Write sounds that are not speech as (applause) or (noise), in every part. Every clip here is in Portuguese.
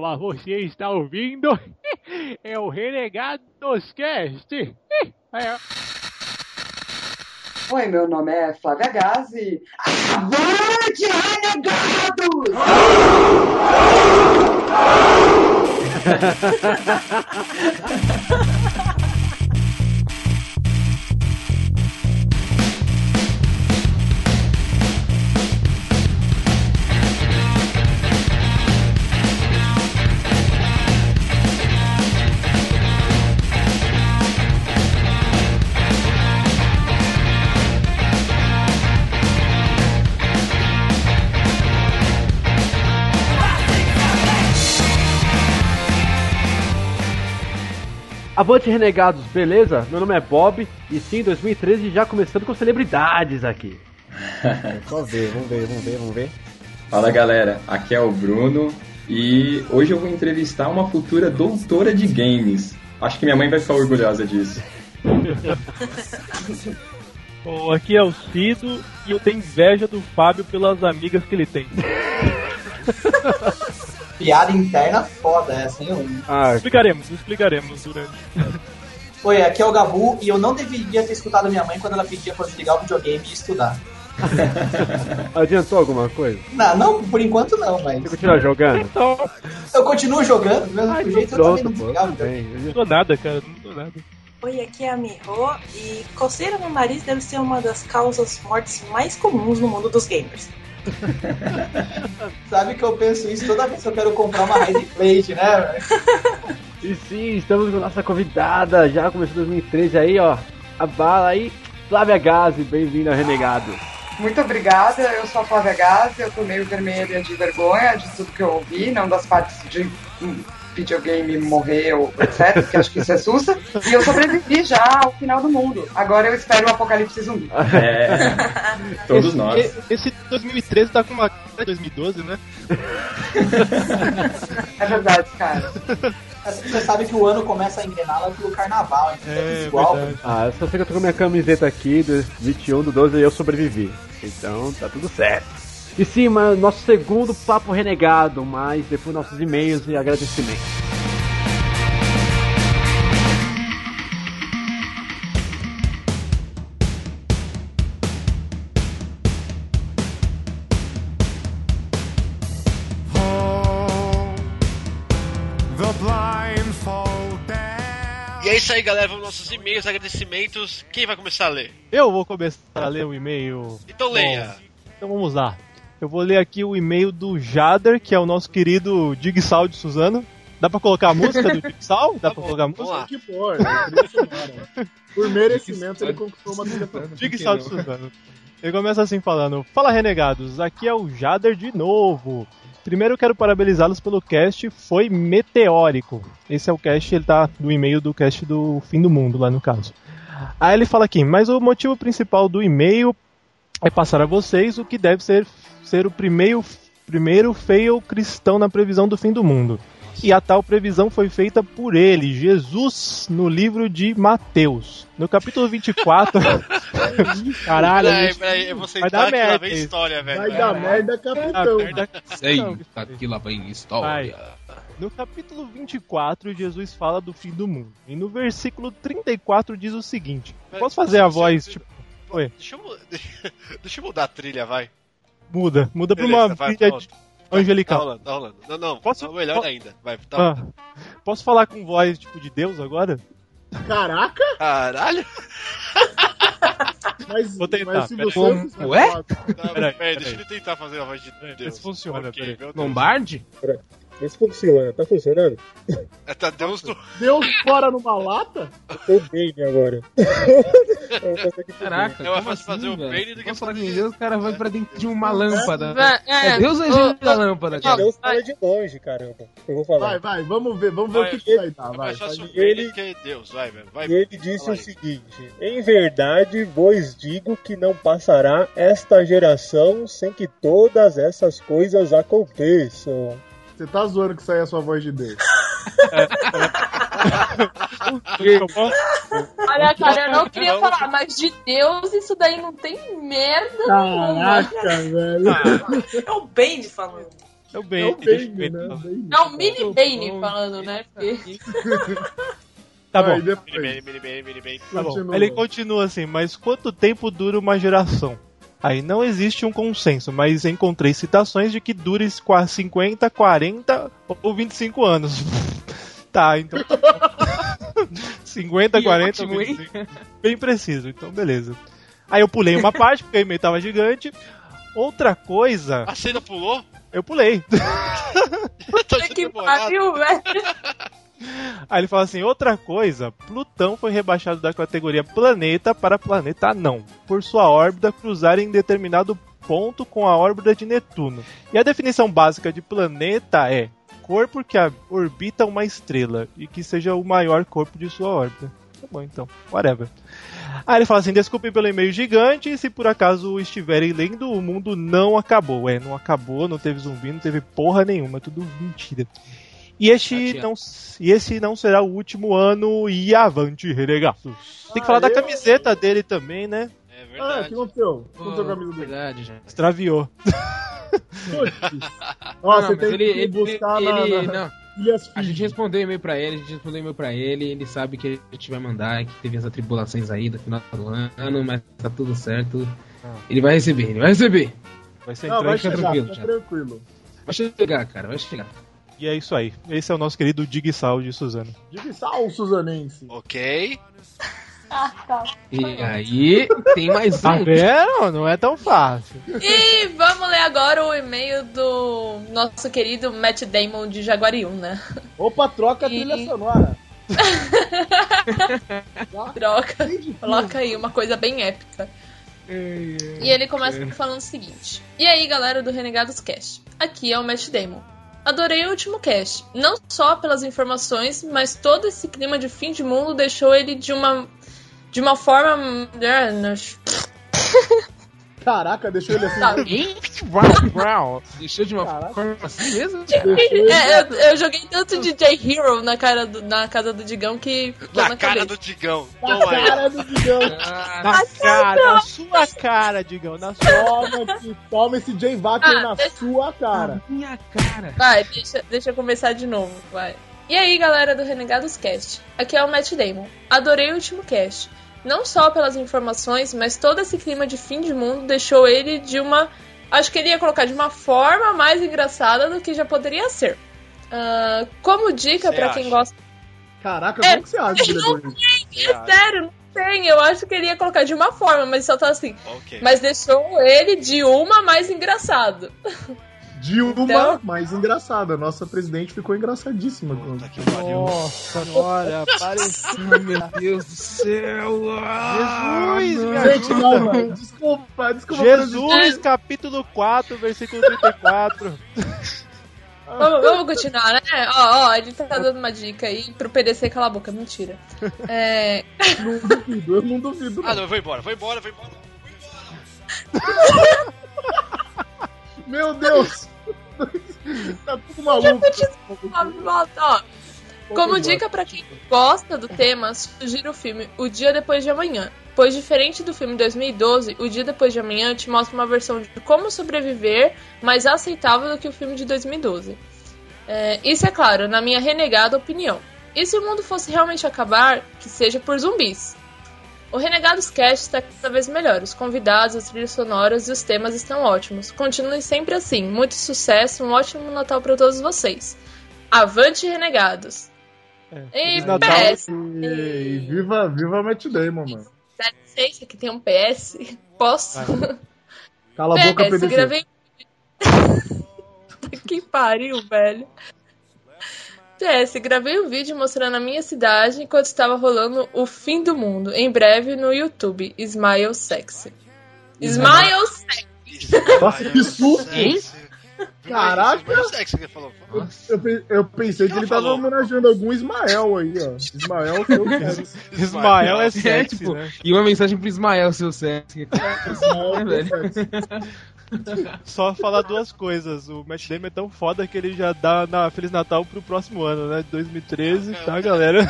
Mas você está ouvindo? (laughs) É o Renegados Cast. (laughs) É. Oi, meu nome é Flávia Gazi. Avante, renegados! (laughs) Avante Renegados, beleza? Meu nome é Bob e sim, 2013 já começando com celebridades aqui. (laughs) Só ver, vamos ver, vamos ver, vamos ver. Fala galera, aqui é o Bruno e hoje eu vou entrevistar uma futura doutora de games. Acho que minha mãe vai ficar orgulhosa disso. (laughs) Bom, aqui é o Cido e eu tenho inveja do Fábio pelas amigas que ele tem. (laughs) Piada interna foda essa, hein? Ah, Explicaremos, explicaremos durante. Oi, aqui é o Gabu e eu não deveria ter escutado minha mãe quando ela pedia pra eu desligar o videogame e estudar. (laughs) adiantou alguma coisa? Não, não, por enquanto não, mas. Você continua jogando? (laughs) Então, Eu continuo jogando, do mesmo então jeito eu também pronto, não desligava não dou nada, cara, não dou nada. Oi, aqui é a Miho e coceira no nariz deve ser uma das causas mortes mais comuns no mundo dos gamers. (laughs) Sabe que eu penso isso toda vez que eu quero comprar uma Rise Plate, né? E sim, estamos com nossa convidada, já começou 2013 aí, ó. A bala aí, Flávia Gazi, bem-vinda ao Renegado. Muito obrigada, eu sou a Flávia Gazi, eu tô meio vermelha de vergonha de tudo que eu ouvi, não das partes de videogame morreu, etc, porque acho que isso é sussa. E eu sobrevivi já ao final do mundo. Agora eu espero o apocalipse zumbi. É, todos esse, nós. e- Esse 2013 tá com uma cara de 2012, né? (laughs) É verdade, cara. Você sabe que o ano começa a engrenar lá pelo carnaval, então é, É, igual. verdade. Ah, eu só sei que eu tô com minha camiseta aqui do 21 do 12 e eu sobrevivi. Então tá tudo certo. E sim, nosso segundo papo renegado, mas depois nossos e-mails e agradecimentos. E é isso aí, galera. Vamos aos nossos e-mails, agradecimentos. Quem vai começar a ler? Eu vou começar a ler o e-mail. Então leia. Então vamos lá. Eu vou ler aqui o e-mail do Jader, que é o nosso querido Digsal de Suzano. Dá pra colocar a música do Digsal? Dá Tá pra colocar a música? Que? Trilha sonora. Por merecimento, ele conquistou uma trilha. Digsal de Suzano. Ele começa assim falando: Fala renegados, aqui é o Jader de novo. Primeiro eu quero parabenizá-los pelo cast, foi meteórico. Esse é o cast, ele tá do e-mail do cast do fim do mundo, lá no caso. Aí ele fala aqui, mas o motivo principal do e-mail é passar a vocês o que deve ser, ser o primeiro, primeiro fail cristão na previsão do fim do mundo. E a tal previsão foi feita por ele, Jesus, no livro de Mateus. No capítulo 24. (laughs) Caralho, Peraí, peraí, eu vou vai sentar dar merda história, velho. Vai dar merda, Ah, capitão. merda. Sei, Não, aqui lá vem Vai. história. No capítulo 24, Jesus fala do fim do mundo. E no versículo 34 diz o seguinte: Posso fazer a voz, tipo. Oi, Deixa eu, (laughs) deixa eu mudar a trilha, vai. muda. Muda pra Beleza, uma vai, trilha de Tá angelical. rolando, tá rolando. Não, não, Posso- não, melhor po- ainda. Vai, tá. Ah, posso falar com voz tipo de Deus agora? Caraca, Caralho. (laughs) mas, Vou tentar, mas se você Como- uma- Não, Peraí, peraí, deixa peraí. ele tentar fazer a voz de Deus. se funciona, Ok, peraí. Deus. Lombardi? Vê se funciona, tá funcionando? É, tá Deus do... Deus fora numa lata? Eu tô bem agora. Caraca, É mais como fácil fazer assim, o? Bane do que falar fazer- Deus, o cara vai pra dentro de uma lâmpada. É, É Deus é gênio da lâmpada, cara? Deus fala de longe, caramba. Eu vou falar. Vai, vai, vamos ver, vamos ver Vai, o que, que vai dar. É Vai, vai. Ele, que Deus, vai. Vai, e ele disse fala o seguinte: Em verdade vos digo que não passará esta geração sem que todas essas coisas aconteçam. Você tá zoando que sai a sua voz de Deus. (laughs) Olha, cara, eu não queria falar, mas de Deus isso daí não tem merda nenhuma. Caraca, velho. É o Bane falando. É o Bane. É o Bane, né? O Bane. É o Mini Bane falando, né? (laughs) Porque... Tá bom. Aí depois, bem, mini bem. Tá bom. Ele continua assim, mas quanto tempo dura uma geração? Aí não existe um consenso, mas encontrei citações de que dure quase 50, 40 ou 25 anos. (laughs) tá, então. 50, Que 40 ou ótimo, hein? 25. Bem preciso, então beleza. Aí eu pulei uma parte, porque o e-mail tava gigante. Outra coisa, A cena pulou? eu pulei. (laughs) Tô que demorado. pariu, velho. (laughs) Aí ele fala assim: outra coisa, Plutão foi rebaixado da categoria planeta para planeta não, por sua órbita cruzar em determinado ponto com a órbita de Netuno. E a definição básica de planeta é corpo que orbita uma estrela e que seja o maior corpo de sua órbita. Tá bom, então, whatever. Aí ele fala assim: desculpem pelo e-mail gigante, se por acaso estiverem lendo, o mundo não acabou. É, não acabou, não teve zumbi, não teve porra nenhuma, é tudo mentira. E este, Chateado. não, e esse não será o último ano e avante, renegados. Tem que falar da Aê. camiseta dele também, né? É Ah, o verdade. que aconteceu? Pô, Contou a camisa dele. verdade, já. Extraviou. Putz. Ó, Não, você tem ele, que ele, buscar ele, na, ele- na a gente respondeu e-mail pra ele, a gente respondeu e-mail pra ele, ele sabe que a gente vai mandar, que teve as atribulações aí do final do ano, mas tá tudo certo. Ele vai receber, ele vai receber. Vai ser Não, vai chegar, tranquilo, já. tranquilo. Vai chegar, cara, vai chegar. E é isso aí. Esse é o nosso querido Dig Sal de Suzano. Diga sal, Suzanense. Ok. (laughs) Ah, tá. E aí, tem mais Tá um. vendo? Não é tão fácil. E vamos ler agora o e-mail do nosso querido Matt Damon de Jaguariúna. Opa, troca a E- trilha sonora. (laughs) Troca. Coloca aí uma coisa bem épica. E ele começa falando o seguinte: E aí, galera do Renegados Cast? Aqui é o Matt Damon. Adorei o último cast. Não só pelas informações, mas todo esse clima de fim de mundo deixou ele de uma. de uma forma. (laughs) Caraca, deixou ele assim. Sabe? Deixou de uma Caraca. forma assim mesmo? (laughs) É, eu, eu joguei tanto DJ Hero na, cara do- na casa do Digão que Na na, cara cabeça. do Digão. Na Toma aí. cara do Digão. Ah, Na cara, na sua cara, Digão. Na sua Toma, toma esse J Wacker Ah, na deixa- sua cara. minha cara. Vai, deixa, deixa eu começar de novo, vai. E aí, galera do Renegados Cast? Aqui é o Matt Damon. Adorei o último cast. Não só pelas informações, mas todo esse clima de fim de mundo deixou ele de uma. Acho que ele ia colocar de uma forma mais engraçada do que já poderia ser. Ah, como dica acha? quem gosta. Caraca, É, como que você acha é não? Você acha? Sério, não tem. Eu acho que ele ia colocar de uma forma, mas só tá assim. Ok. Mas deixou ele de uma mais engraçado. (laughs) De uma Então- mais engraçada. Nossa presidente ficou engraçadíssima. Puta que pariu. Nossa senhora, apareceu. Meu Deus do céu. Ah, Jesus, não. me Gente, não, mano. Desculpa, desculpa. Jesus, capítulo 4, versículo 34. Vamos, vamos continuar, né? Ó, ó, ele tá dando uma dica aí pro PDC calar a boca. Mentira. É, Não duvido, eu não duvido. Ah, Não. não, eu vou embora, vou embora, vou embora. (laughs) Meu Deus! (laughs) tá tudo maluco. ó, como dica pra quem gosta do tema, sugiro o filme O Dia Depois de Amanhã. Pois, diferente do filme 2012, O Dia Depois de Amanhã te mostra uma versão de como sobreviver mais aceitável do que o filme de 2012. É, isso é claro, na minha renegada opinião. E se o mundo fosse realmente acabar, que seja por zumbis? O Renegados Cast está cada vez melhor. Os convidados, as trilhas sonoras e os temas estão ótimos. Continuem sempre assim. Muito sucesso, um ótimo Natal para todos vocês. Avante, Renegados! É, E Natal. PS. E, e viva, viva Matt Damon, mano. Dá licença que tem um PS. Posso? Cala a boca, PS, PDC. gravei. (laughs) que pariu, velho. PS, gravei um vídeo mostrando a minha cidade enquanto estava rolando o fim do mundo. Em breve no YouTube. Smile Sexy. Smile Sexy. Nossa, que susto, hein? Caraca! Que. Eu, pe- eu pensei que ele tava falou? homenageando algum Ismael aí, ó. Ismael foi o sexy. Ismael é É, sexy, tipo, né? E uma mensagem pro Ismael, seu sexy. Ismael É, foi (laughs) velho. (laughs) Só falar duas coisas. O Matt Damon é tão foda que ele já dá na Feliz Natal pro próximo ano, né? 2013, tá, galera?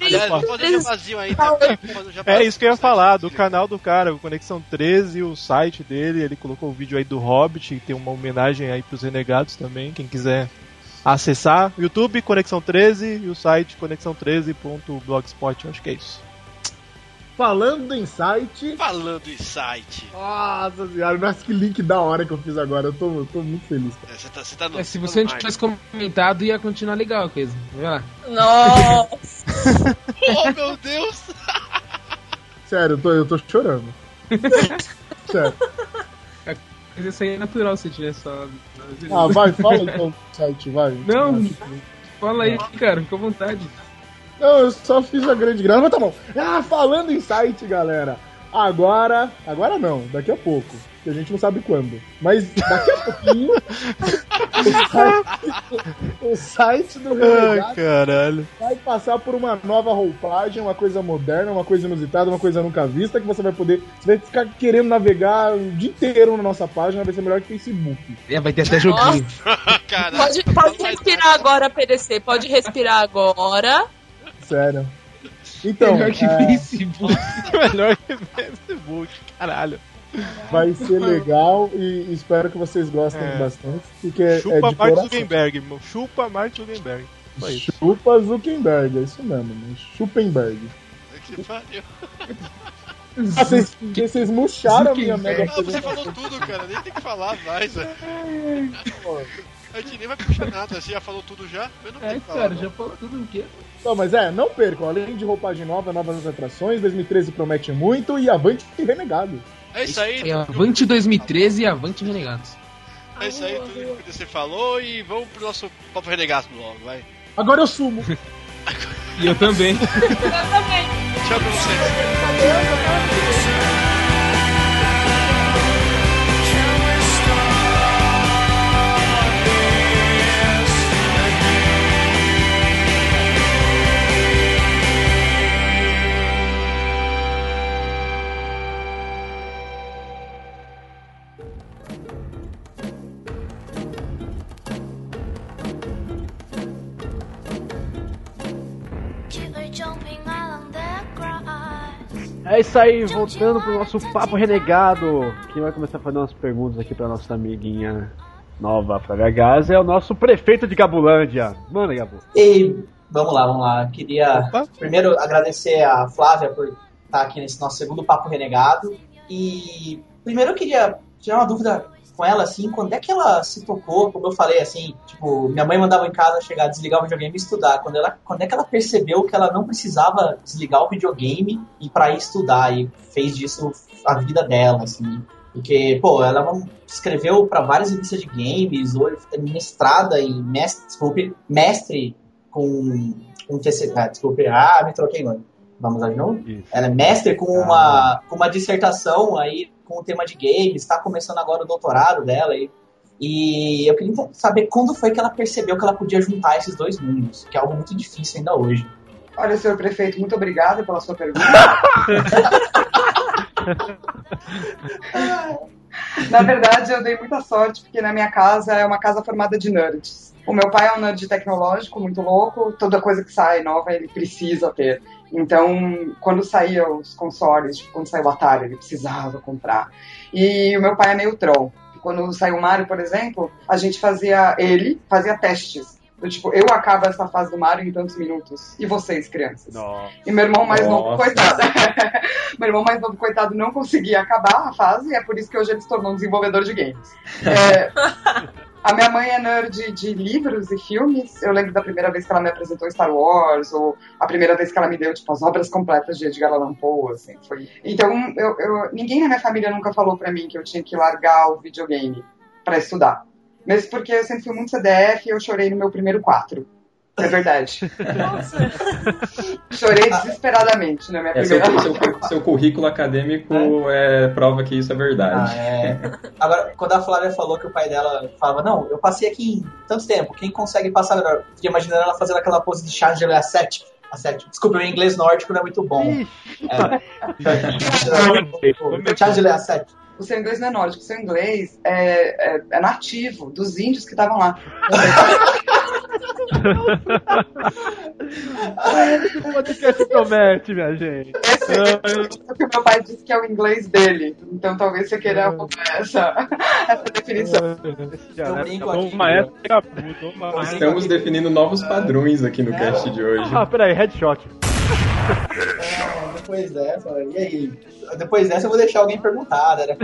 Aliás, vou fazer um jabazinho aí, tá? Fazer um jabá- É isso que eu ia falar, do canal do cara, o Conexão 13, o site dele, ele colocou o vídeo aí do Hobbit, tem uma homenagem aí pros renegados também, quem quiser acessar. YouTube, Conexão 13, e o site conexão13.blogspot, acho que é isso. Falando em site. Falando em site. Nossa senhora, nossa, que link da hora que eu fiz agora. Eu tô, eu tô muito feliz. cara. É, Você tá, você tá no, É, se tá você no não tivesse comentado, ia continuar legal a coisa. Vai lá. Nossa! (laughs) Oh, meu Deus! (laughs) Sério, eu tô, eu tô chorando. (laughs) Sério. Mas isso aí é natural se tivesse só. Ah, vai, fala então site, vai. Não, fala aí, cara, fica à vontade. Não, eu só fiz a grande graça, mas tá bom. Ah, falando em site, galera. Agora. Agora não, daqui a pouco. Que a gente não sabe quando. Mas daqui a pouquinho. o, (laughs) site, o site do Ai, caralho. vai passar por uma nova roupagem, uma coisa moderna, uma coisa inusitada, uma coisa nunca vista, que você vai poder. Você vai ficar querendo navegar o dia inteiro na nossa página, vai ser melhor que o Facebook. É, vai ter até joguinho. (laughs) Pode, pode respirar agora, PDC. Pode respirar agora. Sério. Então, Melhor que é, Facebook. (laughs) Melhor que Facebook, caralho. vai ser legal e espero que vocês gostem É. bastante, porque é Chupa de Mark coração. Zuckerberg, irmão. Chupa Mark Zuckerberg. Isso. Chupa Zuckerberg, é isso mesmo, né? Chupenberg. Que pariu. Ah, vocês, vocês murcharam a minha mega Não, você falou tudo, cara. Nem tem que falar mais, velho. A gente nem vai puxar nada. Você já falou tudo já? Eu não É, tenho que falar. cara, não. já falou tudo o quê? Não, mas é, não percam, além de roupagem nova, novas atrações, 2013 promete muito e avante renegado. É isso aí. É Avante 2013 e Avante Renegados. É isso aí, tudo que PDC falou. E vamos pro nosso Papo Renegado logo, vai. Agora eu sumo. E eu também. (laughs) Tchau pra vocês. É isso aí, voltando pro nosso papo renegado. Quem vai começar a fazer umas perguntas aqui pra nossa amiguinha nova Flávia Gás é o nosso prefeito de Gabulândia. Manda, Gabu. E vamos lá, vamos lá. Queria primeiro agradecer a Flávia por estar aqui nesse nosso segundo Papo Renegado. E primeiro eu queria tirar uma dúvida com ela, assim, quando é que ela se tocou, como eu falei, assim, tipo, minha mãe mandava em casa chegar, desligar o videogame e estudar. Quando, ela, quando é que ela percebeu que ela não precisava desligar o videogame e para ir estudar e fez disso a vida dela, assim. Porque, pô, ela escreveu para várias revistas de games, hoje é mestrada em mestre, desculpe, mestre com um TC, ah, desculpe, ah, me troquei agora. Vamos lá de novo? Ela é mestre com uma, com uma dissertação aí com o tema de games, está começando agora o doutorado dela aí. E eu queria saber quando foi que ela percebeu que ela podia juntar esses dois mundos, que é algo muito difícil ainda hoje. Olha, senhor prefeito, muito obrigada pela sua pergunta. (laughs) na verdade, eu dei muita sorte, porque na minha casa é uma casa formada de nerds. O meu pai é um nerd tecnológico muito louco, toda coisa que sai nova ele precisa ter. Então, quando saía os consoles, tipo, quando saiu o Atari, ele precisava comprar. E o meu pai é meio troll. Quando saiu o Mario, por exemplo, a gente fazia, ele fazia testes. Do tipo, eu acabo essa fase do Mario em tantos minutos. E vocês, crianças? E meu irmão mais novo, Nossa. coitado. (laughs) meu irmão mais novo, coitado, não conseguia acabar a fase, e é por isso que hoje ele se tornou um desenvolvedor de games. É, (laughs) a minha mãe é nerd de livros e filmes. Eu lembro da primeira vez que ela me apresentou Star Wars, ou a primeira vez que ela me deu, tipo, as obras completas de Edgar Allan Poe, assim, foi... Então, eu, eu- ninguém na minha família nunca falou pra mim que eu tinha que largar o videogame pra estudar. Mesmo porque eu sempre fui muito CDF e eu chorei no meu primeiro 4. É verdade. (laughs) Chorei desesperadamente na minha É, seu, primeira seu, seu currículo acadêmico é, prova que isso é verdade. Ah, é. Agora, quando a Flávia falou que o pai dela falava, não, eu passei aqui em tanto tempo, quem consegue passar melhor? Fiquei imaginando ela fazendo aquela pose de chá de gelé 7. A sete. Desculpa, meu inglês nórdico não é muito bom. É. (laughs) Tchau de ler a sete. O seu inglês não é nórdico, o seu inglês é, é, é nativo dos índios que estavam lá. (laughs) O podcast promete, minha gente. Esse é o que meu pai disse que é o inglês dele. Então talvez você queira mudar essa, essa definição. Mudou uma Estamos definindo novos padrões aqui no cast de hoje. Ah, peraí, headshot. Depois dessa, e aí? Depois dessa eu vou deixar alguém perguntar, né?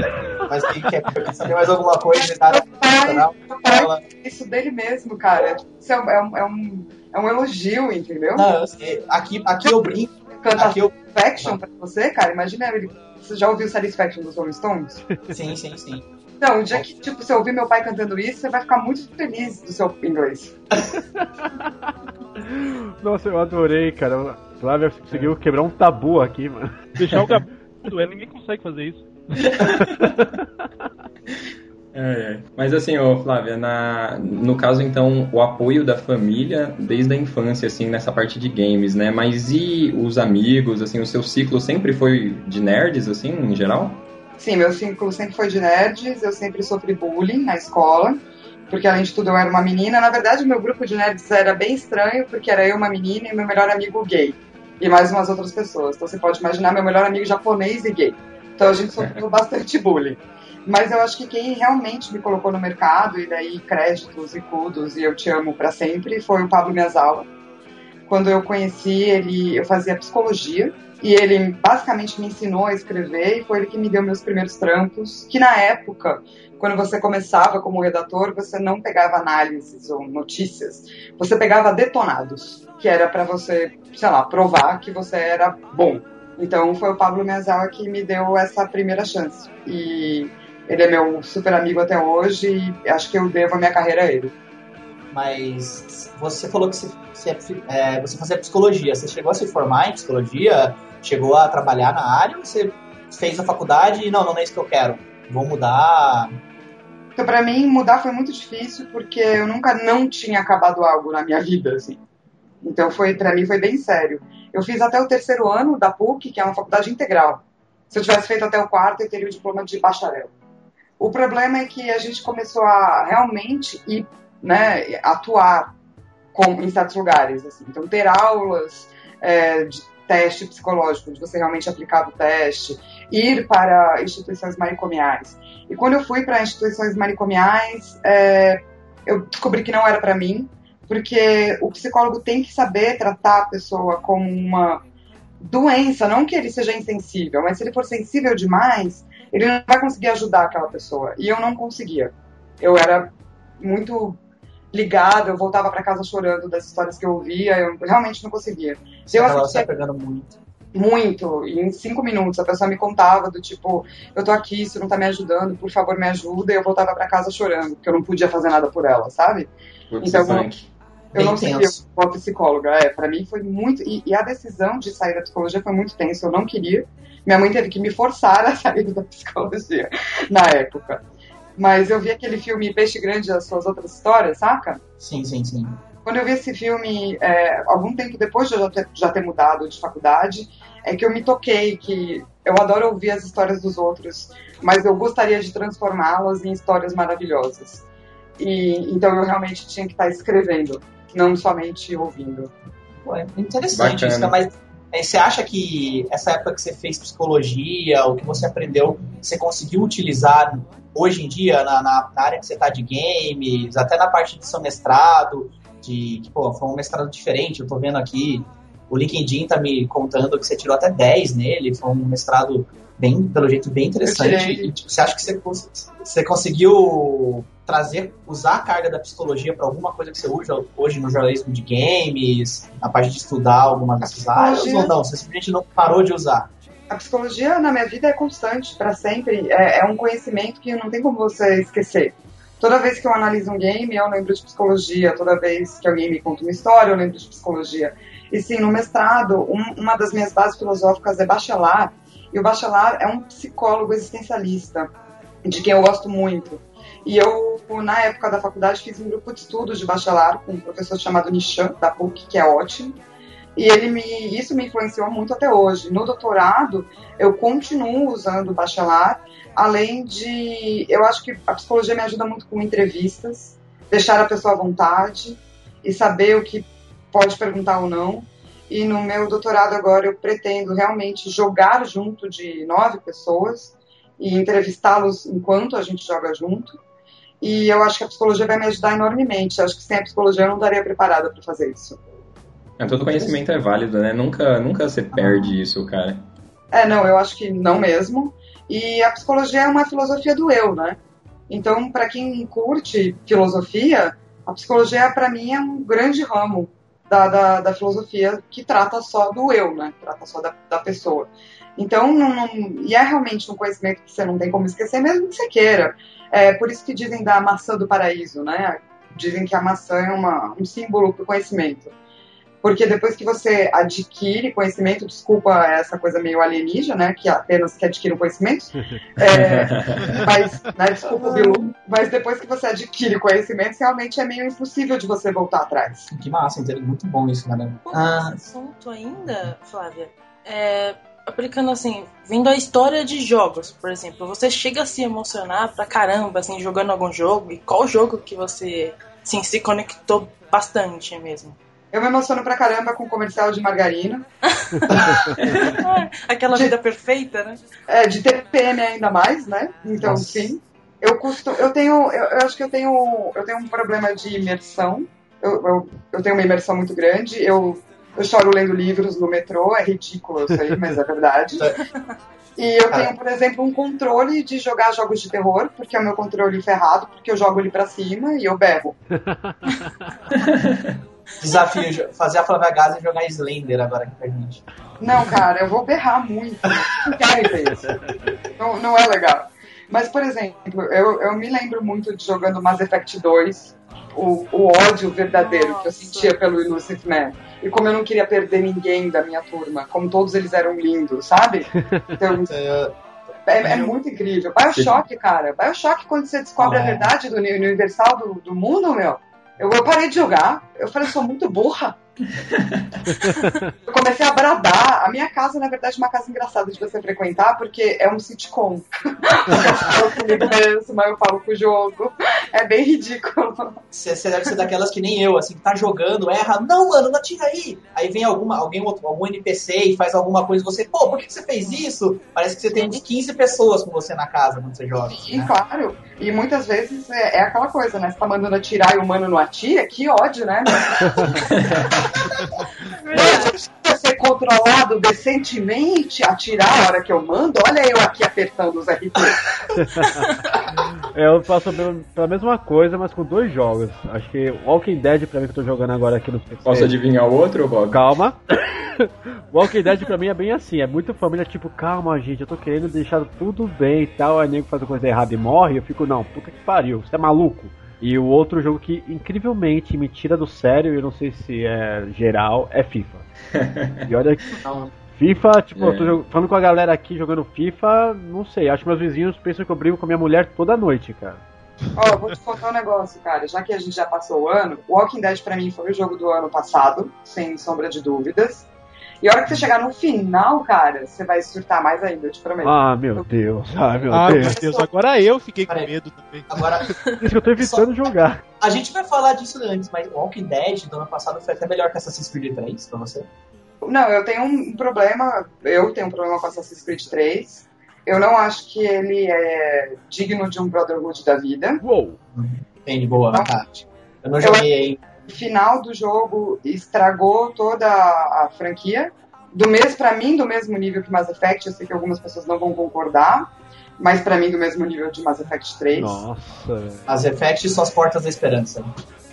Mas quem quer saber mais alguma coisa, nada. Pai, isso dele mesmo, cara. Isso é, um- é um, é, um, é um elogio, entendeu? Não, eu sei. Aqui, aqui eu brinco. Cantar Aqui eu... Satisfaction pra você, cara, imagina ele. Você já ouviu Satisfaction dos Rolling Stones? Sim, sim, sim. Então, o dia que tipo, você ouvir meu pai cantando isso, você vai ficar muito feliz do seu inglês. (laughs) Nossa, eu adorei, cara. O Flávio conseguiu quebrar um tabu aqui, mano. Deixar o (laughs) Gabu doer, ninguém consegue fazer isso. (laughs) É, é. Mas assim, ô Flávia, na, no caso então, o apoio da família desde a infância, assim, nessa parte de games, né? Mas e os amigos, assim, o seu ciclo sempre foi de nerds, assim, em geral? Sim, meu círculo sempre foi de nerds, eu sempre sofri bullying na escola, porque além de tudo eu era uma menina. Na verdade, meu grupo de nerds era bem estranho, porque era eu uma menina e meu melhor amigo gay, e mais umas outras pessoas. Então você pode imaginar meu melhor amigo japonês e gay. Então a gente sofreu bastante bullying. Mas eu acho que quem realmente me colocou no mercado, e daí créditos e cudos, e eu te amo para sempre, foi o Pablo Miyazawa. Quando eu conheci ele, eu fazia psicologia, e ele basicamente me ensinou a escrever, e foi ele que me deu meus primeiros trampos, que na época, quando você começava como redator, você não pegava análises ou notícias, você pegava detonados, que era para você, sei lá, provar que você era bom. Então foi o Pablo Miyazawa que me deu essa primeira chance. E ele é meu super amigo até hoje e acho que eu devo a minha carreira a ele. Mas você falou que você, você, é, você fazia psicologia. Você chegou a se formar em psicologia? Chegou a trabalhar na área? Ou você fez a faculdade e não, não é isso que eu quero? Vou mudar. Então, pra mim, mudar foi muito difícil porque eu nunca não tinha acabado algo na minha (laughs) vida, assim. Então, foi para mim foi bem sério. Eu fiz até o terceiro ano da PUC, que é uma faculdade integral. Se eu tivesse feito até o quarto, eu teria o diploma de bacharel. O problema é que a gente começou a realmente ir, né, atuar com, em certos lugares. Assim. Então, ter aulas é, de teste psicológico, de você realmente aplicar o teste, ir para instituições manicomiais. E quando eu fui para instituições manicomiais, é, eu descobri que não era para mim, porque o psicólogo tem que saber tratar a pessoa como uma doença, não que ele seja insensível, mas se ele for sensível demais, ele não vai conseguir ajudar aquela pessoa. E eu não conseguia. Eu era muito ligada, eu voltava para casa chorando das histórias que eu ouvia, eu realmente não conseguia. Você eu assistia pegando muito. Muito, e em cinco minutos a pessoa me contava do tipo, eu tô aqui, isso não tá me ajudando, por favor me ajuda, e eu voltava para casa chorando, porque eu não podia fazer nada por ela, sabe? Putz, Então, Frank. Eu não Bem seguia tenso. uma psicóloga. É, pra mim foi muito. E, e a decisão de sair da psicologia foi muito tensa. Eu não queria. Minha mãe teve que me forçar a (laughs) sair da psicologia na época. Mas eu vi aquele filme Peixe Grande e as suas outras histórias, saca? Sim, sim, sim. Quando eu vi esse filme, é, algum tempo depois de eu já ter, já ter mudado de faculdade, é que eu me toquei que eu adoro ouvir as histórias dos outros, mas eu gostaria de transformá-las em histórias maravilhosas. E então eu realmente tinha que estar escrevendo, não somente ouvindo. Pô, é interessante Bacana. isso, né? mas é, você acha que essa época que você fez psicologia, o que você aprendeu, você conseguiu utilizar hoje em dia na, na- na área que você está de games, até na parte de seu mestrado, de que, pô, foi um mestrado diferente, eu tô vendo aqui, o LinkedIn tá me contando que você tirou até 10 nele, foi um mestrado bem, pelo jeito, bem interessante. E, tipo, você acha que você, você conseguiu trazer, usar a carga da psicologia para alguma coisa que você usa hoje no jornalismo de games, na parte de estudar alguma dessas áreas, ou não? Você simplesmente não parou de usar? A psicologia na minha vida é constante, para sempre. É, é um conhecimento que não tem como você esquecer. Toda vez que eu analiso um game, eu lembro de psicologia. Toda vez que alguém me conta uma história, eu lembro de psicologia. E sim, no mestrado, um- uma das minhas bases filosóficas é Bachelard. E o Bachelard é um psicólogo existencialista, de quem eu gosto muito. E eu, na época da faculdade, fiz um grupo de estudos de Bachelard com um professor chamado Nishan, da PUC, que é ótimo. E ele me, isso me influenciou muito até hoje. No doutorado, eu continuo usando o Bachelard, além de. Eu acho que a psicologia me ajuda muito com entrevistas, deixar a pessoa à vontade e saber o que pode perguntar ou não. E no meu doutorado agora eu pretendo realmente jogar junto de nove pessoas e entrevistá-los enquanto a gente joga junto. E eu acho que a psicologia vai me ajudar enormemente. Eu acho que sem a psicologia eu não estaria preparada para fazer isso. É, todo conhecimento é válido, né? Nunca, nunca você perde isso, cara. É, não, eu acho que não mesmo. E a psicologia é uma filosofia do eu, né? Então, para quem curte filosofia, a psicologia, para mim, é um grande ramo da, da, da, filosofia que trata só do eu, né? Trata só da, da pessoa. Então, não, não, e é realmente um conhecimento que você não tem como esquecer, mesmo que você queira. É por isso que dizem da maçã do paraíso, né? Dizem que a maçã é uma, um símbolo para o conhecimento. Porque depois que você adquire conhecimento, desculpa essa coisa meio alienígena, né? Que apenas que adquire o conhecimento. (laughs) É, mas, né, desculpa o Bilu. Mas depois que você adquire conhecimento, realmente é meio impossível de você voltar atrás. Que massa, muito bom isso, né? Ah. assunto ainda, Flávia, é, aplicando assim, vendo a história de jogos, por exemplo, você chega a se emocionar pra caramba, assim, jogando algum jogo, e qual jogo que você, assim, se conectou bastante mesmo? Eu me emociono pra caramba com comercial de margarina. (laughs) Aquela de, vida perfeita, né? É, de TPM ainda mais, né? Então, Nossa. sim. Eu custo, eu tenho, eu, eu, acho que eu tenho, eu tenho um problema de imersão. Eu, eu, eu tenho uma imersão muito grande. Eu, eu choro lendo livros no metrô, é ridículo, eu sei, mas é verdade. (laughs) E eu tenho, por exemplo, um controle de jogar jogos de terror, porque é o meu controle ferrado, porque eu jogo ele pra cima e eu berro. (laughs) Desafio, fazer a Flávia Gaza e jogar Slender agora aqui pra gente. Não, cara, eu vou berrar muito. Não quero ver isso. Não, é legal. Mas, por exemplo, eu, eu me lembro muito de jogando Mass Effect 2, o, o ódio verdadeiro Nossa. que eu sentia pelo Illusive Man. E como eu não queria perder ninguém da minha turma, como todos eles eram lindos, sabe? Então, (laughs) é, é, muito incrível. Bioshock, cara. Bioshock, quando você descobre a verdade do universal do, do mundo, meu, eu, parei de jogar. Eu falei, sou muito burra. Eu comecei a bradar. A minha casa, na verdade, é uma casa engraçada de você frequentar, porque é um sitcom. eu (laughs) mas eu falo com o jogo. É bem ridículo. Você deve ser daquelas que nem eu, assim, que tá jogando, erra, não, mano, não atira aí. Aí vem alguma, alguém, outro, algum NPC e faz alguma coisa, você, pô, por que você fez isso? Parece que você tem uns 15 pessoas com você na casa quando você joga. Assim, né? claro. E muitas vezes é, é, aquela coisa, né? Você tá mandando atirar e o mano não atira, que ódio, né? (laughs) (laughs) Mas ser controlado decentemente, atirar a hora que eu mando, olha eu aqui apertando os RP. (laughs) eu faço pela mesma coisa, mas com dois jogos. Acho que Walking Dead, pra mim, que eu tô jogando agora aqui no PC. Posso adivinhar o outro, Bob? Calma. (laughs) Walking Dead pra mim é bem assim, é muito família, tipo, calma, gente, eu tô querendo deixar tudo bem e tal, aí nego faz uma coisa errada e morre, eu fico, não, puta que pariu, você é maluco. E o outro jogo que incrivelmente me tira do sério, eu não sei se é geral, é FIFA. e olha que. (laughs) FIFA, tipo, é. eu tô falando com a galera aqui jogando FIFA, não sei, acho que meus vizinhos pensam que eu brigo com a minha mulher toda noite, cara. Ó, oh, vou te contar um negócio, cara. Já que a gente já passou o ano, Walking Dead pra mim foi o jogo do ano passado, sem sombra de dúvidas. E a hora que você chegar no final, cara, você vai surtar mais ainda, eu te prometo. Ah, meu Deus. Ah, meu ah, Deus. meu Deus. Agora eu fiquei com medo também. Agora, (laughs) isso que eu tô evitando Só... jogar. A gente vai falar disso antes, mas Walking Dead do ano passado foi até melhor que Assassin's Creed 3 pra você? Não, eu tenho um problema. Eu tenho um problema com Assassin's Creed 3. Eu não acho que ele é digno de um Brotherhood da vida. Uou! Tem boa, não, Eu não joguei o final do jogo estragou toda a franquia. Do mesmo, para mim, do mesmo nível que Mass Effect, eu sei que algumas pessoas não vão concordar, mas para mim do mesmo nível de Mass Effect 3. Nossa. Mass Effect e suas portas da esperança.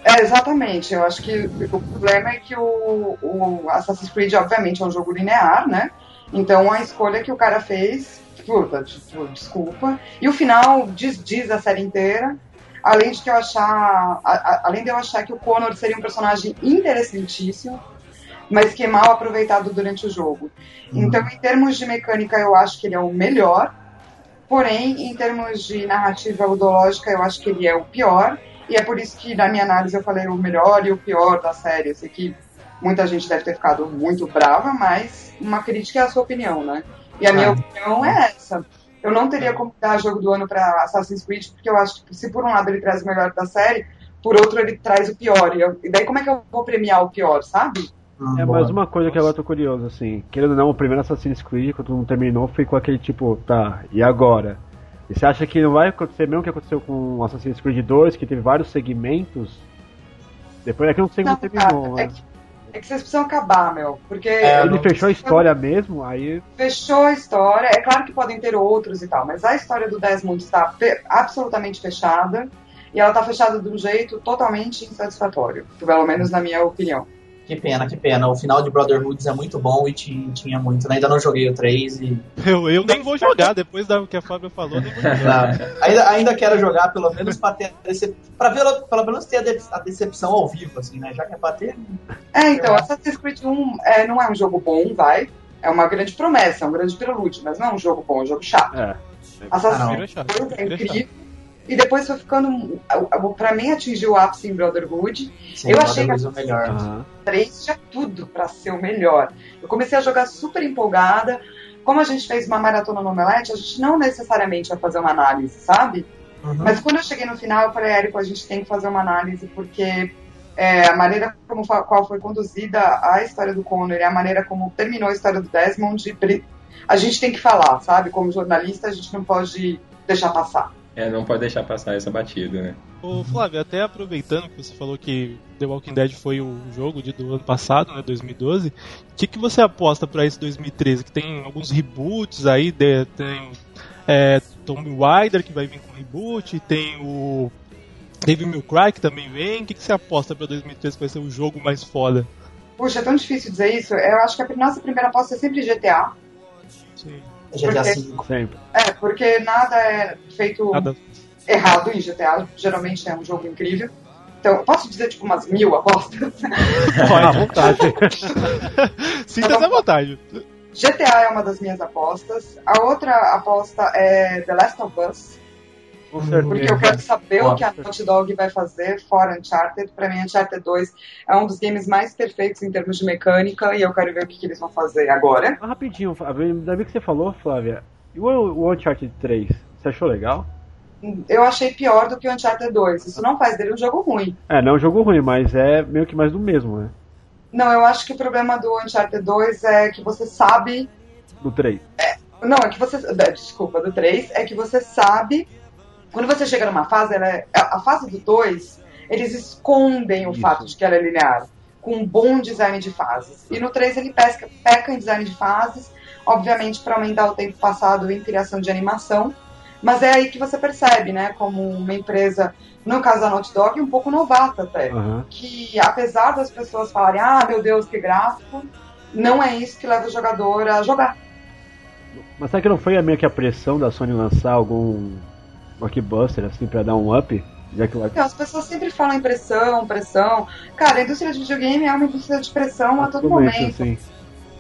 É, exatamente. Eu acho que o problema é que o, o Assassin's Creed, obviamente, é um jogo linear, né? Então a escolha que o cara fez, puta, desculpa. E o final desdiz a série inteira. Além de que eu achar. A, a, além de eu achar que o Connor seria um personagem interessantíssimo, mas que é mal aproveitado durante o jogo. Uhum. Então, em termos de mecânica, eu acho que ele é o melhor. Porém, em termos de narrativa ludológica, eu acho que ele é o pior. E é por isso que, na minha análise, eu falei o melhor e o pior da série. Eu sei que Muita gente deve ter ficado muito brava, mas uma crítica é a sua opinião, né? E a minha Ah. opinião é essa. Eu não teria como dar jogo do ano para Assassin's Creed, porque eu acho que se por um lado ele traz o melhor da série, por outro ele traz o pior. E, eu- e daí como é que eu vou premiar o pior, sabe? É, mas uma coisa que agora eu tô curioso, assim, querendo ou não, o primeiro Assassin's Creed, quando não terminou, foi com aquele tipo, tá, e agora? E você acha que não vai acontecer mesmo o que aconteceu com o Assassin's Creed 2, que teve vários segmentos? Depois é que não sei como terminou, cara, é mas... que, é que vocês precisam acabar, meu. Porque Ele fechou a história mesmo, aí. fechou a história. É claro que podem ter outros e tal, mas a história do Desmond está fe- absolutamente fechada. E ela está fechada de um jeito totalmente insatisfatório, pelo menos na minha opinião. Que pena, que pena. O final de Brotherhoods é muito bom e ti- tinha muito, né? Ainda não joguei o 3 e. Eu, eu nem vou jogar, depois do que a Fábio falou, nem vou jogar. Ainda, ainda quero jogar, pelo menos pra ter a decep... pra ver, pelo menos ter a, de- a decepção ao vivo, assim, né? Já que é pra ter. É, então, Assassin's Creed 1 é, não é um jogo bom, vai. É uma grande promessa, é um grande prelúdio, mas não é um jogo bom, é um jogo chato. É. Assassin's Creed 2 é incrível. E depois foi ficando. Pra mim, atingiu o ápice em Brotherhood. Sim, eu achei que é o melhor. Aham. 3 tinha tudo pra ser o melhor. Eu comecei a jogar super empolgada. Como a gente fez uma maratona no Omelete, a gente não necessariamente ia fazer uma análise, sabe? Uhum. Mas quando eu cheguei no final, eu falei, Érico, a gente tem que fazer uma análise, porque é, a maneira como qual foi conduzida a história do Connor e a maneira como terminou a história do Desmond, a gente tem que falar, sabe? Como jornalista, a gente não pode deixar passar. É, não pode deixar passar essa batida, né? Ô Flávio, até aproveitando que você falou que The Walking Dead foi o jogo de, do ano passado, né, 2012, o que, que você aposta pra esse 2013? Que tem alguns reboots aí, de- tem é, Tomb Raider que vai vir com reboot, tem o Devil May Cry que também vem, o que, que você aposta pra 2013 que vai ser o jogo mais foda? Puxa, é tão difícil dizer isso. Eu acho que a nossa primeira aposta é sempre GTA. Sim. GTA V. Sempre. É, porque nada é feito Nada. errado em GTA. Geralmente é um jogo incrível. Então, posso dizer tipo umas mil apostas? (laughs) À vontade. (laughs) Sinta-se à vontade. GTA é uma das minhas apostas. A outra aposta é The Last of Us. Porque eu quero saber o que a Naughty Dog vai fazer fora Uncharted. Pra mim, Uncharted 2 é um dos games mais perfeitos em termos de mecânica e eu quero ver o que, que eles vão fazer agora. Rapidinho, Flávio, ainda bem que você falou, Flávia. E o, o Uncharted 3? Você achou legal? Eu achei pior do que o Uncharted 2. Isso não faz dele um jogo ruim. É, não é um jogo ruim, mas é meio que mais do mesmo, né? Não, eu acho que o problema do Uncharted 2 é que você sabe. Do 3. Não, é que você. da- Desculpa, do 3, é que você sabe. Quando você chega numa fase, ela é- a a fase do 2, eles escondem o Isso. fato de que ela é linear, com um bom design de fases. E no 3 ele pesca, peca em design de fases, obviamente para aumentar o tempo passado em criação de animação. Mas é aí que você percebe, né, como uma empresa, no caso da Naughty Dog, um pouco novata até Aham. que apesar das pessoas falarem, ah, meu Deus, que gráfico, não é isso que leva o jogador a jogar. Mas será que não foi meio que a pressão da Sony lançar algum blockbuster, assim, pra dar um up? Já que Então, as pessoas sempre falam em pressão, pressão. Cara, a indústria de videogame é uma indústria de pressão a todo momento. assim.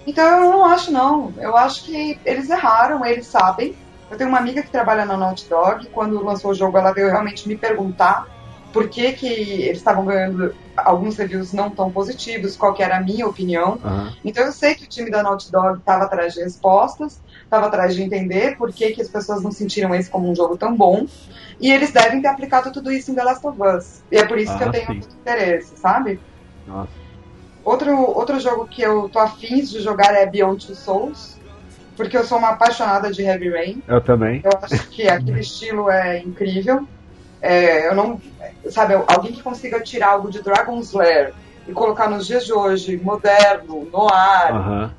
Então eu não acho não. Eu acho que eles erraram, eles sabem. Eu tenho uma amiga que trabalha na Naughty Dog. Quando lançou o jogo, ela veio realmente me perguntar por que, que eles estavam ganhando alguns reviews não tão positivos, qual que era a minha opinião. Aham. Então eu sei que o time da Naughty Dog estava atrás de respostas, estava atrás de entender por que, que as pessoas não sentiram esse como um jogo tão bom. E eles devem ter aplicado tudo isso em The Last of Us. E é por isso que Ah, eu tenho sim. muito interesse, sabe? Nossa. Outro, outro jogo que eu tô afins de jogar é Beyond Two Souls, porque eu sou uma apaixonada de Heavy Rain. Eu também. Eu acho que aquele (laughs) estilo é incrível. É, eu não. Sabe, alguém que consiga tirar algo de Dragon's Lair e colocar nos dias de hoje, moderno, no ar. Aham.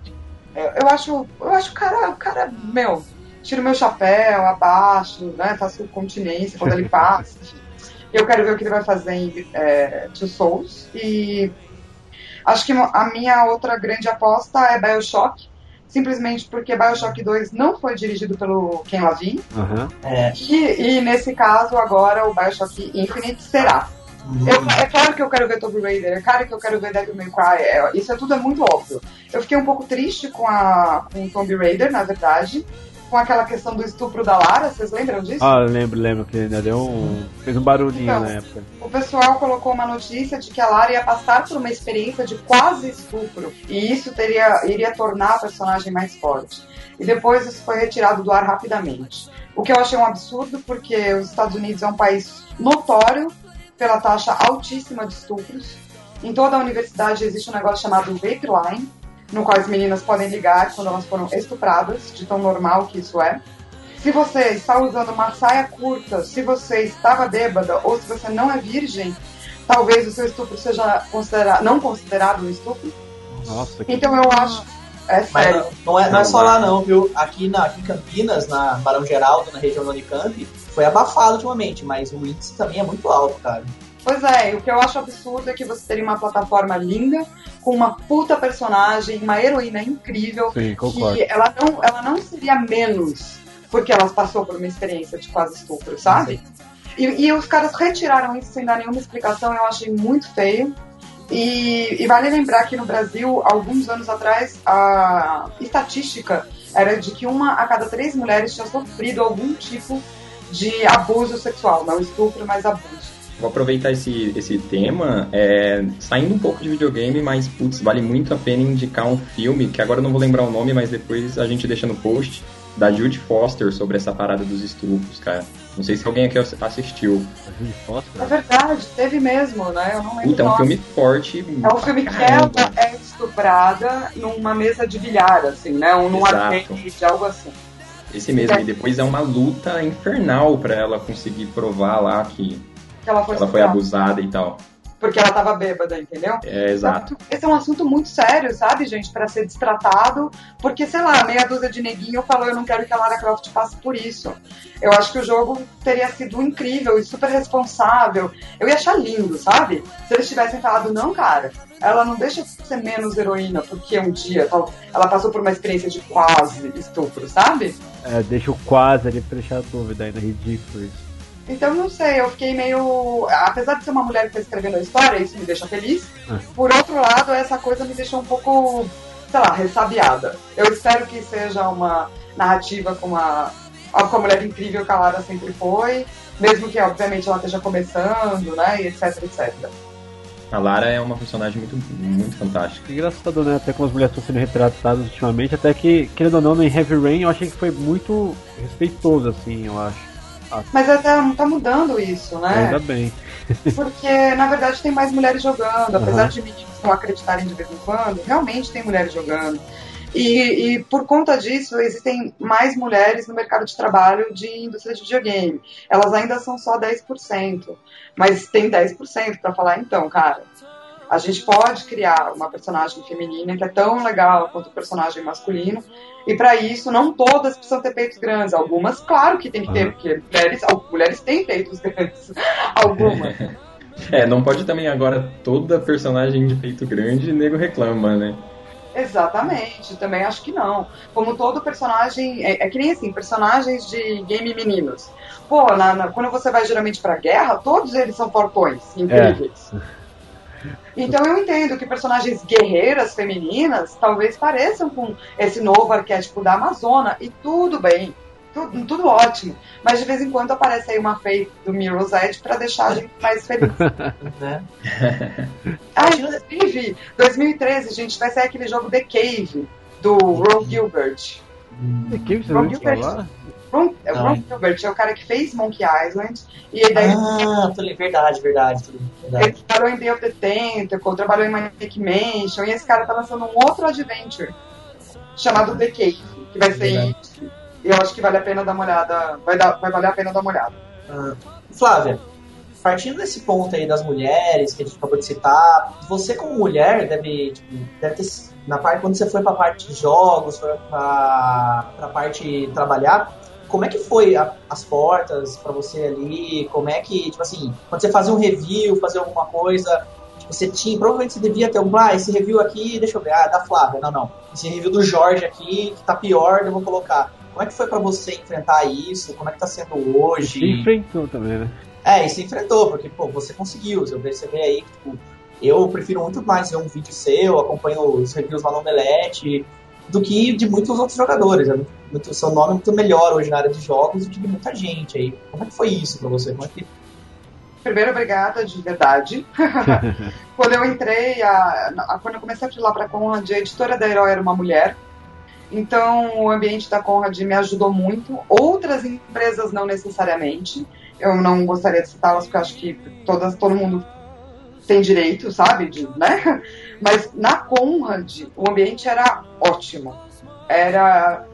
Eu, eu acho. Eu acho o cara, o cara, meu, tiro meu chapéu, abaixo, né? Faço continência quando ele passa. Eu quero ver o que ele vai fazer em é, Two Souls. E acho que a minha outra grande aposta é Bioshock. Simplesmente porque Bioshock 2 não foi dirigido pelo Ken Levine. Aham. E, e nesse caso, agora o Bioshock Infinite será. Eu- é claro que eu quero ver Tomb Raider, é claro que eu quero ver Devil May Cry, é, isso é tudo é muito óbvio. Eu fiquei um pouco triste com, a, com Tomb Raider, na verdade, com aquela questão do estupro da Lara, vocês lembram disso? Ah, lembro, lembro que ainda deu um. fez um barulhinho Então. na época. O pessoal colocou uma notícia de que a Lara ia passar por uma experiência de quase estupro. E isso teria, iria tornar a personagem mais forte. E depois isso foi retirado do ar rapidamente. O que eu achei um absurdo, porque os Estados Unidos é um país notório pela taxa altíssima de estupros. Em toda a universidade existe um negócio chamado Rape Line, no qual as meninas podem ligar quando elas foram estupradas, de tão normal que isso é. Se você está usando uma saia curta, se você estava bêbada ou se você não é virgem, talvez o seu estupro seja considera não considerado um estupro. Nossa, que Então eu acho. É Mas sério. não, não é, não é só lá não, viu? Aqui, na, aqui em Campinas, na Barão Geraldo, na região do Unicamp, foi abafado ultimamente, mas o índice também é muito alto, cara. Pois é, e o que eu acho absurdo é que você teria uma plataforma linda, com uma puta personagem, uma heroína incrível, Sim, concordo. que ela não, ela não seria menos porque ela passou por uma experiência de quase estupro, sabe? E, e os caras retiraram isso sem dar nenhuma explicação, eu achei muito feio. E, e vale lembrar que no Brasil, alguns anos atrás, a estatística era de que uma a cada três mulheres tinha sofrido algum tipo de abuso sexual, não estupro, mas abuso. Vou aproveitar esse, esse tema, é, saindo um pouco de videogame, mas putz, vale muito a pena indicar um filme, que agora eu não vou lembrar o nome, mas depois a gente deixa no post, da Jude Foster sobre essa parada dos estupros, cara. Não sei se alguém aqui assistiu. É verdade, teve mesmo, né? Eu não lembro. Puta, é o um filme forte. É um filme que ela é estuprada numa mesa de bilhar, assim, né? Um, num arcade, algo assim. Esse mesmo, e depois é uma luta infernal pra ela conseguir provar lá que Que ela foi, ela foi abusada e tal. Porque ela tava bêbada, entendeu? É, exato. Esse é um assunto muito sério, sabe, gente, Pra ser destratado, porque, sei lá, meia dúzia de neguinho falou, eu não quero que a Lara Croft passe por isso. Eu acho que o jogo teria sido incrível e super responsável. Eu ia achar lindo, sabe? Se eles tivessem falado, não, cara, ela não deixa de ser menos heroína, porque um dia tal, ela passou por uma experiência de quase estupro, sabe? É, deixa o quase ali pra deixar a dúvida ainda, ridículo isso. Então, não sei, eu fiquei meio. Apesar de ser uma mulher que está escrevendo a história, isso me deixa feliz. Ah. Por outro lado, essa coisa me deixou um pouco, sei lá, ressabiada. Eu espero que seja uma narrativa com uma, com a mulher incrível que a Lara sempre foi, mesmo que, obviamente, ela esteja começando, né, e etc, etc. A Lara é uma personagem muito, muito fantástica. Engraçado, né? Até como as mulheres estão sendo retratadas ultimamente, até que, querendo ou não, no Heavy Rain eu achei que foi muito respeitoso, assim, eu acho. Ah, Mas até tá mudando isso, né? Ainda bem. (laughs) Porque, na verdade, tem mais mulheres jogando. Apesar Aham. de meninos não acreditarem de vez em quando, realmente tem mulheres jogando. E, e por conta disso, existem mais mulheres no mercado de trabalho de indústria de videogame. Elas ainda são só 10%. Mas tem 10% para falar, então, cara. A gente pode criar uma personagem feminina que é tão legal quanto o personagem masculino. E para isso, não todas precisam ter peitos grandes. Algumas, claro que tem que ter, porque mulheres, mulheres têm peitos grandes. (laughs) Algumas. É, não pode também agora toda personagem de peito grande nego reclama, né? Exatamente, também acho que não. Como todo personagem. É, é que nem assim, personagens de game meninos. Pô, na- na- quando você vai geralmente pra guerra, todos eles são portões incríveis. Então eu entendo que personagens guerreiras femininas talvez pareçam com esse novo arquétipo da Amazona, e tudo bem. Tudo, tudo ótimo. Mas de vez em quando aparece aí uma fake do Mirror's Edge pra deixar a gente mais feliz. (laughs) Né? (laughs) Ah, inclusive, 2013, gente, vai sair aquele jogo The Cave, do Ron Gilbert. The Cave, você Ron não Gilbert, falar? Ron, é o Não. Ron Gilbert é o cara que fez Monkey Island. E daí Ah, tô li- verdade, verdade. li- ele verdade. trabalhou em Day of the Tentacle, trabalhou em Manic Mansion, e esse cara tá lançando um outro adventure chamado The Cave, que vai ser Verdade. eu acho que vale a pena dar uma olhada. Vai, dar, vai valer a pena dar uma olhada. Ah, Flávia, partindo desse ponto aí das mulheres que a gente acabou de citar, você como mulher deve, tipo, deve ter na parte quando você foi para a parte de jogos, para a parte trabalhar, como é que foi a- as portas para você ali? Como é que, tipo assim, quando você fazia um review, fazer alguma coisa, tipo, você tinha, provavelmente você devia ter um, ah, esse review aqui, deixa eu ver, ah, da Flávia, não, não. Esse review do Jorge aqui, que tá pior, eu vou colocar. Como é que foi para você enfrentar isso? Como é que tá sendo hoje? Se enfrentou também, né? É, e se enfrentou, porque, pô, você conseguiu. Você vê aí que, tipo, eu prefiro muito mais ver um vídeo seu, acompanho os reviews lá no Omelete. Do que de muitos outros jogadores. É muito, seu nome é muito melhor hoje na área de jogos do que de muita gente aí. Como é que foi isso pra você? Como é que Primeiro, obrigada de verdade. (laughs) quando eu entrei, a, a- quando eu comecei a filar para a Conrad, a editora da Herói era uma mulher. Então, o ambiente da Conrad me ajudou muito. Outras empresas não necessariamente. Eu não gostaria de citá-las porque acho que todas, todo mundo tem direito, sabe? De, né? Mas na Conrad, o ambiente era ótimo. Era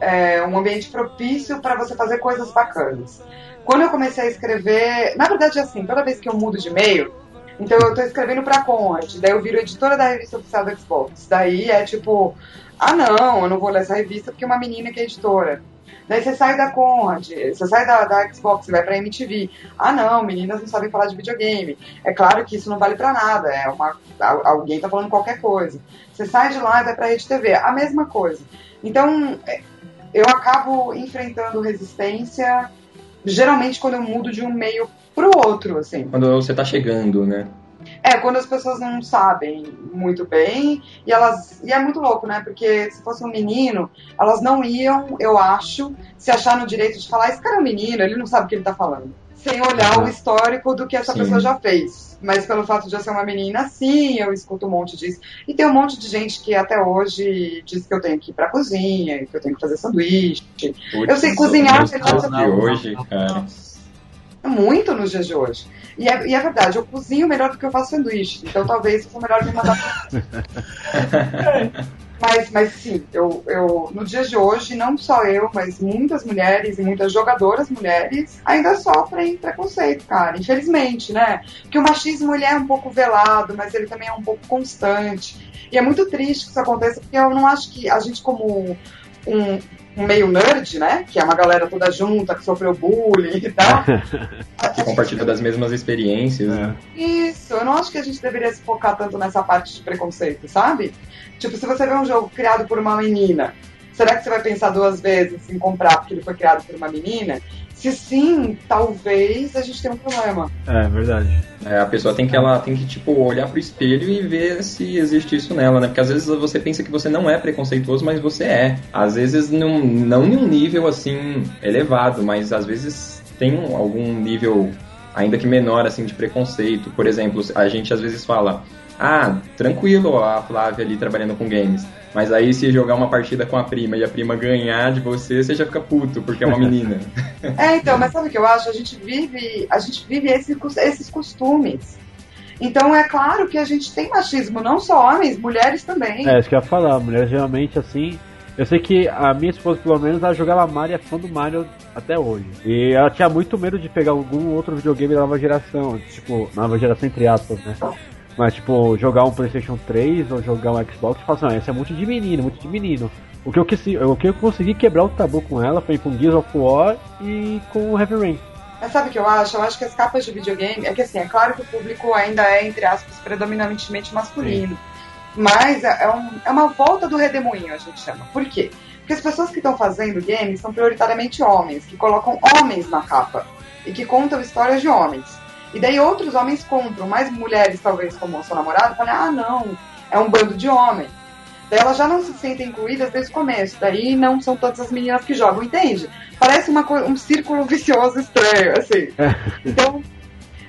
é, um ambiente propício para você fazer coisas bacanas. Quando eu comecei a escrever, na verdade, assim, toda vez que eu mudo de e-mail, então eu tô escrevendo pra Conrad, daí eu viro editora da revista oficial do Xbox. Daí é tipo, ah não, eu não vou ler essa revista porque é uma menina que é editora. Daí você sai da Conrad, você sai da, da Xbox, você vai pra MTV. Ah não, meninas não sabem falar de videogame. É claro que isso não vale pra nada, é uma, al- alguém tá falando qualquer coisa. Você sai de lá e vai pra Rede TV, a mesma coisa. Então, é, eu acabo enfrentando resistência, geralmente quando eu mudo de um meio pro outro, assim. Quando você tá chegando, né? É, quando as pessoas não sabem muito bem, e elas. E é muito louco, né? Porque se fosse um menino, elas não iam, eu acho, se achar no direito de falar, esse cara é um menino, ele não sabe o que ele tá falando. Sem olhar o histórico do que essa Sim. pessoa já fez. Mas pelo fato de eu ser uma menina, sim, eu escuto um monte disso. E tem um monte de gente que até hoje diz que eu tenho que ir pra cozinha, que eu tenho que fazer sanduíche. eu sei cozinhar de hoje, cara. muito nos dias de hoje. E é, e é verdade, eu cozinho melhor do que eu faço sanduíche. Então talvez fosse melhor me mandar. (laughs) mas, mas sim, eu, eu, no dia de hoje, não só eu, mas muitas mulheres e muitas jogadoras mulheres ainda sofrem preconceito, cara. Infelizmente, né? Porque o machismo ele é um pouco velado, mas ele também é um pouco constante. E é muito triste que isso aconteça, porque eu não acho que a gente, como um, um meio nerd, né? Que é uma galera toda junta, que sofreu bullying e tal. (laughs) Que compartilha das mesmas experiências, né? Isso, eu não acho que a gente deveria se focar tanto nessa parte de preconceito, sabe? Tipo, se você vê um jogo criado por uma menina, será que você vai pensar duas vezes em comprar porque ele foi criado por uma menina? Se sim, talvez a gente tenha um problema. É, verdade. É, a pessoa tem que, ela tem que, tipo, olhar pro espelho e ver se existe isso nela, né? Porque às vezes você pensa que você não é preconceituoso, mas você é. Às vezes não, não em um nível, assim, elevado, mas às vezes tem um- algum nível, ainda que menor, assim, de preconceito. Por exemplo, a gente às vezes fala, ah, tranquilo a Flávia ali trabalhando com games. Mas aí se jogar uma partida com a prima e a prima ganhar de você, você já fica puto, porque é uma menina. (laughs) É, então, mas sabe o que eu acho? A gente vive, a gente vive esse esses costumes. Então é claro que a gente tem machismo, não só homens, mulheres também. É, isso que eu ia falar. Mulher geralmente assim. Eu sei que a minha esposa, pelo menos, ela jogava Mario e é fã do Mario até hoje. E ela tinha muito medo de pegar algum outro videogame da nova geração. Tipo, nova geração entre aspas, né? Mas, tipo, jogar um PlayStation 3 ou jogar um Xbox e falar assim: ah, esse é muito de menino, muito de menino. O que, eu, quis- o que eu consegui quebrar o tabu com ela foi com Gears of War e com o Heavy Rain. Mas sabe o que eu acho? Eu acho que as capas de videogame. É que assim, é claro que o público ainda é, entre aspas, predominantemente masculino. Mas é, é um- é uma volta do redemoinho, a gente chama. Por quê? Porque as pessoas que estão fazendo games são prioritariamente homens, que colocam homens na capa e que contam histórias de homens. E daí outros homens compram, mas mulheres, talvez, como a sua namorada, falam: ah, não, é um bando de homem. Daí elas já não se sentem incluídas desde o começo. Daí não são todas as meninas que jogam, entende? Parece uma, um círculo (laughs) vicioso estranho, assim. (laughs) Então,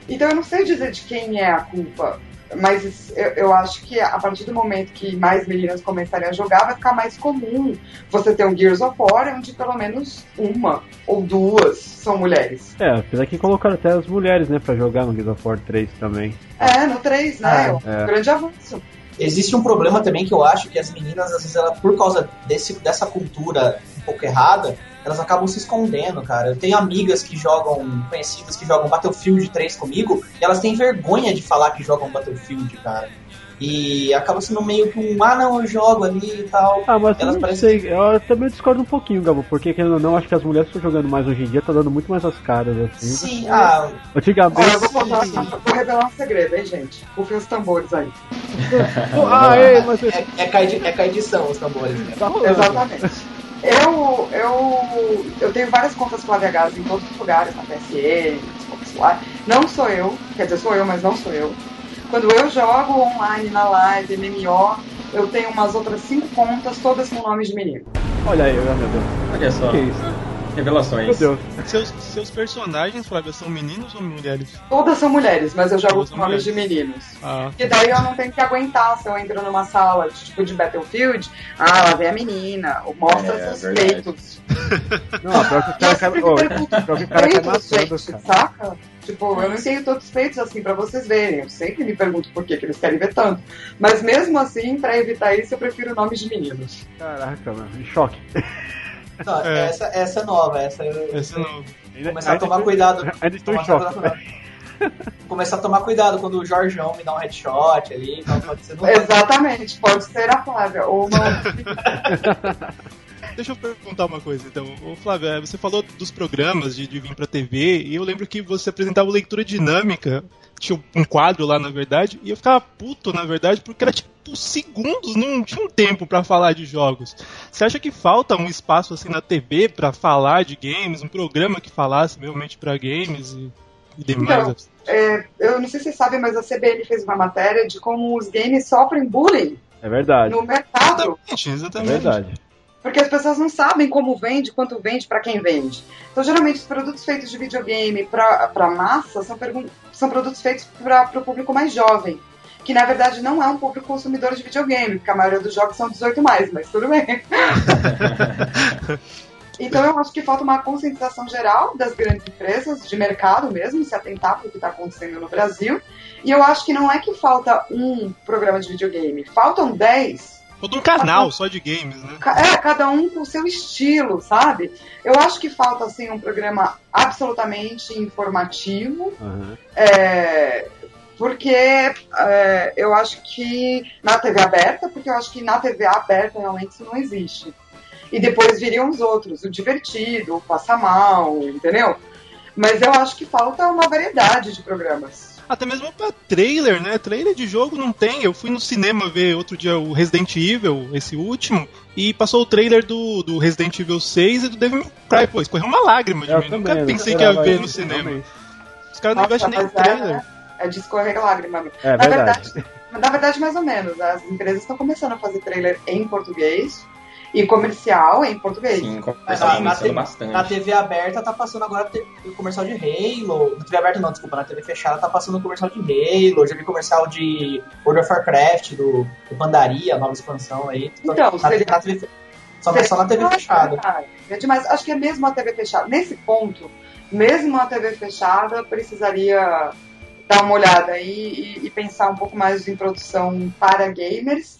então eu não sei dizer de quem é a culpa, mas eu, eu acho que a partir do momento que mais meninas começarem a jogar, vai ficar mais comum você ter um Gears of War onde pelo menos uma ou duas são mulheres. É, apesar que colocaram até as mulheres, né, pra jogar no Gears of War 3 também. É, no 3, né? Ah, É um é. grande avanço. Existe um problema também que eu acho que as meninas, às vezes, ela, por causa desse, dessa cultura um pouco errada, elas acabam se escondendo, cara. Eu tenho amigas que jogam, conhecidas que jogam Battlefield 3 comigo, e elas têm vergonha de falar que jogam Battlefield, cara. E acaba sendo meio que um, ah não, eu jogo ali e tal. Ah, mas elas não parecem sei, eu também discordo um pouquinho, Gabo, porque querendo ou não, acho que as mulheres que estão jogando mais hoje em dia tá dando muito mais as caras, assim. Sim, ah, Antigamente. Olha, eu vou, contar, vou revelar um segredo, hein, gente? Rufem os tambores aí. ah, ei, mas é, é, é com a edição os tambores, né? Tá rolando. Exatamente. Eu, eu, eu tenho várias contas Gás em todos os lugares, na PSN, no Xbox Live. Não sou eu, quer dizer, sou eu, mas não sou eu. Quando eu jogo online na live, MMO, eu tenho umas outras cinco contas, todas com nomes de menino. Olha aí, meu Deus. Olha só. Que isso? Revelações. Meu Deus. Seus, seus personagens, Flávia, são meninos ou mulheres? Todas são mulheres, mas eu jogo Todas com nomes de meninos. Ah. Que daí eu não tenho que aguentar se eu entro numa sala de, tipo de Battlefield. Ah, lá vem a menina. ou Mostra É, seus verdade. peitos. (laughs) Não, pior que o cara cai, (laughs) ô, pior que o cara cai Peitos, matando, gente, cara. saca? Tipo, eu não tenho todos os peitos assim pra vocês verem. Eu sempre me pergunto por que, que eles querem ver tanto. Mas mesmo assim, pra evitar isso, eu prefiro nomes de meninos. Caraca, mano, em choque. (laughs) Não, É. essa, essa é nova, essa eu Esse não. começar a tomar cuidado. Ainda estou em Tomar choque. cuidado, Começar a tomar cuidado quando o Jorjão me dá um headshot ali. Então pode ser no- Exatamente, pode ser a Flávia. Ou uma. (laughs) Deixa eu perguntar uma coisa, então. Ô, Flávia, você falou dos programas de, de vir pra TV, e eu lembro que você apresentava leitura dinâmica. Tinha um quadro lá, na verdade, e eu ficava puto, na verdade, porque era tipo segundos, não tinha um tempo pra falar de jogos. Você acha que falta um espaço assim na TV pra falar de games, um programa que falasse realmente pra games e, e demais? Então, é, eu não sei se vocês sabem, mas a CBN fez uma matéria de como os games sofrem bullying É verdade. no mercado. Exatamente, É exatamente. verdade. Porque as pessoas não sabem como vende, quanto vende, pra quem vende. Então, geralmente, os produtos feitos de videogame pra massa são, são produtos feitos para o público mais jovem. Que, na verdade, não é um público consumidor de videogame, porque a maioria dos jogos são 18 mais, mas tudo bem. (laughs) Então, eu acho que falta uma conscientização geral das grandes empresas, de mercado mesmo, se atentar para o que está acontecendo no Brasil. E eu acho que não é que falta um programa de videogame, faltam 10 Falta um canal só de games, né? É, cada um com o seu estilo, sabe? Eu acho que falta, assim, um programa absolutamente informativo, Aham. é, porque é, eu acho que na TV aberta, porque eu acho que na TV aberta realmente isso não existe. E depois viriam os outros, o divertido, o passa mal, entendeu? Mas eu acho que falta uma variedade de programas. Até mesmo pra trailer, né? Trailer de jogo não tem. Eu fui no cinema ver outro dia o Resident Evil, esse último, e passou o trailer do, do Resident Evil 6 e do Devil May Cry. Pô, escorreu uma lágrima de Eu mim. também, Nunca eu pensei que ia ver isso, no cinema. realmente. Os caras não investem nem é, trailer. né? É de escorrer lágrima. mesmo. É na verdade. verdade, na verdade, mais ou menos. As empresas estão começando a fazer trailer em português e comercial em português. Sim, começando na, na, TV, bastante. na TV aberta tá passando agora o comercial de Halo. Na TV aberta não, desculpa, na TV fechada tá passando o comercial de Halo. Já vi comercial de World of Warcraft, do, do Pandaria, a nova expansão aí. Então, na, seria- na TV, só, na- só na TV fechada. É demais. Acho que é mesmo a TV fechada. Nesse ponto, mesmo a TV fechada precisaria dar uma olhada aí e, e pensar um pouco mais em produção para gamers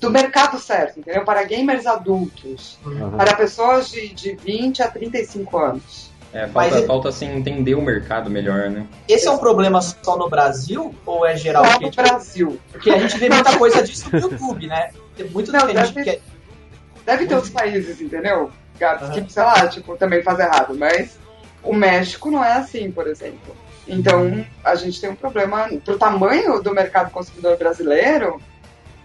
do mercado certo, entendeu? Para gamers adultos, Aham. para pessoas de, de 20 a 35 anos. É, falta, Mas- falta assim, entender o mercado melhor, né? Esse é um problema só no Brasil ou é geral? Só Porque, no tipo, Brasil. porque a gente vê muita (laughs) coisa disso no YouTube, né? Tem muito Não, que a gente deve- quer. Deve ter outros países, entendeu? Gatos Aham. que, sei lá, tipo, também faz errado, mas o México não é assim, por exemplo. Então, a gente tem um problema pro tamanho do mercado consumidor brasileiro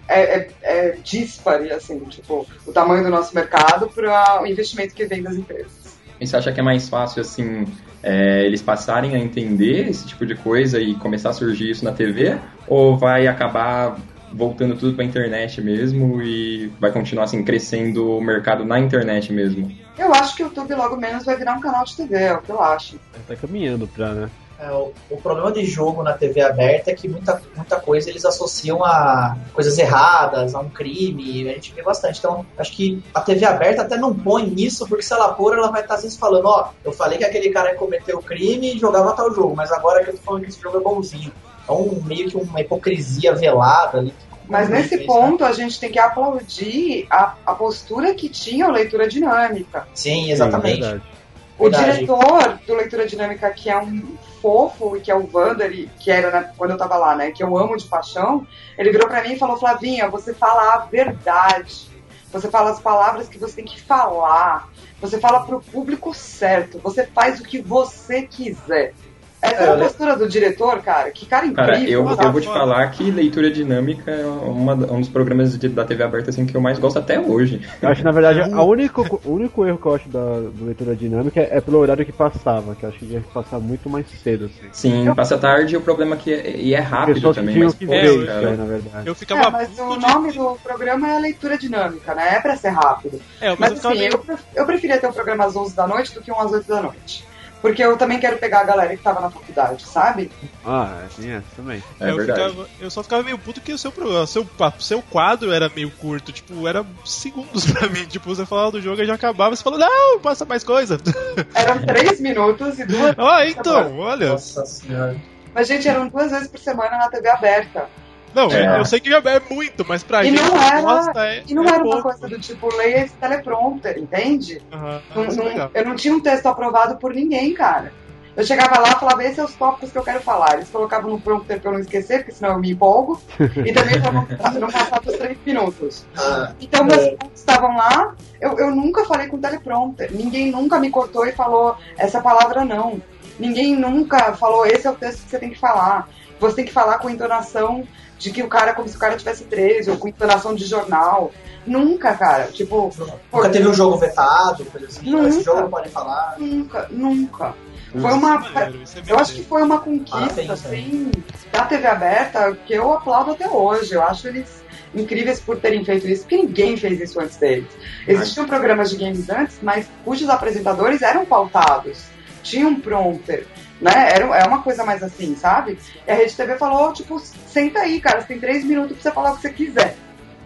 é, é, é dispare, assim, tipo, o tamanho do nosso mercado para o investimento que vem das empresas. E você acha que é mais fácil, assim, é, eles passarem a entender esse tipo de coisa e começar a surgir isso na TV? Ou vai acabar voltando tudo pra internet mesmo e vai continuar, assim, crescendo o mercado na internet mesmo? Eu acho que o YouTube logo menos vai virar um canal de TV, é o que eu acho. Tá caminhando pra, né? É, o, o problema de jogo na TV aberta é que muita, muita coisa eles associam a coisas erradas, a um crime, a gente vê bastante. Então, acho que a TV aberta até não põe nisso, porque se ela pôr, ela vai estar às vezes falando, ó, eu falei que aquele cara cometeu o crime e jogava tal jogo, mas agora que eu tô falando que esse jogo é bonzinho. Então, meio que uma hipocrisia velada ali. Mas nesse é isso, ponto, a gente tem que aplaudir a, a postura que tinha o Leitura Dinâmica. né? Sim, exatamente. verdade. O diretor do Leitura Dinâmica, que é um fofo e que é o Vander, e que era né, quando eu tava lá, né? Que eu amo de paixão, ele virou pra mim e falou, Flavinha, você fala a verdade. Você fala as palavras que você tem que falar. Você fala pro público certo. Você faz o que você quiser. Essa é a postura do diretor, cara. Que cara incrível. Cara, eu, sabe? eu vou te falar que leitura dinâmica é uma, um dos programas de- da TV aberta assim, que eu mais gosto até hoje. Eu acho que na verdade a único, o único erro que eu acho da do leitura dinâmica é pelo horário que passava, que eu acho que ia passar muito mais cedo, assim. Sim, passa tarde e o problema é que é, e é rápido também, mas que pô, ver isso, cara. na verdade. Eu É, ficava mas o nome do programa é leitura dinâmica, né? É pra ser rápido. É, mas mas eu assim, meio- eu, pref- eu preferia ter um programa às 11 da noite do que um às 8 da noite. Porque eu também quero pegar a galera que tava na faculdade, sabe? Ah, é, tem essa também. É eu, verdade. ficava- eu só ficava meio puto que o seu, pro- seu, pa- seu quadro era meio curto, tipo, era segundos (laughs) pra mim. Tipo, você falava do jogo e já acabava, você falou, não, passa mais coisa. (laughs) Eram 3 minutos e duas. Ah, então, olha. Nossa senhora. Mas, gente, eram duas vezes por semana na TV aberta. Não, É. eu sei que já é muito, mas pra E gente não era, gosta é, e não é era uma pouco. coisa do tipo, leia esse teleprompter, entende? Aham, Não- é não- eu não tinha um texto aprovado por ninguém, cara. Eu chegava lá e falava, esses são os tópicos que eu quero falar. Eles colocavam no prompter pra eu não esquecer, porque senão eu me empolgo. E também pra não, não passar dos três minutos. Ah, Então, meus pontos estavam lá. Eu, eu nunca falei com teleprompter. Ninguém nunca me cortou e falou essa palavra não. Ninguém nunca falou esse é o texto que você tem que falar. Você tem que falar com entonação de que o cara, como se o cara tivesse 13, ou com entonação de jornal. Nunca, cara. Tipo, nunca teve um jogo vetado, coisa assim. Nunca. Esse jogo não pode falar. Nunca, nunca. Foi Isso uma. é maneiro, é Eu acho que foi uma conquista, assim, da TV aberta que eu aplaudo até hoje. Eu acho eles incríveis por terem feito isso, porque ninguém fez isso antes deles. Existiam programas de games antes, mas cujos apresentadores eram pautados, tinham um prompter, né? Era, é uma coisa mais assim, sabe? E a Rede TV falou, tipo, senta aí, cara, você tem três minutos pra você falar o que você quiser.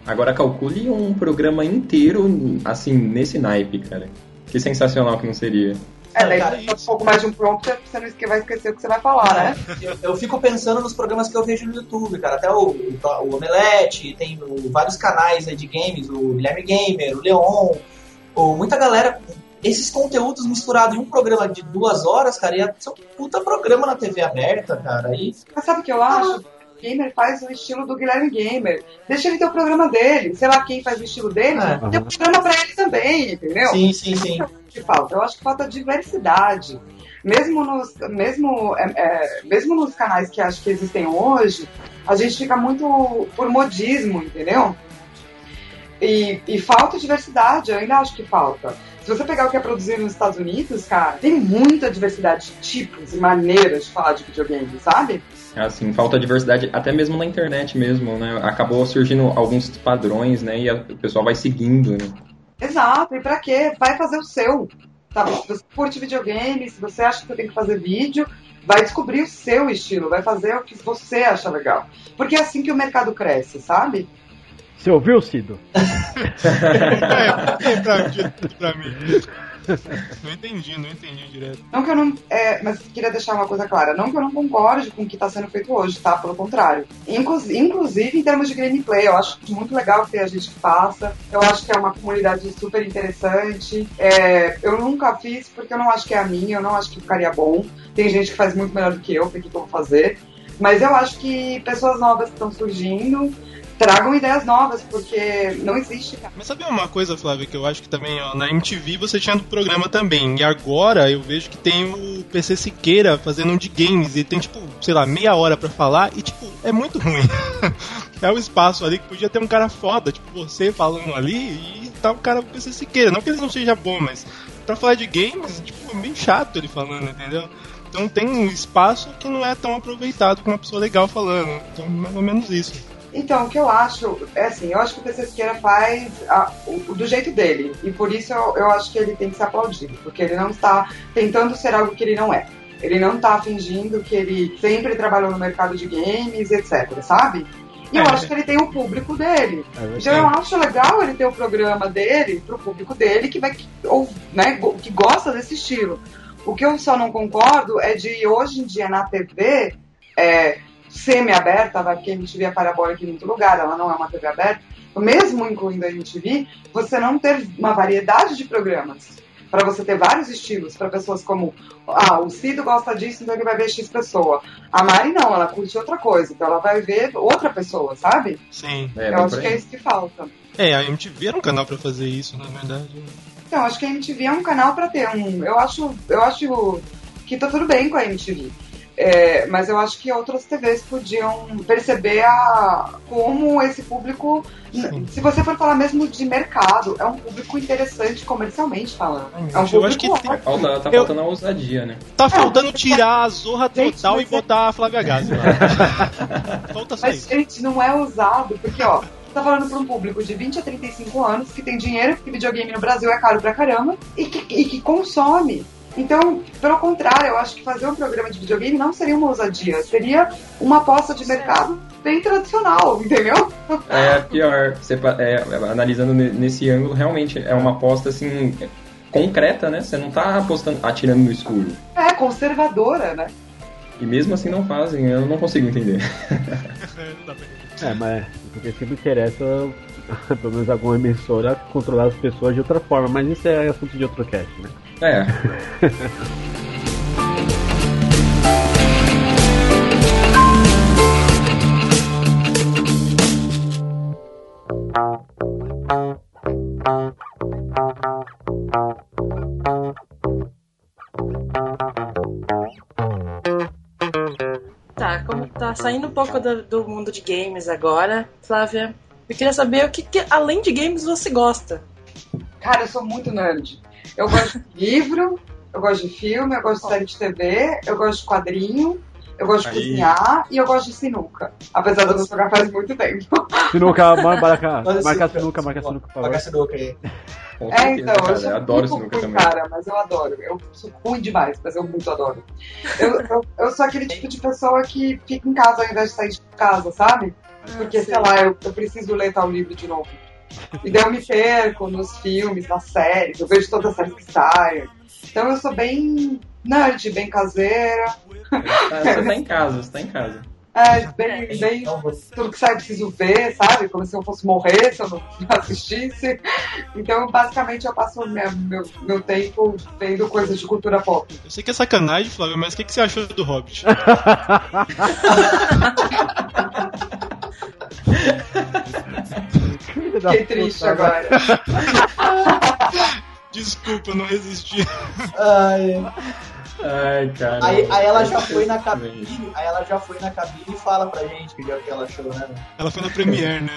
Agora calcule um programa inteiro, assim, nesse naipe, cara. Que sensacional que não seria. É, daí cara, um pouco mais de um prompter, você não vai esquecer o que você vai falar, né? Eu, eu fico pensando nos programas que eu vejo no YouTube, cara. Até o, o, Omelete, tem vários canais aí de games, o Guilherme Gamer, o Leon, o, muita galera. Esses conteúdos misturados em um programa de duas horas, cara, ia ser um puta programa na TV aberta, cara. Aí, Mas sabe o que eu acho? O Gamer faz o estilo do Guilherme Gamer. Deixa ele ter o programa dele. Sei lá quem faz o estilo dele, É. tem um programa pra ele também, entendeu? sim, sim, sim. que falta? Eu acho que falta diversidade. Mesmo nos, mesmo, é, é, mesmo nos canais que acho que existem hoje, a gente fica muito por modismo, entendeu? E, e falta diversidade, eu ainda acho que falta. Se você pegar o que é produzido nos Estados Unidos, cara, tem muita diversidade de tipos e maneiras de falar de videogame, sabe? Assim, falta diversidade até mesmo na internet mesmo, né? Acabou surgindo alguns padrões, né? E a- o pessoal vai seguindo, né? Exato, e pra quê? Vai fazer o seu. Tá? Se você curte videogame, se você acha que você tem que fazer vídeo, vai descobrir o seu estilo, vai fazer o que você acha legal. Porque é assim que o mercado cresce, sabe? Você ouviu, Cido? (laughs) É, pra, pra mim. Não entendi, não entendi direto. Não que eu não. é, mas queria deixar uma coisa clara. Não que eu não concorde com o que está sendo feito hoje, tá? Pelo contrário. Inclu- inclusive em termos de gameplay, eu acho muito legal ter a gente que faça. Eu acho que é uma comunidade super interessante. É, eu nunca fiz porque eu não acho que é a minha, eu não acho que ficaria bom. Tem gente que faz muito melhor do que eu, por que que eu vou fazer? Mas eu acho que pessoas novas que estão surgindo tragam ideias novas, porque não existe, cara. Mas sabe uma coisa, Flávio, que eu acho que também, ó, na MTV você tinha do programa também. E agora eu vejo que tem o PC Siqueira fazendo um de games. E tem, tipo, sei lá, meia hora pra falar e, tipo, é muito ruim. (laughs) é um espaço ali que podia ter um cara foda, tipo, você falando ali e tá o cara do PC Siqueira. Não que ele não seja bom, mas pra falar de games, tipo, é meio chato ele falando, entendeu? Então tem um espaço que não é tão aproveitado com uma pessoa legal falando. Então, mais ou menos isso. Então, o que eu acho, é assim, eu acho que o PC Siqueira faz a- o- do jeito dele. E por isso eu, eu acho que ele tem que ser aplaudido. Porque ele não está tentando ser algo que ele não é. Ele não está fingindo que ele sempre trabalhou no mercado de games, etc, sabe? E eu É. acho que ele tem o público dele. É Então eu acho legal ele ter o programa dele pro público dele que vai ou, né, que gosta desse estilo. O que eu só não concordo é de hoje em dia na TV é, semi-aberta, vai porque a MTV é parabólica em muito lugar, ela não é uma TV aberta, mesmo incluindo a MTV, você não ter uma variedade de programas. Para você ter vários estilos, para pessoas como, ah, o Cido gosta disso, então ele vai ver X pessoa. A Mari não, ela curte outra coisa, então ela vai ver outra pessoa, sabe? Sim. É, eu acho que é isso que falta. É, a MTV era um canal pra fazer isso, na verdade. Então, acho que a MTV é um canal pra ter um. Eu acho, eu acho que tá tudo bem com a MTV. É, mas eu acho que outras TVs podiam perceber a, como esse público, se você for falar mesmo de mercado, é um público interessante comercialmente falando. É um Eu acho que tem- Falta, tá Eu- faltando a ousadia, né? Tá faltando tirar a Zorra Gente, total e é- botar a Flávia Gazi lá. (laughs) Falta só Mas, isso. gente, não é usado, porque, ó, você tá falando pra um público de 20 a 35 anos que tem dinheiro, porque videogame no Brasil é caro pra caramba, e que, e que consome. Então, pelo contrário, eu acho que fazer um programa de videogame não seria uma ousadia, seria uma aposta de mercado bem tradicional, entendeu? É pior, você, é, analisando ne- nesse ângulo, realmente é uma aposta assim concreta, né? Você não tá apostando, atirando no escuro. É, conservadora, né? E mesmo assim não fazem, eu não consigo entender. É, mas porque sempre interessa, (laughs) pelo menos alguma emissora, controlar as pessoas de outra forma, mas isso é assunto de outro cast, né? É. Tá, como tá saindo um pouco do, do mundo de games agora, Flávia, eu queria saber o que, que, além de games, você gosta. Cara, eu sou muito nerd. Eu gosto de livro, eu gosto de filme, eu gosto de série de TV, eu gosto de quadrinho, eu gosto de Aí. cozinhar e eu gosto de sinuca. Apesar de eu não jogar faz muito tempo. Sinuca, mar- (laughs) marca, marca esse- sinuca, marca sinuca, por favor. Paga sinuca aí. Com É, certeza, então, cara, eu eu adoro muito sinuca ruim, também. cara, mas eu adoro. Eu sou ruim demais, mas eu muito adoro. Eu, eu, eu sou aquele tipo de pessoa que fica em casa ao invés de sair de casa, sabe? Porque, sei lá, eu, eu preciso ler tal livro de novo. E daí eu me perco nos filmes, nas séries, eu vejo todas as séries que saem. Então eu sou bem nerd, bem caseira. Tá, Você tá em casa, você tá em casa. É, bem, bem, tudo que sai eu preciso ver, sabe? Como se eu fosse morrer se eu não (laughs) assistisse. Então, basicamente, eu passo minha- meu, meu tempo vendo coisas de cultura pop. Eu sei que é sacanagem, Flávio, mas o que, que você achou do Hobbit? (laughs) Fiquei triste agora. Desculpa, não resisti. Ai, Ai, cara. aí, aí ela já foi na cabine, aí ela já foi na cabine e fala pra gente que já que ela achou, né? Ela foi na Premiere, né?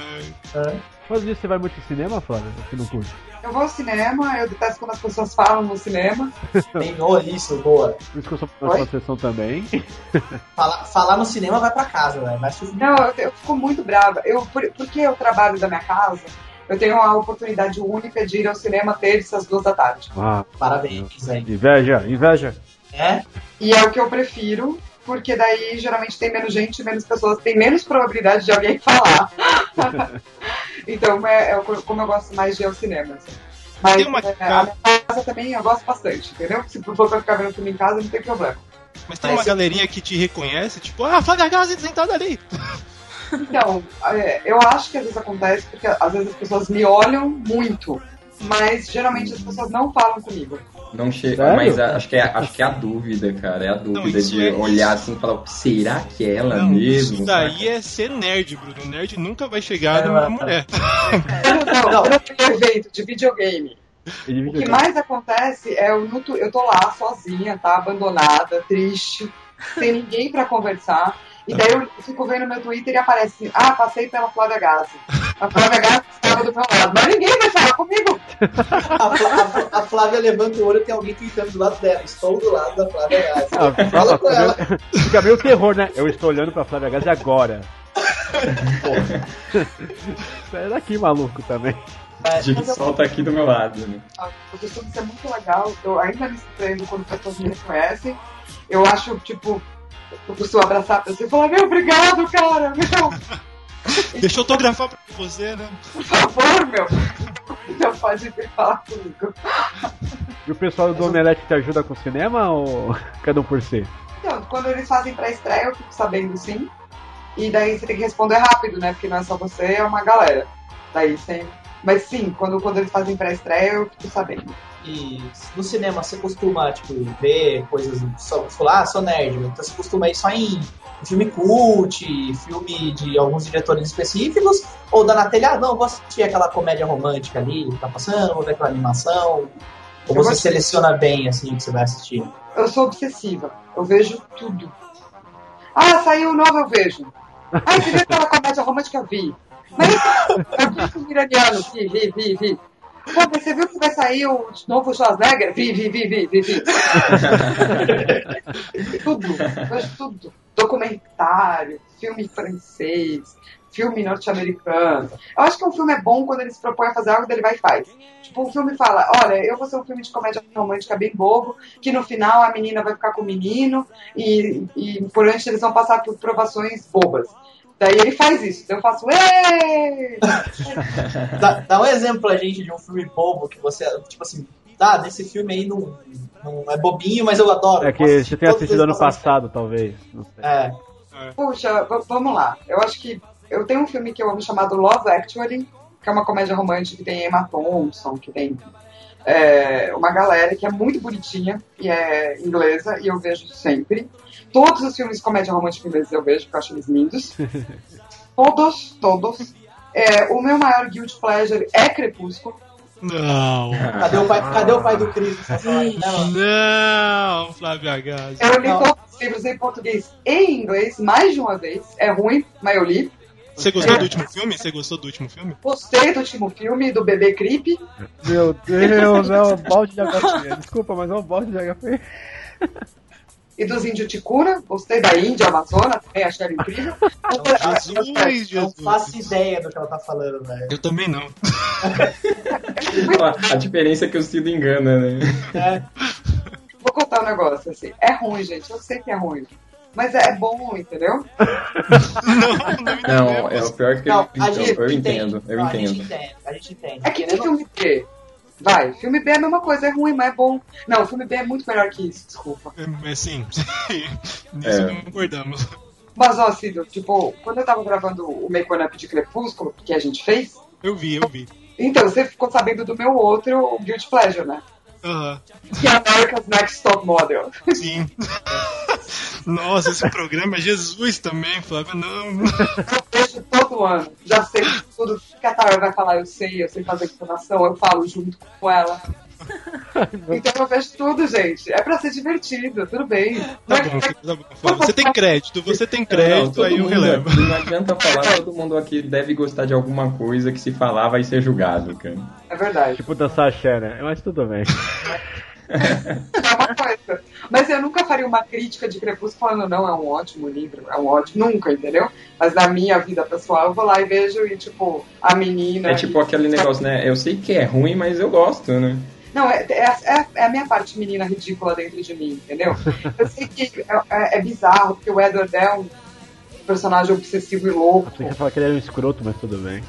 Mas isso você vai muito ao cinema, Flávio? Você não curte? Eu vou ao cinema, eu detesto quando as pessoas falam no cinema. (laughs) Tenhou isso, boa. Por isso que eu sou na sessão também. (laughs) Falar, falar no cinema vai pra casa, velho. Vai se Não, eu, eu fico muito brava. Eu, por, porque eu trabalho da minha casa, eu tenho a oportunidade única de ir ao cinema terça às duas da tarde. Ah, Parabéns, aí. inveja, inveja. É? E é o que eu prefiro, porque daí geralmente tem menos gente, menos pessoas, tem menos probabilidade de alguém (laughs) falar. (laughs) então é, é como eu gosto mais de ir ao cinema. assim. Mas uma é, a minha casa também eu gosto bastante, entendeu? Se for pra ficar vendo filme em casa, não tem problema. Mas tem uma galerinha que te reconhece, tipo, ah, Flávia Gazi sentada ali. (laughs) Então, é, eu acho que às vezes acontece porque às vezes as pessoas me olham muito, mas geralmente as pessoas não falam comigo. Não chega, mas a- acho que, é, acho que é a dúvida, cara. É a dúvida isso de é- olhar assim e falar, será que é ela Não, mesmo? isso daí é ser nerd, Bruno. Nerd nunca vai chegar É, numa tá. mulher. (laughs) Não, não, eu não evento de videogame. Ele O que mais acontece é eu, no tu- eu tô lá sozinha, tá? Abandonada, triste, sem ninguém pra conversar. E daí eu fico vendo meu Twitter e aparece assim, ah, passei pela Flávia Gazi. A Flávia Gazi estava do meu lado. Mas ninguém vai falar comigo. A, Flá- a- a Flávia levanta o olho e tem alguém tweetando do lado dela. Estou do lado da Flávia Gazi. Ah, Fala com ela. Fica meio terror, né? Eu estou olhando pra Flávia Gazi agora. Porra. (laughs) Sai daqui, maluco, também. É, De mas eu- sol tá aqui do meu lado, né? Eu costumo ser muito legal. Eu ainda me surpreendo quando pessoas me reconhecem. Eu acho, tipo, eu costumo abraçar a pessoa e falar, meu, obrigado, cara, meu, (laughs) Deixa eu autografar pra você, né? por favor, meu. Então pode vir falar comigo. E o pessoal do Omelete te ajuda com o cinema ou cada um por si? Então, quando eles fazem pré-estreia, eu fico sabendo sim. E daí você tem que responder rápido, né? Porque não é só você, é uma galera. Daí sem. Mas sim, quando, quando eles fazem pré-estreia, eu fico sabendo. E no cinema você costuma, tipo, ver coisas. Só, falou, ah, sou nerd, então você costuma ir só em filme cult, filme de alguns diretores específicos, ou dá na telha, ah, não, vou assistir aquela comédia romântica ali que tá passando, vou ver aquela animação. Ou Eu você seleciona bem assim o que você vai assistir. Eu sou obsessiva. Eu vejo tudo. Ah, saiu novo, eu vejo. Ah, você viu aquela comédia romântica? Vi. Mas (laughs) eu vi com o iraniano, vi, vi, vi, vi. Pô, mas você viu que vai sair o novo Schwarzenegger? Vi, vi, vi, vi, vi, vi. (laughs) tudo, vejo tudo. Documentário, filme francês, filme norte-americano. Eu acho que um filme é bom quando ele se propõe a fazer algo, ele vai e faz. Tipo, um filme fala, olha, eu vou ser um filme de comédia romântica bem bobo, que no final a menina vai ficar com o menino e, e por antes eles vão passar por provações bobas. Daí ele faz isso. Então eu faço! Dá, dá um exemplo pra gente de um filme bobo que você, tipo assim, tá, nesse filme aí não, não é bobinho, mas eu adoro. É que você tem assistido as ano passado, talvez. Não sei. É. Puxa, vamos lá. Eu acho que eu tenho um filme que eu amo chamado Love Actually, que é uma comédia romântica que tem Emma Thompson, que tem é, uma galera que é muito bonitinha e é inglesa e eu vejo sempre. Todos os filmes de comédia romântica ingleses eu vejo, porque eu acho eles lindos. (laughs) Todos, todos. É, o meu maior guilty pleasure é Crepúsculo. Não. Cadê o pai, cadê o pai do Cris? Não, Flávio Agazzi. Eu li todos os livros em português e em inglês mais de uma vez. É ruim, mas eu li. Você gostou do último filme? Você gostou do último filme? Gostei do último filme, do bebê creepy. Meu Deus, é um balde de HP. Desculpa, mas é um balde de HP. (laughs) e dos índios Ticuna. Gostei da Índia, Amazônia, também achei ela incrível. (laughs) Jesus, Não faço ideia do que ela tá falando, velho. Eu também não. (laughs) a diferença é que o Cido engana, né? Vou contar um negócio assim. É ruim, gente. Eu sei que é ruim. Mas é bom, entendeu? Não, é o pior que Não, eu, a eu, gente eu entendo, eu Não, A gente entendo. entende, a gente entende. É que tem filme B. Vai, filme B é a mesma coisa, é ruim, mas é bom. Não, filme B é muito melhor que isso, desculpa. É, sim, (laughs) nisso É. concordamos. Mas, ó, Cido, tipo, quando eu tava gravando o Make One Up de Crepúsculo, que a gente fez, Eu vi, eu vi. então você ficou sabendo do meu outro Guilty Pleasure, né? Aham. Que é America's Next Top Model. Sim. (laughs) Nossa, esse programa é Jesus também, Flávio. Não. Eu vejo todo ano. Já sei tudo que a Tara vai falar, eu sei, eu sei fazer entonação, eu falo junto com ela. Então eu vejo tudo, gente. É pra ser divertido, tudo bem. Tá bom, tá bom. Você tem crédito, você tem Não, crédito, todo aí eu mundo relevo. aqui, não adianta falar, todo mundo aqui deve gostar de alguma coisa que se falar vai ser julgado, cara. É verdade. Tipo dançar axé, né? Mas tudo bem. É uma coisa. Mas eu nunca faria uma crítica de Crepúsculo falando, não, é um ótimo livro, é um ótimo. Nunca, entendeu? Mas na minha vida pessoal, eu vou lá e vejo e, tipo, a menina. É tipo aquele negócio, né? Eu sei que é ruim, mas eu gosto, né? Não, é, é, é- é a minha parte menina ridícula dentro de mim, entendeu? (laughs) Eu sei que é, é- é bizarro, porque o Edward é um personagem obsessivo e louco. Você quer falar que ele era um escroto, mas tudo bem.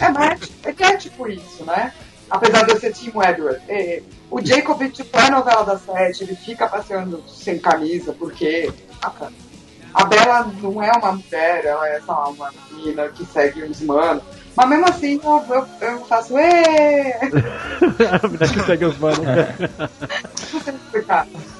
É, mas é, é tipo isso, né? Apesar de eu ser Team Edward. O Jacob, tipo, é a novela da sete, ele fica passeando sem camisa, porque. Ah, cara, a Bela não é uma mulher, ela é só uma menina que segue uns manos. Mas mesmo assim, eu, eu, eu faço. Ê! (laughs) Menina que segue os manos. (laughs)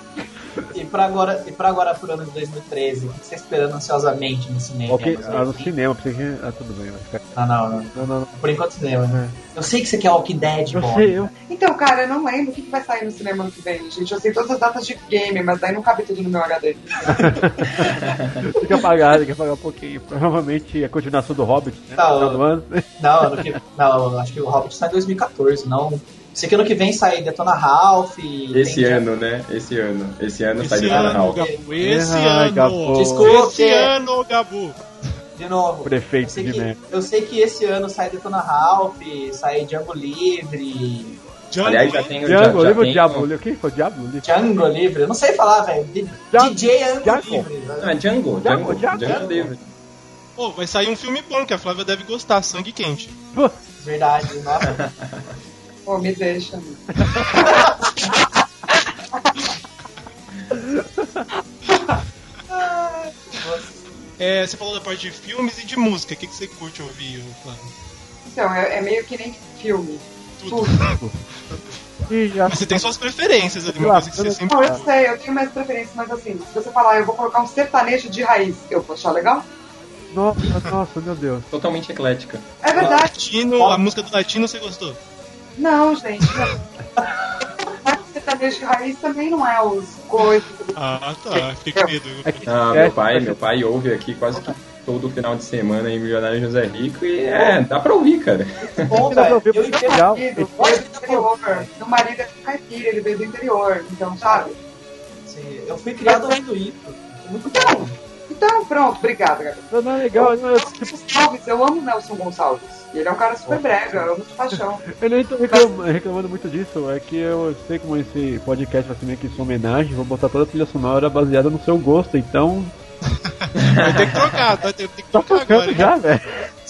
Não. E pra agora, e pra agora pro ano de 2013, o que você tá esperando ansiosamente no cinema? Ok, ah, no cinema, pensei que. Ah, tudo bem, vai ficar. Ah, não, não. Não, não, não. Por enquanto cinema, né? Eu sei que você quer Walking Dead, Eu sei, eu. Então, cara, eu não lembro o que, que vai sair no cinema ano que vem, gente. Eu sei todas as datas de game, mas daí não cabe tudo no meu HD. (laughs) Tem que apagar, tem que apagar um pouquinho. Provavelmente a continuação do Hobbit, né? Tá, no final do ano. Não, que, não, acho que o Hobbit sai em 2014, não. Sei que ano que vem sai Detona Ralph. Esse tem- ano, né? Esse ano. Esse ano sai Esse ano, Natal. Gabu. Esse Ai, ano. Gabu. Desculpe. Esse ano, Gabu. De novo. Prefeito de que, merda. eu sei que esse ano sai Detona Ralph, sai Django Livre. Django, Aliás, já tem, já, Django, já livro tem Diablo. O que foi Diablo? Livro. Django Livre, eu não sei falar, velho. DJ Ango Django. Livre. Não, é Django, Django, Django, Django. Django livre. Pô, vai sair um filme bom que a Flávia deve gostar, Sangue Quente. Pô, Verdade, nossa. (laughs) Pô, me deixa. É, você falou da parte de filmes e de música. O que, que você curte ouvir, Flávio? Então, é, é meio que nem filme. Tudo. Mas (laughs) você tem suas preferências ali, uma coisa que você eu- sempre Não, eu sei, eu tenho mais preferências, mas assim, se você falar, eu vou colocar um sertanejo de raiz, eu vou achar legal? Nossa, nossa, meu Deus. Totalmente eclética. É verdade. Latino, a música do latino você gostou? Não, gente. Não. sertanejo de raiz também não é os coisas. Ah, tá. Fiquei com medo. Ah, meu pai, meu pai ouve aqui quase que todo final de semana em Milionário José Rico e é, dá pra ouvir, cara. Bom, Dá pra ouvir, Eu porque é entendo legal. Do interior. Meu marido é caipira, ele veio do interior. Então, sabe? Sim, Eu fui criado ouvindo isso. É Muito bom. Então, pronto, obrigada, Gabriel. Não, não é legal, não, eu, tipo, Gonçalves, eu amo o Nelson Gonçalves. E ele é um cara super brega, eu amo de paixão. (laughs) eu nem tô reclam- reclamando muito disso, é que eu sei como esse podcast vai ser meio que sua homenagem, vou botar toda a trilha sonora baseada no seu gosto, então. (laughs) Vai ter que trocar, vai ter, tem que Tá trocar agora, tocando hein? já, velho.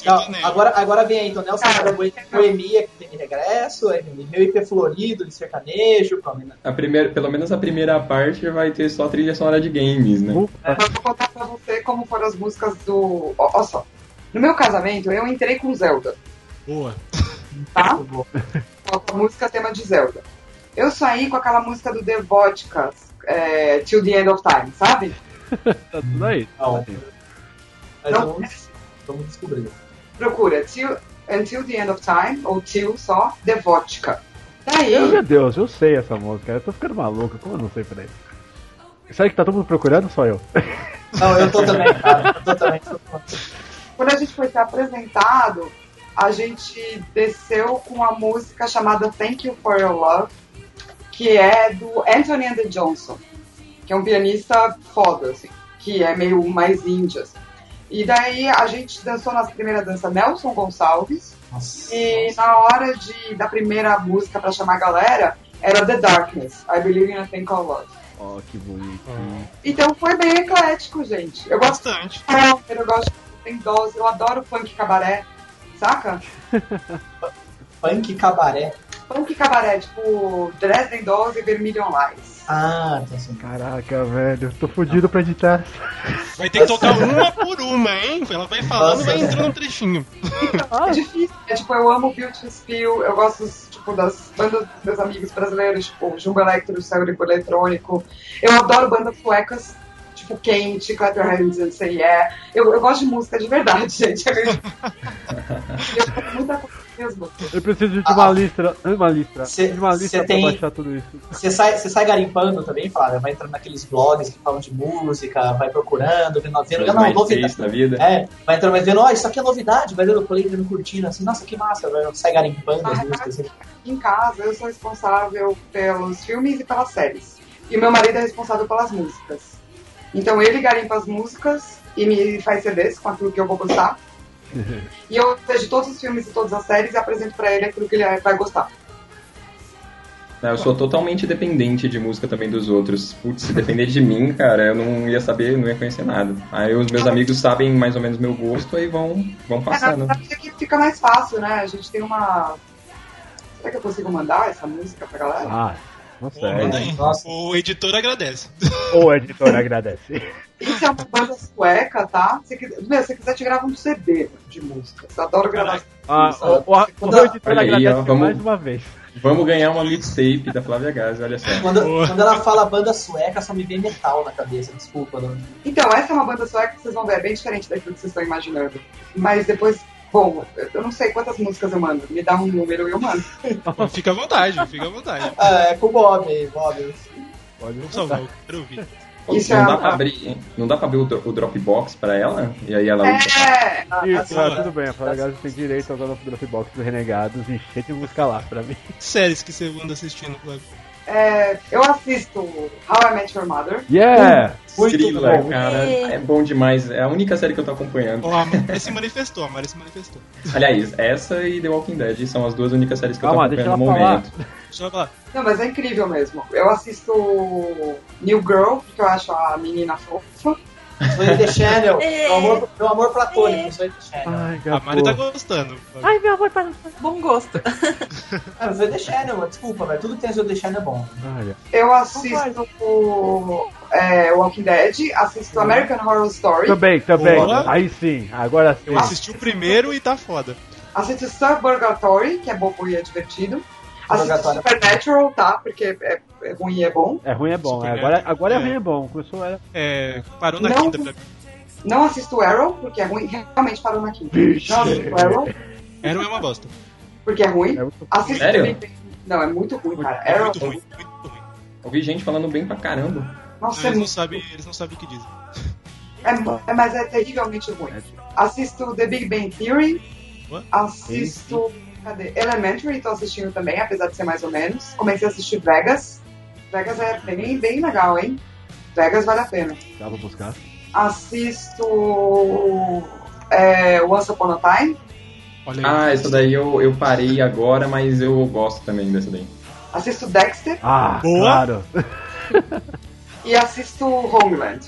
Não, agora, agora vem aí, então, Nelson Boemia, que tem regresso, aí vem meu IP Florido de sertanejo. A primeira, pelo menos a primeira parte vai ter só trilha sonora de games, né? Mas vou contar pra você como foram as músicas do. Ó, ó só. No meu casamento, eu entrei com Zelda, Boa. tá? (laughs) Com a música tema de Zelda. Eu saí com aquela música do The Vodka, é, Till the End of Time, sabe? (laughs) Tá tudo aí. Não. Mas Não. vamos, vamos descobrir. Procura till, Until the End of Time, ou Till só, The Vodka. Daí, Eu, meu Deus, eu sei essa música, eu tô ficando maluco, como eu não sei pra isso? Sabe que tá todo mundo procurando? Só eu. Não, eu tô também, cara. Eu tô também. quando a gente foi ser apresentado, a gente desceu com a música chamada Thank You For Your Love, que é do Anthony and the Johnson, que é um pianista foda, assim, que é meio mais índia. assim. E daí a gente dançou na primeira dança Nelson Gonçalves, Nossa. e na hora de, da primeira música pra chamar a galera, era The Darkness, I Believe in a Thing Called Love. Ó, que bonitinho. Então foi bem eclético, gente. Eu gosto Bastante. de eu gosto de tem dose, eu adoro funk cabaré, saca? (laughs) Funk cabaré. Funk cabaré, tipo Dresden Dolls e Vermilion Lies. Ah, tá assim. Caraca, velho, tô fudido pra editar. Vai ter que tocar uma por uma, hein? Ela vai falando e vai entrando um trechinho. É difícil, é tipo, eu amo Beautiful Spill, eu gosto tipo, das bandas dos meus amigos brasileiros, tipo Jumbo Electro, Céurico Eletrônico. Eu adoro bandas suecas, tipo Quente, Clap Your Hands and Say Yeah. Eu, eu gosto de música de verdade, (laughs) gente. Eu, eu gosto (laughs) muita coisa mesmo. Eu preciso de uma lista, uma lista, Cê- de uma lista pra tem- baixar tudo isso. Você sai, você sai garimpando também, Flávia? Vai entrando naqueles blogs que falam de música, vai procurando, vendo, vendo não, mais novidade. da vida. É, vai entrando, vai vendo, ó, isso aqui é novidade, vai vendo o play, vendo curtindo, assim, nossa, que massa, vai, sai garimpando as músicas. Assim. Em casa, eu sou responsável pelos filmes e pelas séries. E o meu marido é responsável pelas músicas. Então ele garimpa as músicas e me faz CDs com aquilo que eu vou gostar. E eu vejo todos os filmes e todas as séries e apresento pra ele aquilo que ele vai gostar. Eu sou totalmente dependente de música também dos outros. Putz, se depender de mim, cara, eu não ia saber, não ia conhecer nada. Aí os meus amigos sabem mais ou menos meu gosto, aí vão, vão É, passando. verdade aqui fica mais fácil, né? A gente tem uma. Será que eu consigo mandar essa música pra galera? Ah, não Pô, aí. Nossa. O editor agradece. Ou a editora agradece. Isso é uma banda sueca, tá? Se quiser, meu, se quiser, te grava um CD de músicas. Eu adoro gravar. Ah, o, o, o, o editor Olha aí, agradece ó, vamos- mais uma vez. Vamos ganhar uma mixtape da Flávia Gazi, olha só. Quando, quando ela fala banda sueca, só me vem metal na cabeça, desculpa. Não. Então, essa é uma banda sueca que vocês vão ver, é bem diferente daquilo que vocês estão imaginando. Mas depois, bom, eu não sei quantas músicas eu mando. Me dá um número e eu mando. (laughs) Fica à vontade, fica à vontade. (laughs) Ah, é com o Bob aí, Bob. Pode Por favor, eu quero ouvir. Isso não, é dá a- pra abrir, não dá pra abrir o, dro- o Dropbox pra ela? E aí ela usa. É! Isso, ah, tudo bem, a Flávia tem direito ao Dropbox dos Renegados e cheio de música lá pra mim. Séries que você anda assistindo, Flávio? É, eu assisto How I Met Your Mother. Yeah! Muito Thriller, bom. cara. É bom demais. É a única série que eu tô acompanhando. Ó, a Mari se manifestou, a Mari se manifestou. (laughs) Aliás, essa e The Walking Dead são as duas únicas séries que eu tô Calma, deixa acompanhando ela no falar. momento. Deixa eu falar. Não, mas é incrível mesmo. Eu assisto New Girl, porque eu acho a menina fofa. Zoe The Channel, É. meu amor, meu amor platônico, Zoe The Channel. Ai, A Mari tá gostando. Ai, meu amor, para. Bom gosto. Ah, Zoe The Channel, desculpa, velho, tudo que tem Zoe The Channel é bom. Olha. Eu assisto é, Walking Dead, assisto American Horror Story, Também, também. Boa. Aí sim, agora sim. Eu assisti o primeiro e tá foda. assisto Suburgatory, que é bobo e é divertido. Purgatório. Supernatural, tá? Porque é, é ruim e é bom. É ruim é bom, é, agora, agora é É. ruim é bom. Começou era. É, parou na Não. quinta pra mim. Não assisto Arrow, porque é ruim. Realmente parou na quinta. Vixe. Não assisto Arrow, Era uma bosta. porque é ruim. É muito... Assisto Sério? Não, é muito ruim, cara. É Arrow muito ruim, muito ruim. Ouvi gente falando bem pra caramba. Nossa, é eles, não muito- sabem, eles não sabem o que dizem. é, é, mas é terrivelmente ruim. Assisto The Big Bang Theory. Assisto. Cadê? Elementary, tô assistindo também, apesar de ser mais ou menos. Comecei a assistir Vegas. Vegas é bem, bem legal, hein? Vegas vale a pena. Dá pra buscar. Assisto. É, Once Upon a Time. Ah, essa daí eu, eu parei agora, mas eu gosto também dessa daí. Assisto Dexter. Ah, Boa. claro. E assisto Homeland.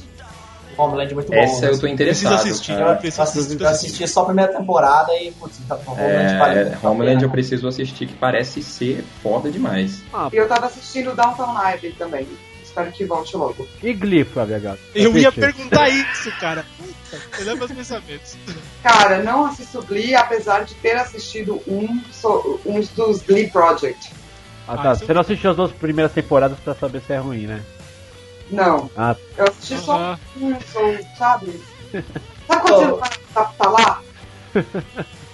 Homeland é muito bom. Essa eu tô Preciso interessado. assistir. cara. Eu assisti, eu assisti só a primeira temporada e, putz, tá bom. Homeland vale É, a Homeland eu preciso assistir, que parece ser foda demais. E eu tava assistindo Downtown Abbey também. Espero que volte logo. E Glee, Flávia Gato? Eu ia perguntar isso, cara. Puta, eu lembro meus pensamentos. Cara, não assisto Glee, apesar de ter assistido um, so- uns dos Glee Project. Ah, tá. Você não assistiu as duas primeiras temporadas pra saber se é ruim, né? Não. Ah, Eu assisti só um, sabe? (laughs) Sabe quando você tá, tá, tá lá? (laughs)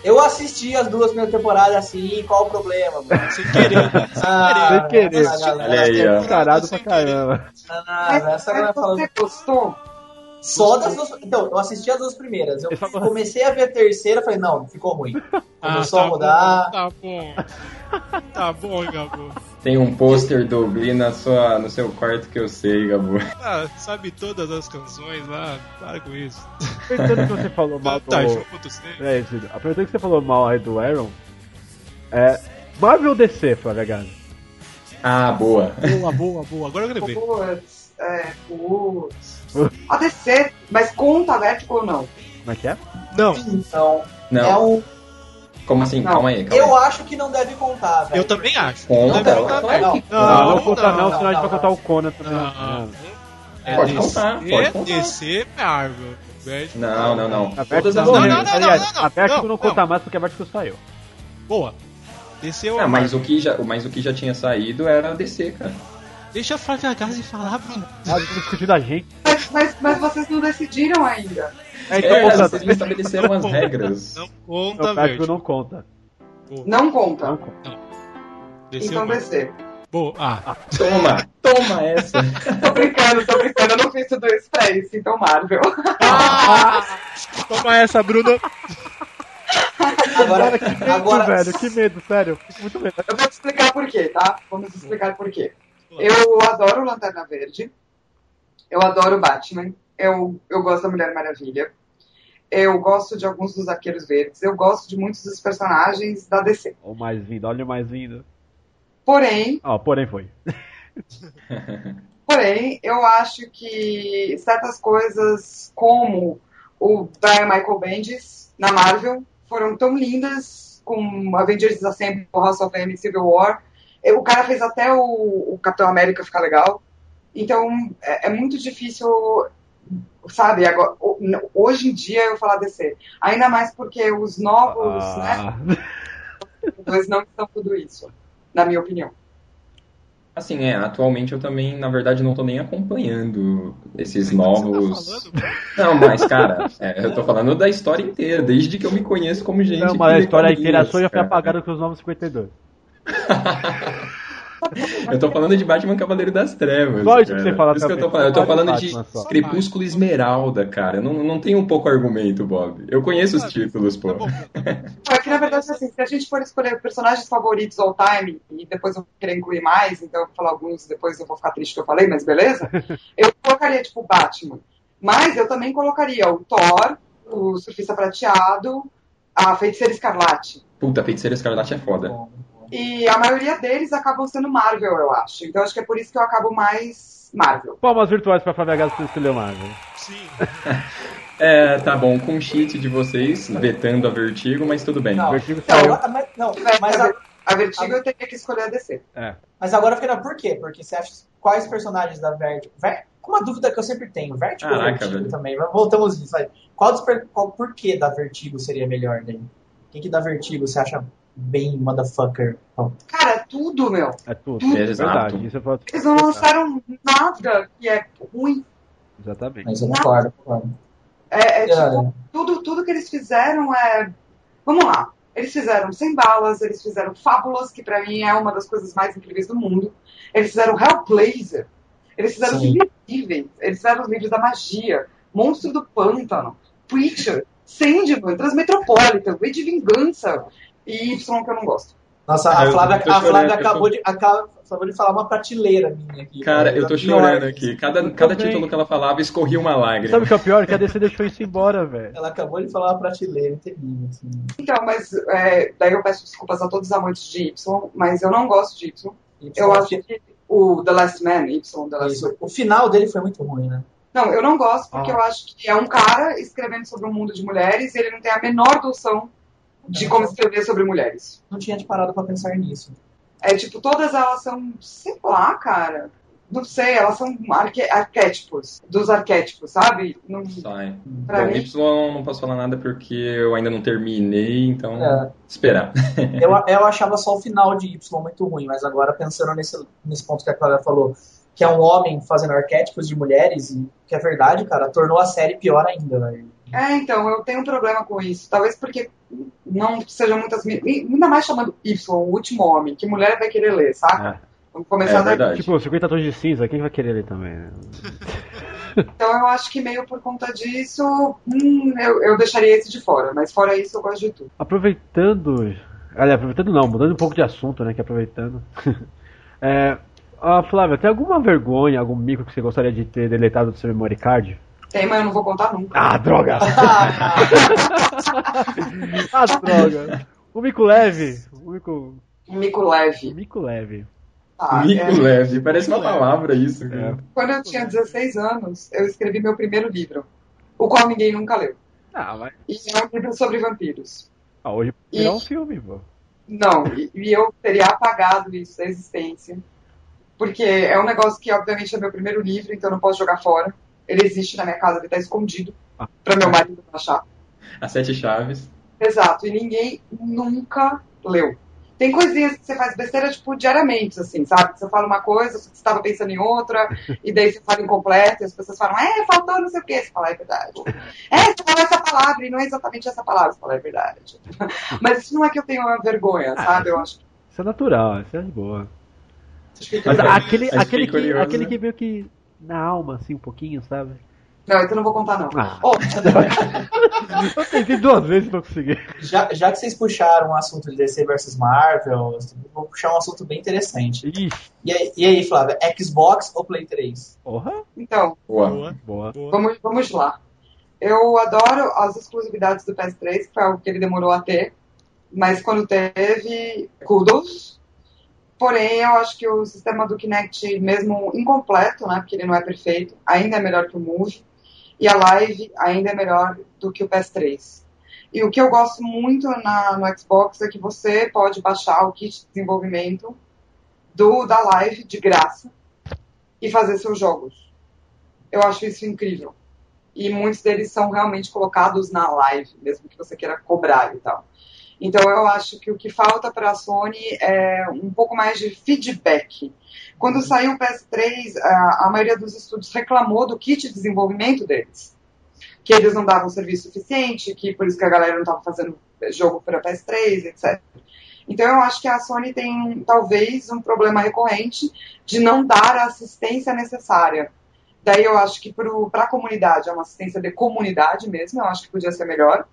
Eu assisti as duas primeiras temporadas assim, qual o problema, mano? Sem querer, (laughs) né? Ah, Sem querer. essa galera- Olha aí, ó. Carado pra caramba. Ah, essa mas galera falando você gostou? só das duas. Então, eu assisti as duas primeiras. Eu comecei a ver a terceira, falei, não, ficou ruim. Começou Ah, a mudar. Bom, tá bom. Tá bom, Gabu. Tem um pôster do Glee na sua, no seu quarto que eu sei, Gabu. Ah, sabe todas as canções lá. Para com isso. Aproveitando que você falou (laughs) mal do... Tá, É. Aproveitando que você falou mal aí do Aaron, é... Marvel ou DC, Flávia Gato? Ah, boa. Boa, boa, boa. Agora eu lembrei. Putz, é, putz. A DC, mas conta Vertigo ou não? Como é que é? Não. Então, Não. é um. Como assim? Não. Calma aí, calma Eu aí. acho que não deve contar, velho. Eu também acho. Conta, Não deve contar, velho. Não, não, Não, conta não, não, senão a gente vai não, contar o Conan também. Não. Não. É Pode DC, contar, pode contar. DC Marvel. Não, não, não. A Vertigo as não, não, não, não, não, aliás, não, não, a Vertigo não, não conta mais porque a Vertigo saiu. Boa. DC ou Ah, mas o, que já, mas o que já tinha saído era DC, cara. Deixa a Flávia Gazi falar, Bruno. Ah, eles discutindo a gente. Mas, mas, mas vocês não decidiram ainda. É, É, conta- vocês não estabeleceram as regras. Não Não, conta, Vertigo. não conta. Não conta. Não conta. DC Então ou Marvel? DC. Boa. Ah, Toma, toma essa. (laughs) Tô brincando, tô brincando. Eu não fiz tudo isso pra isso, então Marvel. toma essa, Bruno. Agora, que medo, agora velho, que medo, sério. Muito medo. Eu vou te explicar por quê, tá? Vamos explicar por quê. Eu adoro Lanterna Verde. Eu adoro Batman. Eu, eu gosto da Mulher Maravilha. Eu gosto de alguns dos Arqueiros Verdes. Eu gosto de muitos dos personagens da DC. O mais vindo, olha o mais vindo. Porém, Ó, porém foi. (laughs) porém, eu acho que certas coisas, como o Brian Michael Bendis na Marvel, foram tão lindas com Avengers Assemble, House of M, Civil War. E O cara fez até o, o Capitão América ficar legal. Então, é, é muito difícil, sabe, agora, ho- hoje em dia eu falar DC. Ainda mais porque os novos, né, Ah, eles não estão tudo isso, na minha opinião. Assim, é, atualmente eu também, na verdade, não tô nem acompanhando esses novos. tá? Não, mas, cara, é, eu tô falando da história inteira, desde que eu me conheço como gente. não, mas a história inteira sua já foi apagada com os novos 52. (laughs) (laughs) Eu tô falando de Batman Cavaleiro das Trevas. Só isso que cara. você fala Por isso que eu tô falando. Eu tô de falando de só. Crepúsculo Esmeralda, cara. Não, não tem um pouco argumento, Bob. Eu conheço os Ah, títulos, pô. Tá bom. (laughs) É que na verdade, assim, se a gente for escolher personagens favoritos all time, e depois eu vou querer incluir mais, então eu vou falar alguns, depois eu vou ficar triste que eu falei, mas beleza? (laughs) Eu colocaria, tipo, Batman. Mas eu também colocaria o Thor, o Surfista Prateado, a Feiticeira Escarlate. Puta, Feiticeira Escarlate é foda. E a maioria deles acabam sendo Marvel, eu acho. Então acho que é por isso que eu acabo mais Marvel. Palmas virtuais pra Flávia Gato que escolheu Marvel. Sim. (laughs) É, tá bom, com o cheat de vocês, vetando a Vertigo, mas tudo bem. Não, Vertigo não, saiu. a- mas, não, Mas a, a- a Vertigo eu teria que escolher a DC. É. mas agora eu fiquei na por quê? Porque você acha quais personagens da Vertigo. Ver, uma dúvida que eu sempre tenho, Vertigo ou Caraca, Vertigo velho. também? Mas voltamos nisso aí. Qual, qual porquê da Vertigo seria melhor daí? Quem que da Vertigo você acha bem motherfucker? Cara, é tudo, meu. É tudo. Tudo. É Exato. Eles não lançaram nada que é ruim. Exatamente. mas eu concordo, concordo. É, é, É. tipo, tudo, tudo que eles fizeram é. Vamos lá. Eles fizeram Sem Balas, eles fizeram Fábulas, que pra mim é uma das coisas mais incríveis do mundo. Eles fizeram Hellblazer. Eles fizeram os Sim. Invisíveis. Eles fizeram os livros da magia. Monstro do Pântano. Preacher. Sandman. Transmetropolitan. V de Vingança. E Y que eu não gosto. Nossa, Ah, a Flávia, a Flávia eu tô- acabou, de, acabou de falar uma prateleira minha aqui. Cara, eu tô chorando pior. aqui. Cada, cada título que ela falava escorria uma lágrima. Sabe o que é o pior? Que a DC deixou isso embora, velho. Ela acabou de falar uma prateleira terrível. Assim. Então, mas é, daí eu peço desculpas a todos os amantes de Y, mas eu não gosto de Y. Y, Eu acho que o The Last Man, Y, The Last. Man. O final dele foi muito ruim, né? Não, eu não gosto porque Ah. eu acho que é um cara escrevendo sobre um mundo de mulheres e ele não tem a menor noção de como escrever sobre mulheres. Não tinha te parado pra pensar nisso. É tipo, todas elas são, sei lá, cara. Não sei, elas são arque- arquétipos, dos arquétipos, sabe? Não, Sai. pra Bom, mim, Y não posso falar nada porque eu ainda não terminei, então É. esperar. Eu, eu achava só o final de Y muito ruim, mas agora pensando nesse, nesse ponto que a Clara falou, que é um homem fazendo arquétipos de mulheres, e que é verdade, cara, tornou a série pior ainda, né? É, então, eu tenho um problema com isso. Talvez porque não sejam muitas. Ainda mais chamando Y, o último homem, que mulher vai querer ler, saca? Vamos começar É daqui. verdade. Tipo, 50 tons de cinza, quem vai querer ler também? né? (laughs) Então eu acho que meio por conta disso, hum, eu, eu deixaria esse de fora. Mas fora isso, eu gosto de tudo. Aproveitando. Aliás, aproveitando não, mudando um pouco de assunto, né? Que aproveitando. (laughs) é, ah, Flávia, tem alguma vergonha, algum mico que você gostaria de ter deletado do seu memory card? Tem, mas eu não vou contar nunca. Ah, droga! (laughs) ah, droga! O mico leve. O mico. Mico leve. Mico leve. Tá, Mico é. leve, parece uma palavra isso. cara. Quando eu tinha 16 anos, eu escrevi meu primeiro livro, o qual ninguém nunca leu. Ah, mas. E é um livro sobre vampiros. Ah, hoje E- virar um filme, pô. Não, e, e eu teria apagado isso da existência. Porque é um negócio que, obviamente, é meu primeiro livro, então eu não posso jogar fora. Ele existe na minha casa, ele tá escondido Ah. para meu marido não achar. As sete chaves. Exato, e ninguém nunca leu. Tem coisinhas que você faz besteira, tipo, diariamente, assim, sabe? Você fala uma coisa, você estava pensando em outra, e daí você fala incompleto, e as pessoas falam, é, faltou não sei o quê. Você fala, é verdade. É, você falou essa palavra, e não é exatamente essa palavra. Você fala, é verdade. (laughs) Mas isso não é que eu tenho uma vergonha, sabe? Eu acho Isso é natural, isso é de boa. (laughs) Mas aquele, aquele, fiquei que, curioso, aquele né? que meio que na alma, assim, um pouquinho, sabe? Não, então eu não vou contar, não. Ah. Oh, (laughs) Eu tentei duas vezes pra conseguir. Já, já que vocês puxaram o assunto de DC versus Marvel, vou puxar um assunto bem interessante. E aí, e aí, Flávia, Xbox ou Play 3? porra. então, Boa. Boa. Boa. Boa. vamos, vamos lá. Eu adoro as exclusividades do PS3, que foi algo que ele demorou a ter. Mas quando teve, kudos. Porém, eu acho que o sistema do Kinect, mesmo incompleto, né, porque ele não é perfeito, ainda é melhor que o Move. E a Live ainda é melhor do que o PS3. E o que eu gosto muito na, no Xbox é que você pode baixar o kit de desenvolvimento do da Live de graça e fazer seus jogos. Eu acho isso incrível. E muitos deles são realmente colocados na live, mesmo que você queira cobrar e tal. Então eu acho que o que falta para a Sony é um pouco mais de feedback. Quando saiu o PS3, a, maioria dos estúdios reclamou do kit de desenvolvimento deles. Que eles não davam serviço suficiente, que por isso que a galera não estava fazendo jogo para PS3, etc. Então eu acho que a Sony tem talvez um problema recorrente de não dar a assistência necessária. Daí eu acho que para a comunidade é uma assistência de comunidade mesmo, eu acho que podia ser melhor.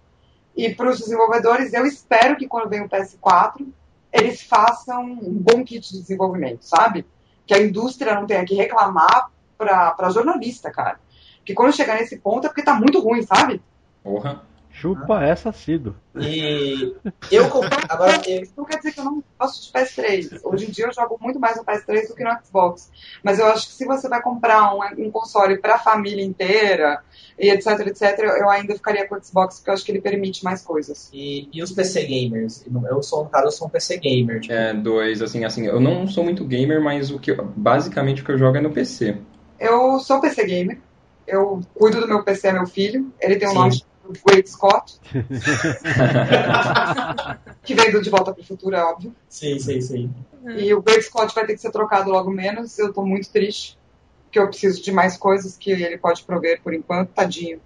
E para os desenvolvedores, eu espero que quando vem o PS4, eles façam um bom kit de desenvolvimento, sabe? Que a indústria não tenha que reclamar para jornalista, cara. Que quando chegar nesse ponto é porque tá muito ruim, sabe? Porra. Chupa essa, Cido. E eu. (laughs) Agora, eu, Isso não quer dizer que eu não gosto de PS3. Hoje em dia eu jogo muito mais no PS3 do que no Xbox. Mas eu acho que se você vai comprar um, um console para a família inteira e etc, etc, eu ainda ficaria com o Xbox porque eu acho que ele permite mais coisas. e, e os PC gamers? Eu sou, no caso, eu sou um PC gamer. Tipo, É, dois, assim, assim, eu não sou muito gamer, mas o que eu- basicamente o que eu jogo é no PC. Eu sou PC gamer. Eu cuido do meu PC, é meu filho. Ele tem um Sim. nome chamado Great Scott, (laughs) que veio do De Volta para o Futuro, é óbvio. Sim, sim, sim. E o Great Scott vai ter que ser trocado logo menos. Eu tô muito triste, porque eu preciso de mais coisas que ele pode prover por enquanto, tadinho.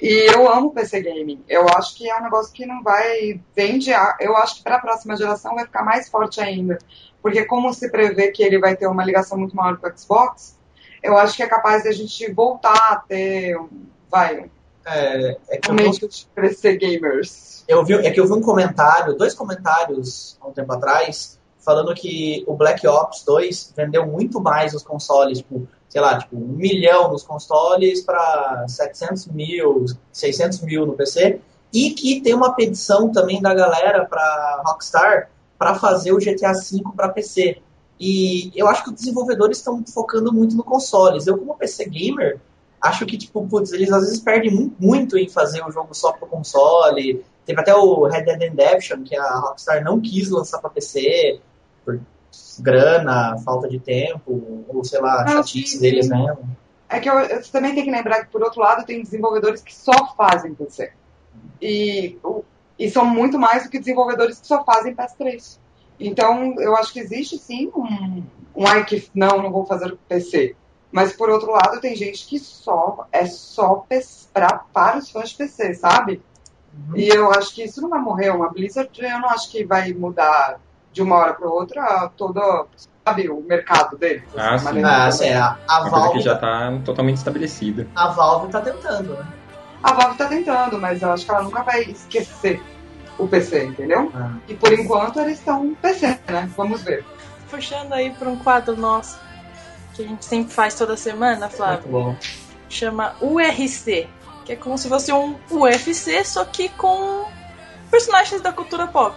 E eu amo PC Gaming. Eu acho que é um negócio que não vai vende. a- Eu acho que para a próxima geração vai ficar mais forte ainda. Porque como se prevê que ele vai ter uma ligação muito maior com o Xbox, eu acho que é capaz de a gente voltar a ter um, vai, É, é que eu PC gamers. eu vi- é que eu vi um comentário, dois comentários há um tempo atrás, falando que o Black Ops 2 vendeu muito mais os consoles, tipo, sei lá, tipo, um milhão nos consoles para 700 mil, 600 mil no PC, e que tem uma petição também da galera para Rockstar para fazer o GTA V para PC. E eu acho que os desenvolvedores estão focando muito no consoles. Eu, como PC gamer, acho que, tipo, putz, eles às vezes perdem mu- muito em fazer o jogo só pro console. Teve até o Red Dead Redemption, que a Rockstar não quis lançar para PC, por grana, falta de tempo, ou sei lá, Ah, chatice deles mesmo. É que eu, eu- você também tem que lembrar que, por outro lado, tem desenvolvedores que só fazem PC. E, e são muito mais do que desenvolvedores que só fazem PS3. Então, eu acho que existe sim um, um ai que não, não vou fazer PC. Mas, por outro lado, tem gente que só é só pra, para os fãs de PC, sabe? E eu acho que isso não vai morrer. Uma Blizzard, eu não acho que vai mudar de uma hora para outra todo, sabe, o mercado dele. Ah, sim. Ah, sim, a, a Uma coisa Valve, que já tá totalmente estabelecida. a Valve tá tentando, né? A Valve tá tentando, mas eu acho que ela nunca vai esquecer o PC, entendeu? Ah. E por enquanto eles estão PC, né? Vamos ver. Puxando aí pra um quadro nosso que a gente sempre faz toda semana, Flávio. Muito bom. Chama URC, que é como se fosse um UFC, só que com personagens da cultura pop.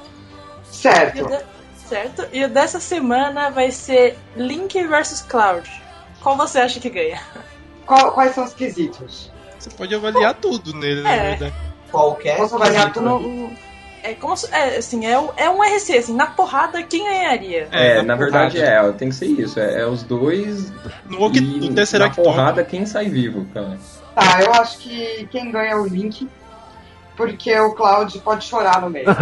E Certo. de- Certo? E o dessa semana vai ser Link vs Cloud. Qual você acha que ganha? Qual- quais são os quesitos? Você pode avaliar tudo nele, na É. verdade. Qualquer Posso avaliar tudo? né? É como se, é, assim, é, é um RC, assim, na porrada quem ganharia? É, na na verdade porrada. é, tem que ser isso. É, é os dois No, walkie- e no na porrada quem sai vivo, cara. Tá, eu acho que quem ganha é o Link, porque o Cloud pode chorar no meio. (laughs)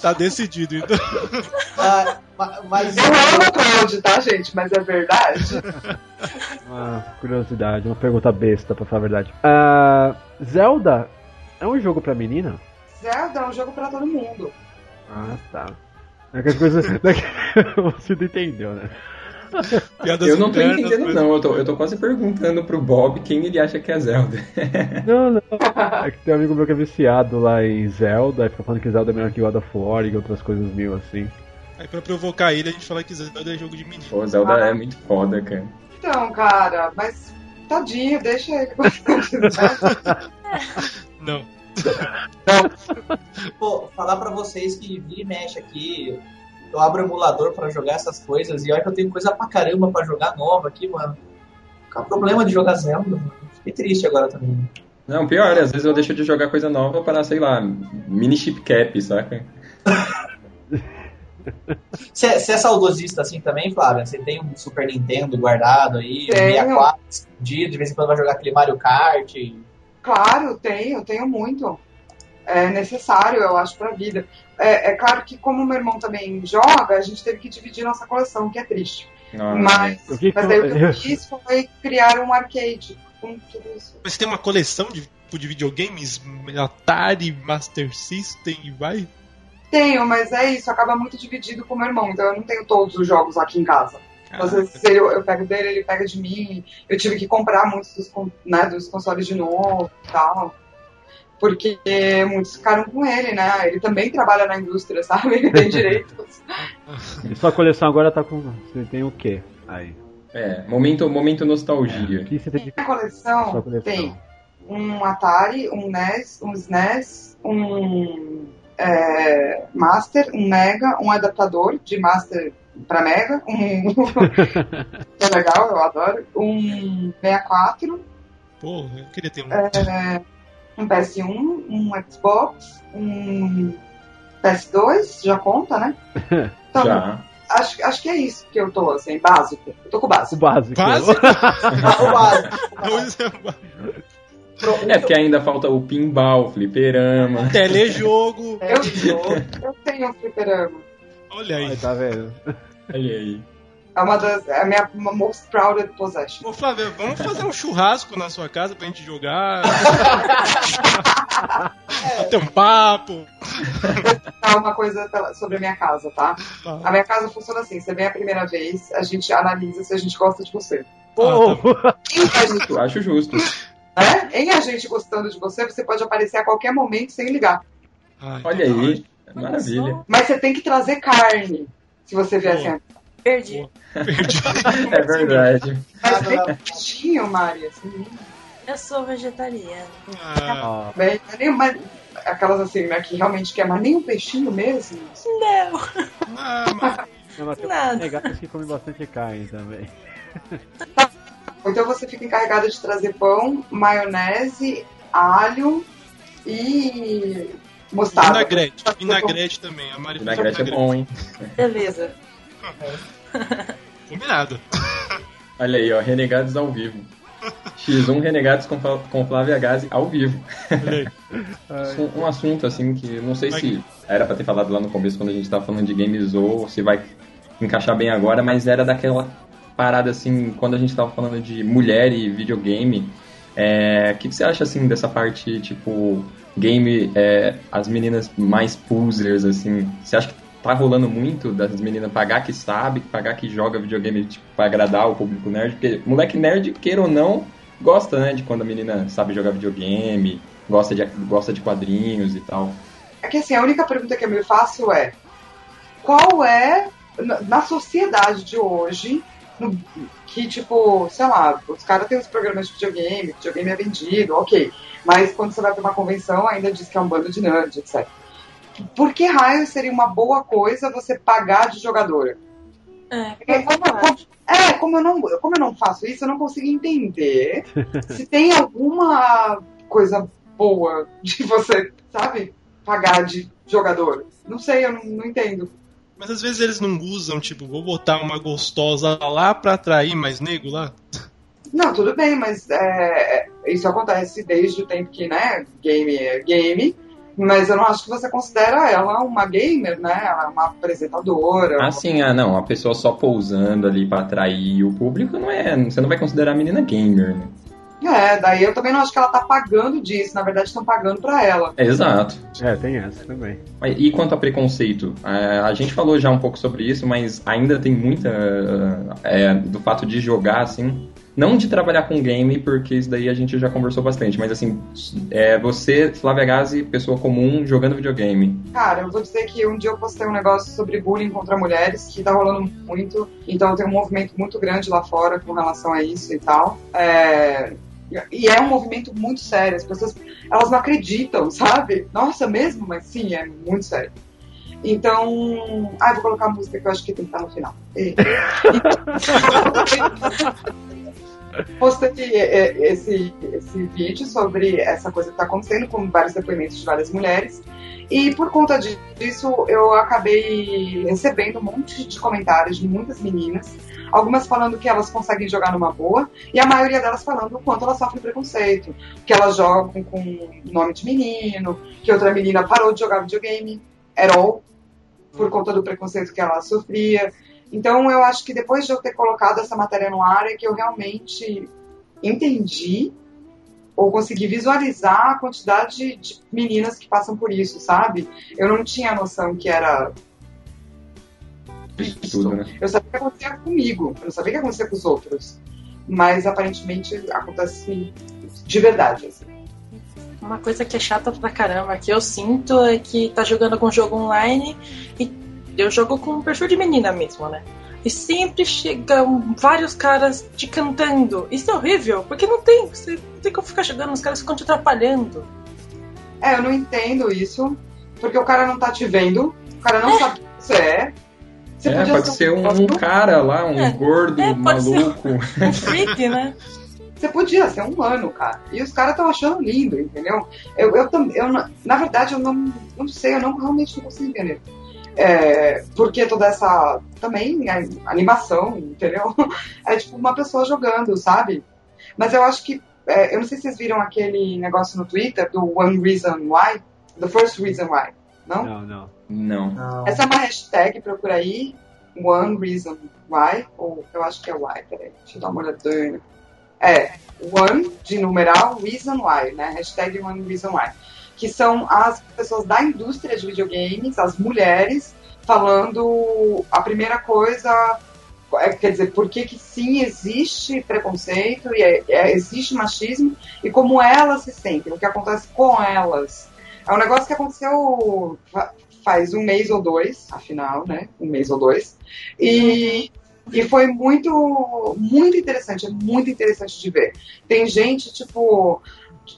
tá decidido, então. Ah, ma- mas Eu amo o Cloud, tá, gente? Mas é verdade. Uma (laughs) curiosidade, uma pergunta besta, pra falar a verdade. Ah, Zelda é um jogo pra menina? Zelda é um jogo pra todo mundo. Ah, tá. Aquelas coisas. (laughs) (laughs) Você não entendeu, né? Piadas Eu não tô entendendo, mas- não. Eu tô, eu tô quase perguntando pro Bob quem ele acha que é Zelda. (laughs) Não, não. É que tem um amigo meu que é viciado lá em Zelda, e fica falando que Zelda é melhor que God of War e outras coisas mil assim. Aí pra provocar ele, a gente fala que Zelda é jogo de menino. Pô, Zelda é muito foda, cara. Então, cara, mas tadinho, deixa ele Zelda. Não. (laughs) Pô, falar pra vocês que vira e mexe aqui, eu abro o emulador pra jogar essas coisas e olha que eu tenho coisa pra caramba pra jogar nova aqui, mano. Qual é o problema de jogar Zelda, mano? Fiquei triste agora também. Não, pior, às vezes eu deixo de jogar coisa nova para, sei lá, mini chip cap, saca? (laughs) Você é saudosista assim também, Flávia? Você tem um Super Nintendo guardado aí, um Tenho. 64 escondido, de vez em quando vai jogar aquele Mario Kart. Claro, tenho, tenho muito. É necessário, eu acho, pra vida. É, é claro que, como meu irmão também joga, a gente teve que dividir nossa coleção, o que é triste. Não, Mas, O que mas daí o que eu- fiz foi criar um arcade com tudo isso. Mas você tem uma coleção de, de videogames? Atari, Master System e vai? Tenho, mas é isso, acaba muito dividido com meu irmão, então eu não tenho todos os jogos aqui em casa. Às vezes eu, eu pego dele, ele pega de mim. Eu tive que comprar muitos dos, né, dos consoles de novo e tal. Porque muitos ficaram com ele, né? Ele também trabalha na indústria, (laughs) sabe? Ele tem direitos. E sua coleção agora tá com. Você tem o quê? Aí. É, momento, momento nostalgia. Que você tem de Minha coleção, coleção? tem um Atari, um NES, um SNES, um é, Master, um Mega, um adaptador de Master para Mega, um (laughs) que é legal, eu adoro, um 64, Porra, eu queria ter um. é, um PS1, um Xbox, um PS2, já conta, né? (laughs) Então, Já. Acho, acho que é isso que eu tô, assim, básico. Eu tô com o O básico. básico. Básico? (laughs) O básico. É, Pro- É porque ainda falta o pinball, fliperama. Telejogo. (laughs) Eu, eu tenho um fliperama. Olha aí. Tá vendo? Olha aí. É uma das. É a minha uma most proud possession. Ô, Flávia, vamos fazer um churrasco na sua casa pra gente jogar. (laughs) Ter um papo. Falar uma coisa sobre a minha casa, tá? A minha casa funciona assim: você vem a primeira vez, a gente analisa se a gente gosta de você. Eu acho justo. Né? Em a gente gostando de você, você pode aparecer a qualquer momento sem ligar. Olha aí, maravilha. Mas você tem que trazer carne. Se você vier assim. Perdi. (laughs) É verdade. Mas tem peixinho, Mari. Assim, Eu sou vegetariana. Ah. bem, mas aquelas assim, né? Que realmente quer, mas nem um peixinho mesmo. Não. Não, mas tem Nada. negatos que comem bastante carne também. (laughs) Então você fica encarregada de trazer pão, maionese, alho e mostarda. Vinagrete. Vinagrete também. A Mari Vinagrete é bom, hein? Beleza. Combinado. Olha aí, ó, Renegados ao vivo. X1 Renegados com, Flávia Gazi ao vivo. um, um assunto assim que eu não sei se era pra ter falado lá no começo quando a gente tava falando de games ou se vai encaixar bem agora, mas era daquela parada assim, quando a gente tava falando de mulher e videogame. É, O que, que você acha assim dessa parte, tipo, game, é, as meninas mais posers, assim? Você acha que tá rolando muito das meninas pagar que sabe, pagar que joga videogame, tipo, pra agradar o público nerd? Porque moleque nerd, queira ou não, gosta, né, de quando a menina sabe jogar videogame, gosta de, gosta de quadrinhos e tal. É que assim, a única pergunta que eu me faço é: qual é, na- sociedade de hoje, que tipo, sei lá, os caras têm os programas de videogame, videogame é vendido, ok. Mas quando você vai pra uma convenção, ainda diz que é um bando de nerd, etc. Por que raio seria uma boa coisa você pagar de jogadora? É, Porque como, como- é, como eu, não, como eu não faço isso, eu não consigo entender (laughs) se tem alguma coisa boa de você, sabe, pagar de jogador. Não sei, eu não, não entendo. Mas às vezes eles não usam, tipo, vou botar uma gostosa lá pra atrair mais nego lá. Não, tudo bem, mas é, é, isso acontece desde o tempo que, né, game é game, mas eu não acho que você considera ela uma gamer, né, ela é uma apresentadora. Assim, ah não, a pessoa só pousando ali pra atrair o público não é. Você não vai considerar a menina gamer, né? É, daí eu também não acho que ela tá pagando disso, na verdade estão pagando pra ela. Exato. É, tem essa também. E quanto a preconceito? É, A gente falou já um pouco sobre isso, mas ainda tem muita. é, do fato de jogar, assim. Não de trabalhar com game, porque isso daí a gente já conversou bastante, mas assim, é, você, Flávia Gazi, pessoa comum, jogando videogame. Cara, eu vou dizer que um dia eu postei um negócio sobre bullying contra mulheres, que tá rolando muito, então tem um movimento muito grande lá fora com relação a isso e tal. É, E é um movimento muito sério, as pessoas, elas não acreditam, (laughs) sabe? Nossa, mesmo? Mas sim, é muito sério. Então, ah, vou colocar a música que eu acho que tem que estar no final. E- (laughs) postei é, esse, esse vídeo sobre essa coisa que está acontecendo, com vários depoimentos de várias mulheres. E por conta di- disso, eu acabei recebendo um monte de comentários de muitas meninas, algumas falando que elas conseguem jogar numa boa, e a maioria delas falando o quanto elas sofrem preconceito, que elas jogam com nome de menino, que outra menina parou de jogar videogame, at all, por conta do preconceito que ela sofria. Então eu acho que depois de eu ter colocado essa matéria no ar é que eu realmente entendi ou consegui visualizar a quantidade de meninas que passam por isso, sabe? Eu não tinha noção que era Tudo, né? eu sabia que acontecia comigo, eu não sabia que acontecia com os outros. Mas aparentemente acontece de verdade. Assim. Uma coisa que é chata pra caramba, que eu sinto, é que tá jogando algum jogo online e eu jogo com um perfil de menina mesmo, né? E sempre chegam vários caras te cantando. Isso é horrível, porque não tem. Você não tem como ficar jogando, os caras ficam te atrapalhando. É, eu não entendo isso, porque o cara não tá te vendo, o cara não sabe quem você é. Você É, pode ser um, um cara lá, um É, gordo, é, maluco. Um freak, né? Você podia ser um humano, cara. E os caras estão achando lindo, entendeu? Eu, eu, eu, na- na verdade, eu não, não sei, eu não realmente não consigo entender. É, porque toda essa também a animação, entendeu? (laughs) É tipo uma pessoa jogando, sabe? Mas eu acho que. é, eu não sei se vocês viram aquele negócio no Twitter do One Reason Why, The First Reason Why, não? Não, não. Não. Essa é uma hashtag, procura aí. One Reason Why, ou eu acho que é Why, peraí, deixa eu dar uma olhadinha. É, One de numeral Reason Why, né? Hashtag One Reason Why. Que são as pessoas da indústria de videogames, as mulheres, falando a primeira coisa, é, quer dizer, por que, que sim existe preconceito e é- é- existe machismo e como elas se sentem, o que acontece com elas. É um negócio que aconteceu fa- faz um mês ou dois, afinal, né? Um mês ou dois. E, e foi muito, muito interessante, é muito interessante de ver. Tem gente, tipo,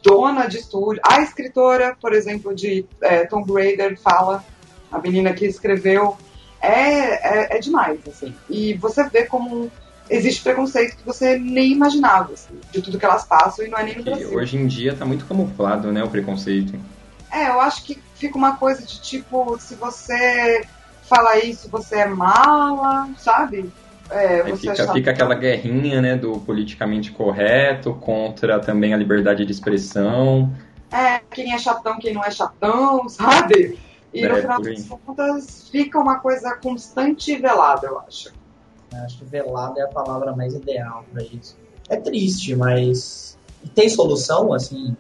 dona de estúdio. A escritora, por exemplo, de é, Tomb Raider fala, a menina que escreveu, é, é, é demais, assim. E você vê como existe preconceito que você nem imaginava, assim, de tudo que elas passam e não é nem no Brasil. hoje em dia tá muito camuflado, né, o preconceito. É, eu acho que fica uma coisa de tipo, se você fala isso, você é mala, sabe? É, Aí fica, fica aquela guerrinha, né, do politicamente correto contra também a liberdade de expressão. É, quem é chatão, quem não é chatão, (laughs) sabe? E no É, final por aí. das contas fica uma coisa constante e velada, eu acho. Acho que velado é a palavra mais ideal pra isso. É triste, mas. E tem solução, assim?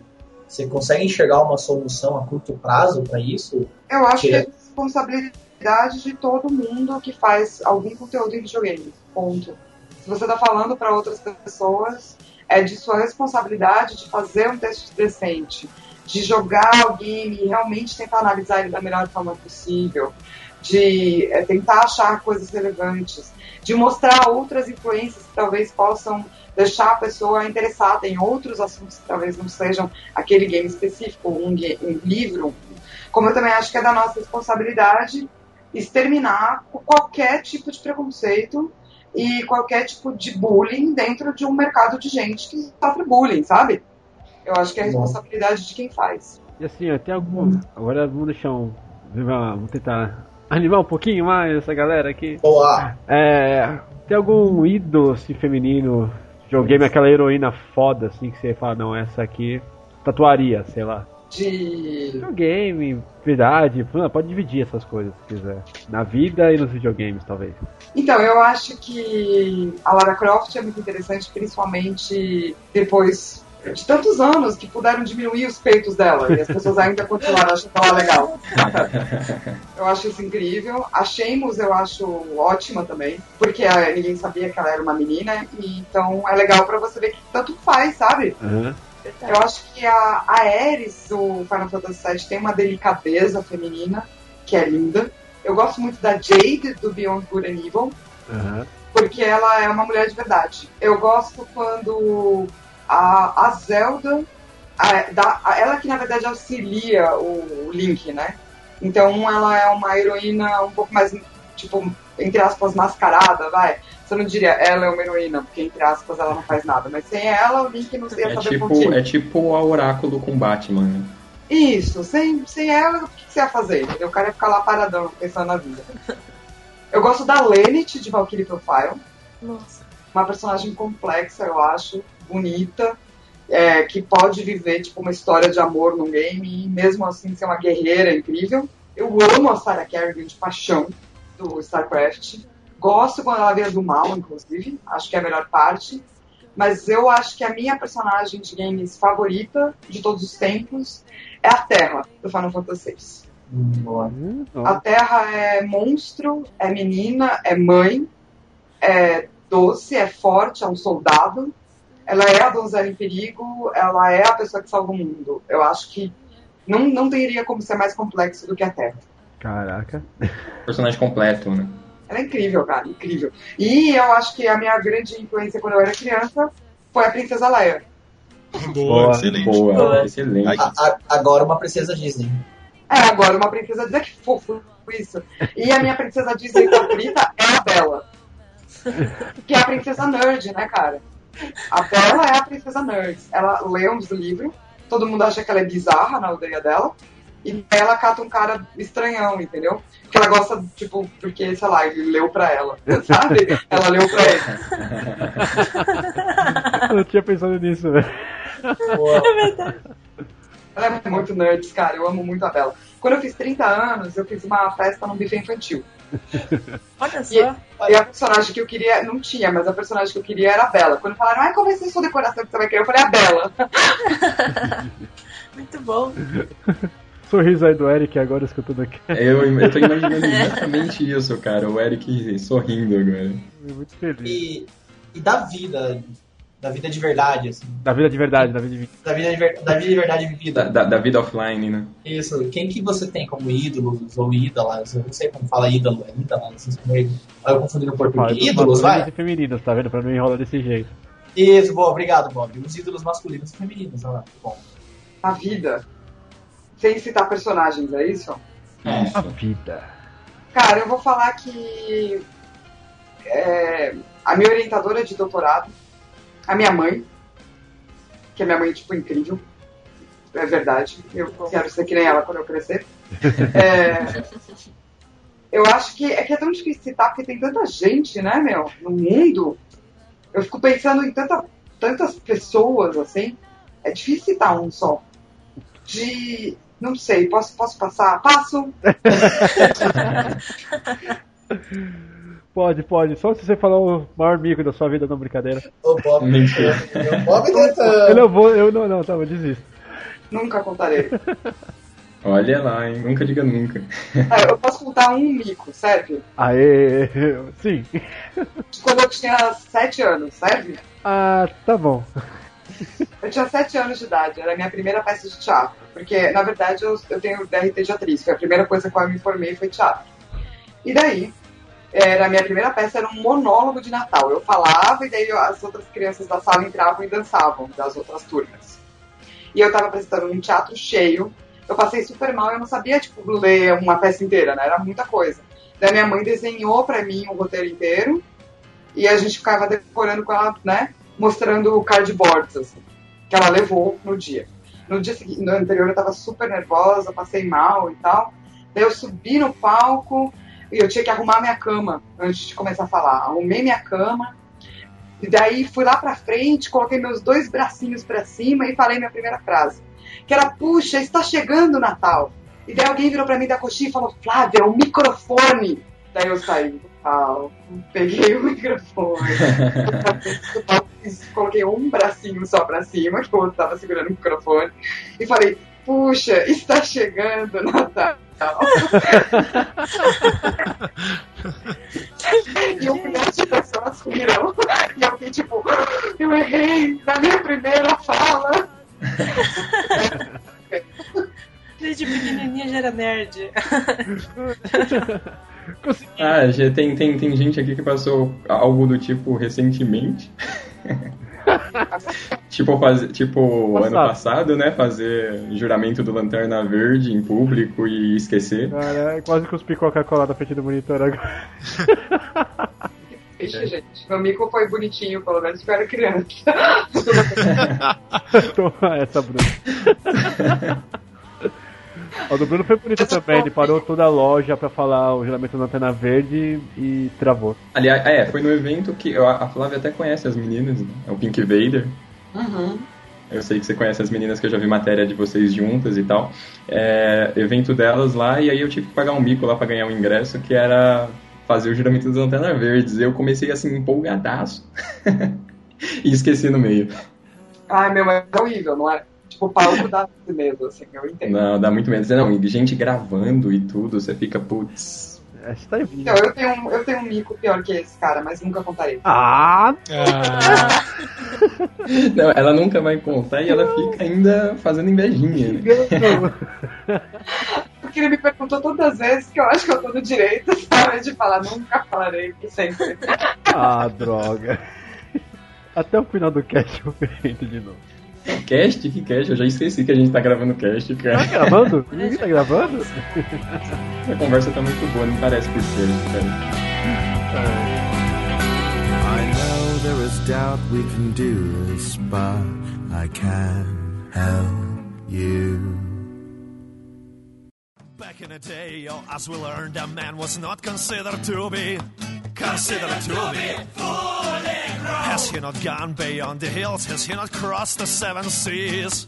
Você consegue enxergar uma solução a curto prazo pra isso? Eu acho que é Tira- responsabilidade de todo mundo que faz algum conteúdo em videogame. Ponto. Se você está falando para outras pessoas, é de sua responsabilidade de fazer um teste decente, de jogar o game e realmente tentar analisar ele da melhor forma possível, de é, tentar achar coisas relevantes, de mostrar outras influências que talvez possam deixar a pessoa interessada em outros assuntos que talvez não sejam aquele game específico, um, um livro. Como eu também acho que é da nossa responsabilidade exterminar qualquer tipo de preconceito e qualquer tipo de bullying dentro de um mercado de gente que sofre bullying, sabe? Eu acho que é a responsabilidade de quem faz. E assim, ó, tem algum. Agora vamos deixar um. Vamos tentar animar um pouquinho mais essa galera aqui. Boa! É. Tem algum ídolo assim, feminino, videogame, aquela heroína foda assim que você fala, não, essa aqui tatuaria, sei lá. De. Videogame, verdade, pode dividir essas coisas se quiser. Na vida e nos videogames, talvez. Então, eu acho que a Lara Croft é muito interessante, principalmente depois de tantos anos que puderam diminuir os peitos dela e as pessoas ainda continuaram achando ela legal. (laughs) Eu acho isso incrível. A Sheamus eu acho ótima também, porque ah, ninguém sabia que ela era uma menina, e então é legal pra você ver que tanto faz, sabe? Aham. Eu acho que a, a Ares do Final Fantasy VII tem uma delicadeza feminina que é linda. Eu gosto muito da Jade do Beyond Good and Evil, Aham. porque ela é uma mulher de verdade. Eu gosto quando a, a Zelda, a- da- ela que na verdade auxilia o, o Link, né? Então ela é uma heroína um pouco mais, tipo, entre aspas, mascarada, vai. Você não diria ela é uma heroína, porque entre aspas ela não faz nada, mas sem ela o Link não ia É saber tipo, contigo. é tipo a Oráculo com Batman. né? Isso, sem, sem ela, o que que você ia fazer? entendeu? O cara ia ficar lá paradão, pensando na vida. Eu gosto da Lenit de Valkyrie Profile. Nossa. Uma personagem complexa, eu acho, bonita, é, que pode viver tipo uma história de amor num game e mesmo assim ser uma guerreira incrível. Eu amo a Sarah Kerrigan de paixão do StarCraft. Gosto quando ela vira do mal, inclusive. Acho que é a melhor parte. Mas eu acho que a minha personagem de games favorita de todos os tempos é a Terra, do Final Fantasy VI. Hum, A Terra é monstro, é menina, é mãe, é doce, é forte, é um soldado. Ela é a donzela em perigo, ela é a pessoa que salva o mundo. Eu acho que não, não teria como ser mais complexo do que a Terra. Caraca. Personagem completo, né? Ela é incrível, cara, incrível. E eu acho que a minha grande influência quando eu era criança foi a Princesa Leia. Boa, excelente. Boa, excelente. A- a- agora uma princesa Disney. É, agora uma princesa Disney, que fofo isso. E a minha princesa Disney favorita é a Bela. Que é a princesa nerd, né, cara? A Bela é a princesa nerd. Ela lê uns livros, todo mundo acha que ela é bizarra na aldeia dela. E ela cata um cara estranhão, entendeu? Porque ela gosta, tipo, porque, sei lá, ele leu pra ela, (laughs) sabe? Ela leu pra ele. Eu não tinha pensado nisso, velho. É verdade. Ela é muito nerd, cara. Eu amo muito a Bela. Quando eu fiz 30 anos, eu fiz uma festa num buffet infantil. Olha E, e a personagem que eu queria, não tinha, mas a personagem que eu queria era a Bela. Quando falaram, ai, qual vai ser a sua decoração que você vai querer? Eu falei, a Bela. (laughs) Muito bom. Sorriso aí do Eric agora escutando aqui. Eu, eu tô imaginando (laughs) exatamente isso, cara. O Eric sorrindo agora. Muito feliz. E, e da vida, da vida de verdade, assim. Da vida de verdade, da vida de Da vida de, ver- da vida de verdade vivida. Da, da, da vida offline, né? Isso, quem que você tem como ídolos ou ídolas? Eu não sei como fala ídolo, é ídola, vocês meio... Aí eu confundi no português. Ídolos, vai? masculinos e femininos, tá vendo? Pra não enrolar desse jeito. Isso, boa, obrigado, Bob. Os ídolos masculinos e femininos, olha lá. Bom. A vida. Sem citar personagens, é isso? A vida. Cara, eu vou falar que é, a minha orientadora de doutorado, a minha mãe, que a minha mãe é tipo incrível, é verdade, eu quero ser que nem ela quando eu crescer. (laughs) É, eu acho que é que é tão difícil citar porque tem tanta gente, né, meu, no mundo. Eu fico pensando em tanta, tantas pessoas assim. É difícil citar um só. De. Não sei, posso, posso passar? Passo! (laughs) Pode, pode. Só se você falar o maior mico da sua vida, não brincadeira. O Bob. Mentira. O Bob Eu tentando. não vou, eu não, não, tá, eu desisto. Nunca contarei. (laughs) Olha lá, hein? Nunca diga nunca. Ah, eu posso contar um mico, serve? Aê, (laughs) sim. Quando eu tinha sete anos, serve? Ah, tá bom. Eu tinha sete anos de idade, era a minha primeira peça de teatro. Porque, na verdade, eu, eu tenho DRT de atriz, foi a primeira coisa com a qual eu me formei foi teatro. E daí, era a minha primeira peça era um monólogo de Natal. Eu falava e daí as outras crianças da sala entravam e dançavam, das outras turmas. E eu tava apresentando um teatro cheio. Eu passei super mal, eu não sabia, tipo, ler uma peça inteira, né? Era muita coisa. Daí minha mãe desenhou pra mim o roteiro inteiro e a gente ficava decorando com ela, né? Mostrando cardboards, assim, que ela levou no dia. No dia seguinte, no anterior eu tava super nervosa, passei mal e tal. Daí eu subi no palco e eu tinha que arrumar minha cama antes de começar a falar. Arrumei minha cama e daí fui lá pra frente, coloquei meus dois bracinhos pra cima e falei minha primeira frase. Que era, puxa, está chegando o Natal. E daí alguém virou pra mim da coxinha e falou, Flávia, o microfone. Daí eu saí palco, peguei o microfone, (laughs) coloquei um bracinho só pra cima, que o outro tava segurando o microfone, e falei, puxa, está chegando Natal. e um milhão de pessoas riram. E eu fiquei tipo, eu errei na minha primeira fala. Desde pequenininha já era nerd. (laughs) Ah, já tem, tem, tem gente aqui que passou algo do tipo recentemente. (laughs) tipo, fazer, tipo ano passado, né? Fazer juramento do Lanterna Verde em público e esquecer. Cara, é quase cuspi Coca-Cola na frente do monitor agora. Ixi, gente, meu mico foi bonitinho, pelo menos eu era criança. (laughs) Toma essa, Bruno. (laughs) O do Bruno foi bonito também, ele parou toda a loja pra falar o juramento da Antena Verde e travou. Aliás, é, foi no evento que a Flávia até conhece as meninas, né? é o Pink Vader. Uhum. Eu sei que você conhece as meninas que eu já vi matéria de vocês juntas e tal. É, evento delas lá, e aí eu tive que pagar um mico lá pra ganhar um ingresso, que era fazer o juramento das Antena Verdes. Eu comecei assim, empolgadaço. (laughs) e esqueci no meio. Ai, meu, mas é horrível, não é? Tipo, o palco dá mesmo, assim, eu entendo. Não, dá muito medo. Não, e gente gravando e tudo, você fica, putz. tá Então, eu tenho, um, eu tenho um mico pior que esse, cara, mas nunca contarei. Ah! (laughs) Não, ela nunca vai contar e ela fica ainda fazendo invejinha. Né? (laughs) Porque ele me perguntou tantas vezes que eu acho que eu tô no direito, sabe? De falar, nunca falarei, que sempre. Ah, droga. Até o final do cast eu pergunto de novo. Cast? Que cast? Eu já esqueci que a gente tá gravando cast, cara. Tá gravando? (laughs) Ninguém tá gravando? A conversa tá muito boa, não parece por cast, cara. I know there is doubt we can do this, but I can help you. Back in the day, yo, as we learned, a man was not considered to be considered to be Has he not gone beyond the hills? Has he not crossed the seven seas?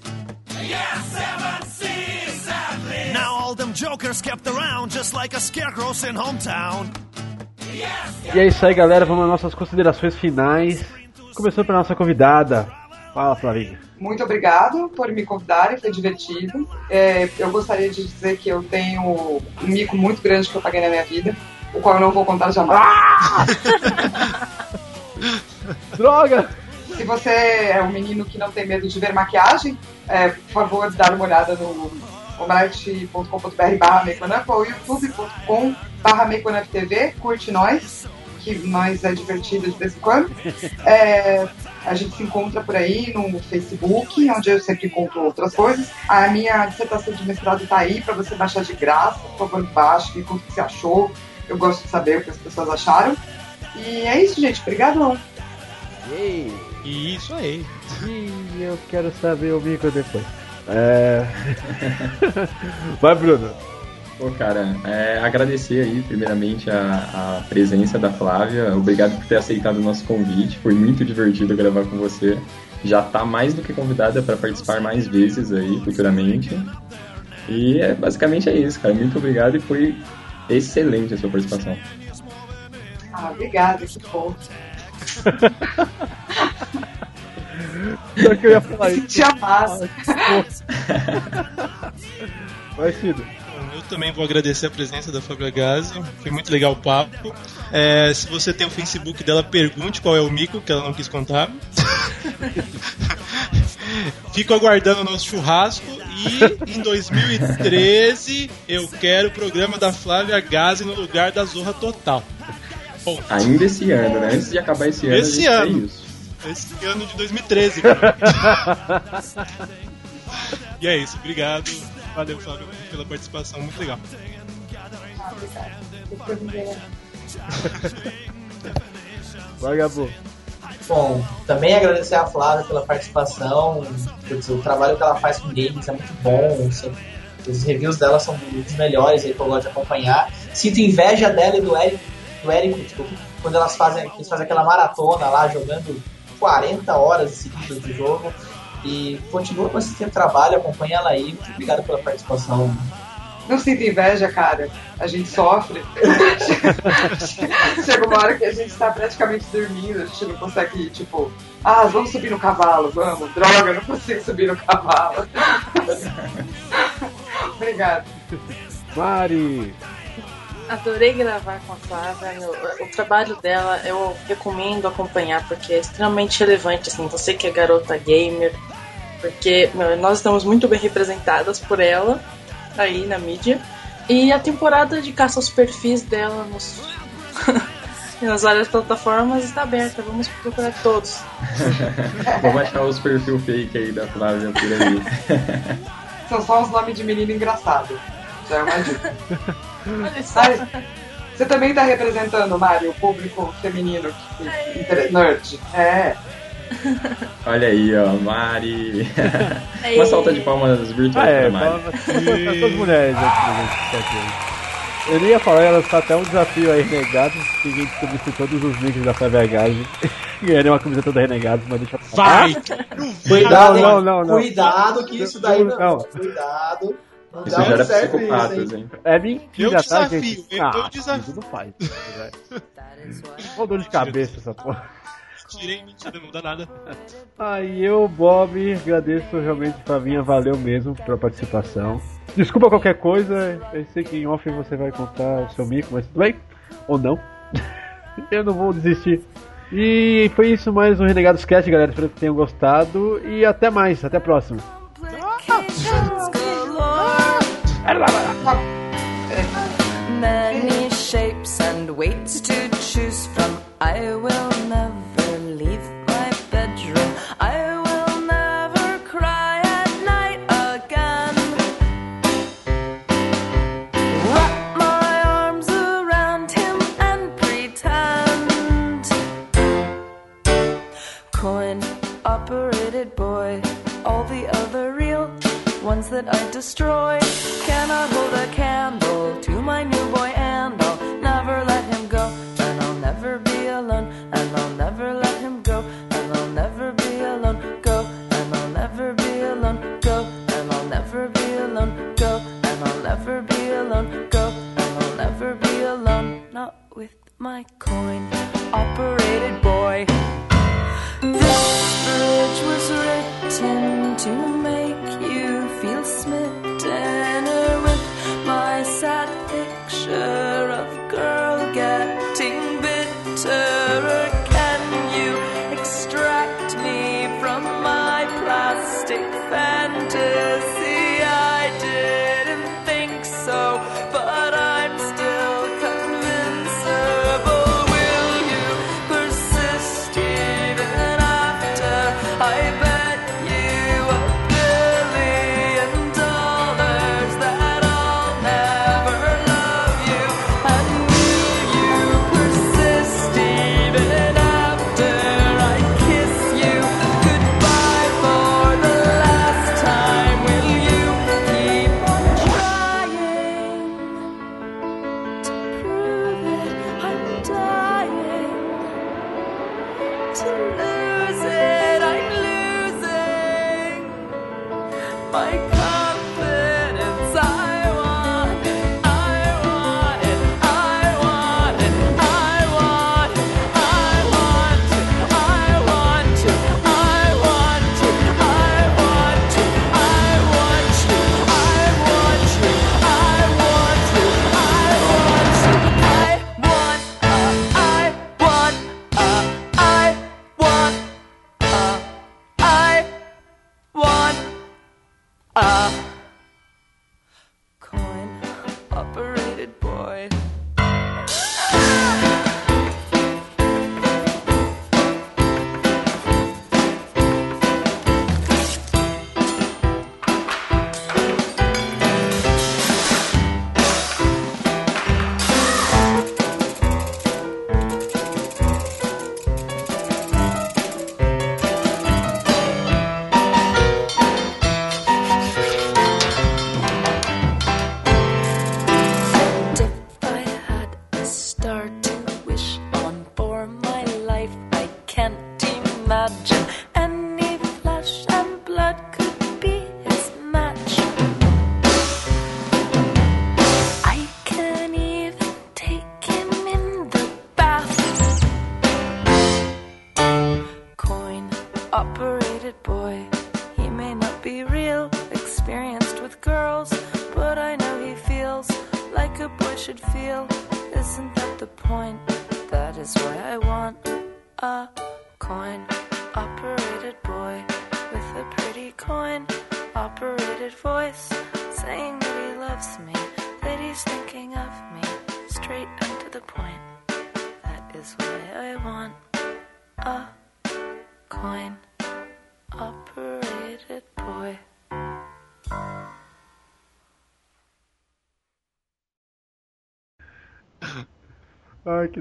Yes, seven seas at least. Now all them jokers kept around just like a scarecrow in hometown. E é isso aí, galera. Vamos às nossas considerações finais. Começando pela nossa convidada. Fala, Flavinha. Muito obrigado por me convidarem, foi divertido. É, eu gostaria de dizer que eu tenho um mico muito grande que eu paguei na minha vida, o qual eu não vou contar jamais. (laughs) Droga! Se você é um menino que não tem medo de ver maquiagem, é, por favor, dar uma olhada no omelete.com.br barra Makeonup ou youtube.com barra Makeonup curte nós, que nós é divertido de vez em quando. É, a gente se encontra por aí no Facebook, onde eu sempre conto outras coisas. A minha dissertação de mestrado tá aí para você baixar de graça, por favor, baixe, me conta o que você achou. Eu gosto de saber o que as pessoas acharam. E é isso, gente. Obrigadão. Isso aí. E eu quero saber o mico depois. É. (laughs) Vai, Bruno. Pô, cara, é, agradecer aí, primeiramente, a, a presença da Flávia. Obrigado por ter aceitado o nosso convite. Foi muito divertido gravar com você. Já tá mais do que convidada para participar mais vezes aí, futuramente. E é, basicamente é isso, cara. Muito obrigado e foi excelente a sua participação. Ah, obrigada, que bom. Só que eu ia falar (laughs) isso. Te amado. (laughs) Vai, Cido. Eu também vou agradecer a presença da Fábio Gazi. Foi muito legal o papo. É, se você tem o Facebook dela, pergunte qual é o mico que ela não quis contar. (laughs) Fico aguardando o nosso churrasco e em 2013 eu quero o programa da Flávia Gazi no lugar da Zorra Total. Ponto. Ainda esse ano, né? Antes de acabar esse ano, Esse ano. Esse ano de 2013. cara. (laughs) e é isso, obrigado. Valeu, Flávio, pela participação, muito legal. (laughs) Vai, Gabu. Bom, também agradecer a Flávia pela participação. O trabalho que ela faz com games é muito bom. assim, os reviews dela são dos melhores aí que eu gosto de acompanhar. Sinto inveja dela e do Érico, do Érico tipo, quando elas fazem, eles fazem aquela maratona lá jogando 40 horas seguidas de jogo. E continua com esse de trabalho, acompanha ela aí. Muito obrigado pela participação. Não sinta inveja, cara. A gente sofre. (laughs) Chega uma hora que a gente tá praticamente dormindo, a gente não consegue, tipo, ah, vamos subir no cavalo, vamos. Droga, não consigo subir no cavalo. (laughs) Obrigada. Mari. Adorei gravar com a Flávia. O, o trabalho dela eu recomendo acompanhar porque é extremamente relevante. Assim, você que é garota gamer, porque meu, nós estamos muito bem representadas por ela aí na mídia. E a temporada de caça aos perfis dela nos, (laughs) nas várias plataformas está aberta. Vamos procurar todos. (laughs) Vamos achar os perfil fake aí da Flávia por aí. São só uns nomes de menino engraçado. Já é uma dica. (laughs) Ai, Você também tá representando, Mário, o público feminino que, nerd. É. (laughs) Olha aí, ó, Mari. Aí. (laughs) Uma salta de palmas virtuais Ah, é, Mari. mulheres aqui, tá. Eu nem ia falar, ela está até um desafio aí, Renegados, que a gente descobrisse todos os links da Gazi. Ganharia uma camiseta do Renegados, mas deixa pra. Vai! Cuidado, não, hein? não, não. Cuidado que isso daí não. Não. Cuidado. Não Isso já era psicopatas, hein? É mentira, Eu tá, desafio, gente? eu- eu ah, desafio. Não faz. Qual (laughs) dor de cabeça essa porra? Tirei mentira, não dá nada. Aí eu, Bob, agradeço realmente, Flavinha, valeu mesmo pela participação. Desculpa qualquer coisa, eu sei que em off você vai contar o seu mico, mas tudo bem? Ou não? (laughs) eu não vou desistir. E foi isso, mais um Renegados Cast, galera. Espero que tenham gostado e até mais, até a próxima. Many shapes and weights to choose from. I will never leave my bedroom. I will never cry at night again. Wrap my arms around him and pretend. Coin operated boy. All the other real ones that I destroy I'll hold a candle to my new boy and I'll never let him go. And I'll never be alone. And I'll never let him go. And I'll never be alone. Go. And I'll never be alone. Go. And I'll never be alone. Go. And I'll never be alone. Not with my coin operated boy. This bridge was written to me. Boy.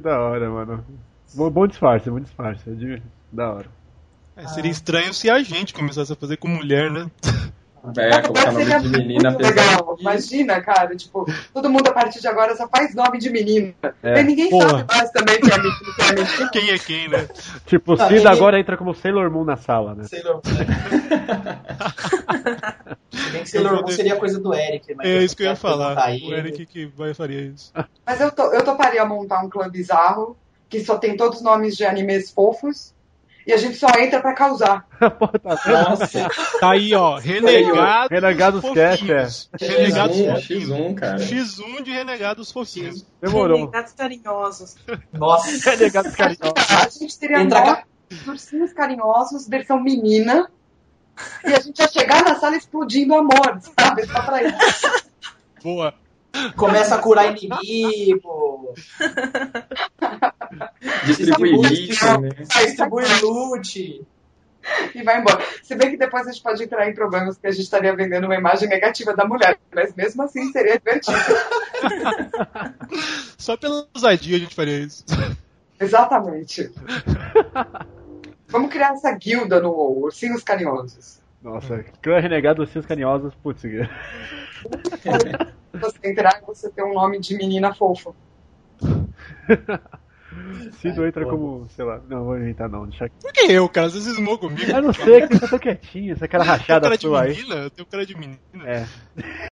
Da hora, mano. Bom, bom disfarce, bom disfarce. é Da hora. É, seria estranho se a gente começasse a fazer com mulher, né? É, colocar nome de menina Muito pesado. legal. Imagina, cara, tipo, todo mundo a partir de agora só faz nome de menina. É. E ninguém Porra. sabe mais também que é menino, que é menino. (laughs) Quem é quem, né? Tipo, o Tá, Cida ninguém- agora entra como Sailor Moon na sala, né? Sailor Se (laughs) bem que Sailor Moon seria coisa do Eric, mas É isso que eu ia falar. a O. Eric que vai faria isso. Mas eu, to, eu toparia montar um clã bizarro que só tem todos os nomes de animes fofos e a gente só entra pra causar. (laughs) Nossa. Tá aí, ó. Renegados. Renegados Cast, é. fofinhos. Renegados X1, fofinhos. X1, cara. X1 de renegados fofinhos. Demorou. Renegados carinhosos. Nossa. Renegados carinhosos. A gente teria Entra nove ursinhos carinhosos, versão menina, e a gente ia chegar na sala explodindo amor, sabe? Só pra isso. Boa. Começa a curar inimigo. (laughs) Distribuir lixo, né? (laughs) Distribui loot. E vai embora. Se bem que depois a gente pode entrar em problemas que a gente estaria vendendo uma imagem negativa da mulher, mas mesmo assim seria divertido. (laughs) Só pela ousadia a gente faria isso. Exatamente. Vamos criar essa guilda no WoW, Ursinhos Carinhosos. Nossa, clã renegado ursinhos carinhosos, putz. Você entrar e você ter um nome de menina fofa. Cido (laughs) entra como, sei lá, não vou inventar não, deixa aqui. Por que eu, cara? Você cismou comigo? Eu não sei, que você tá tão quietinho, essa cara Eu tenho rachada cara de sua aí. menina? Eu tenho cara de menina. É. (laughs)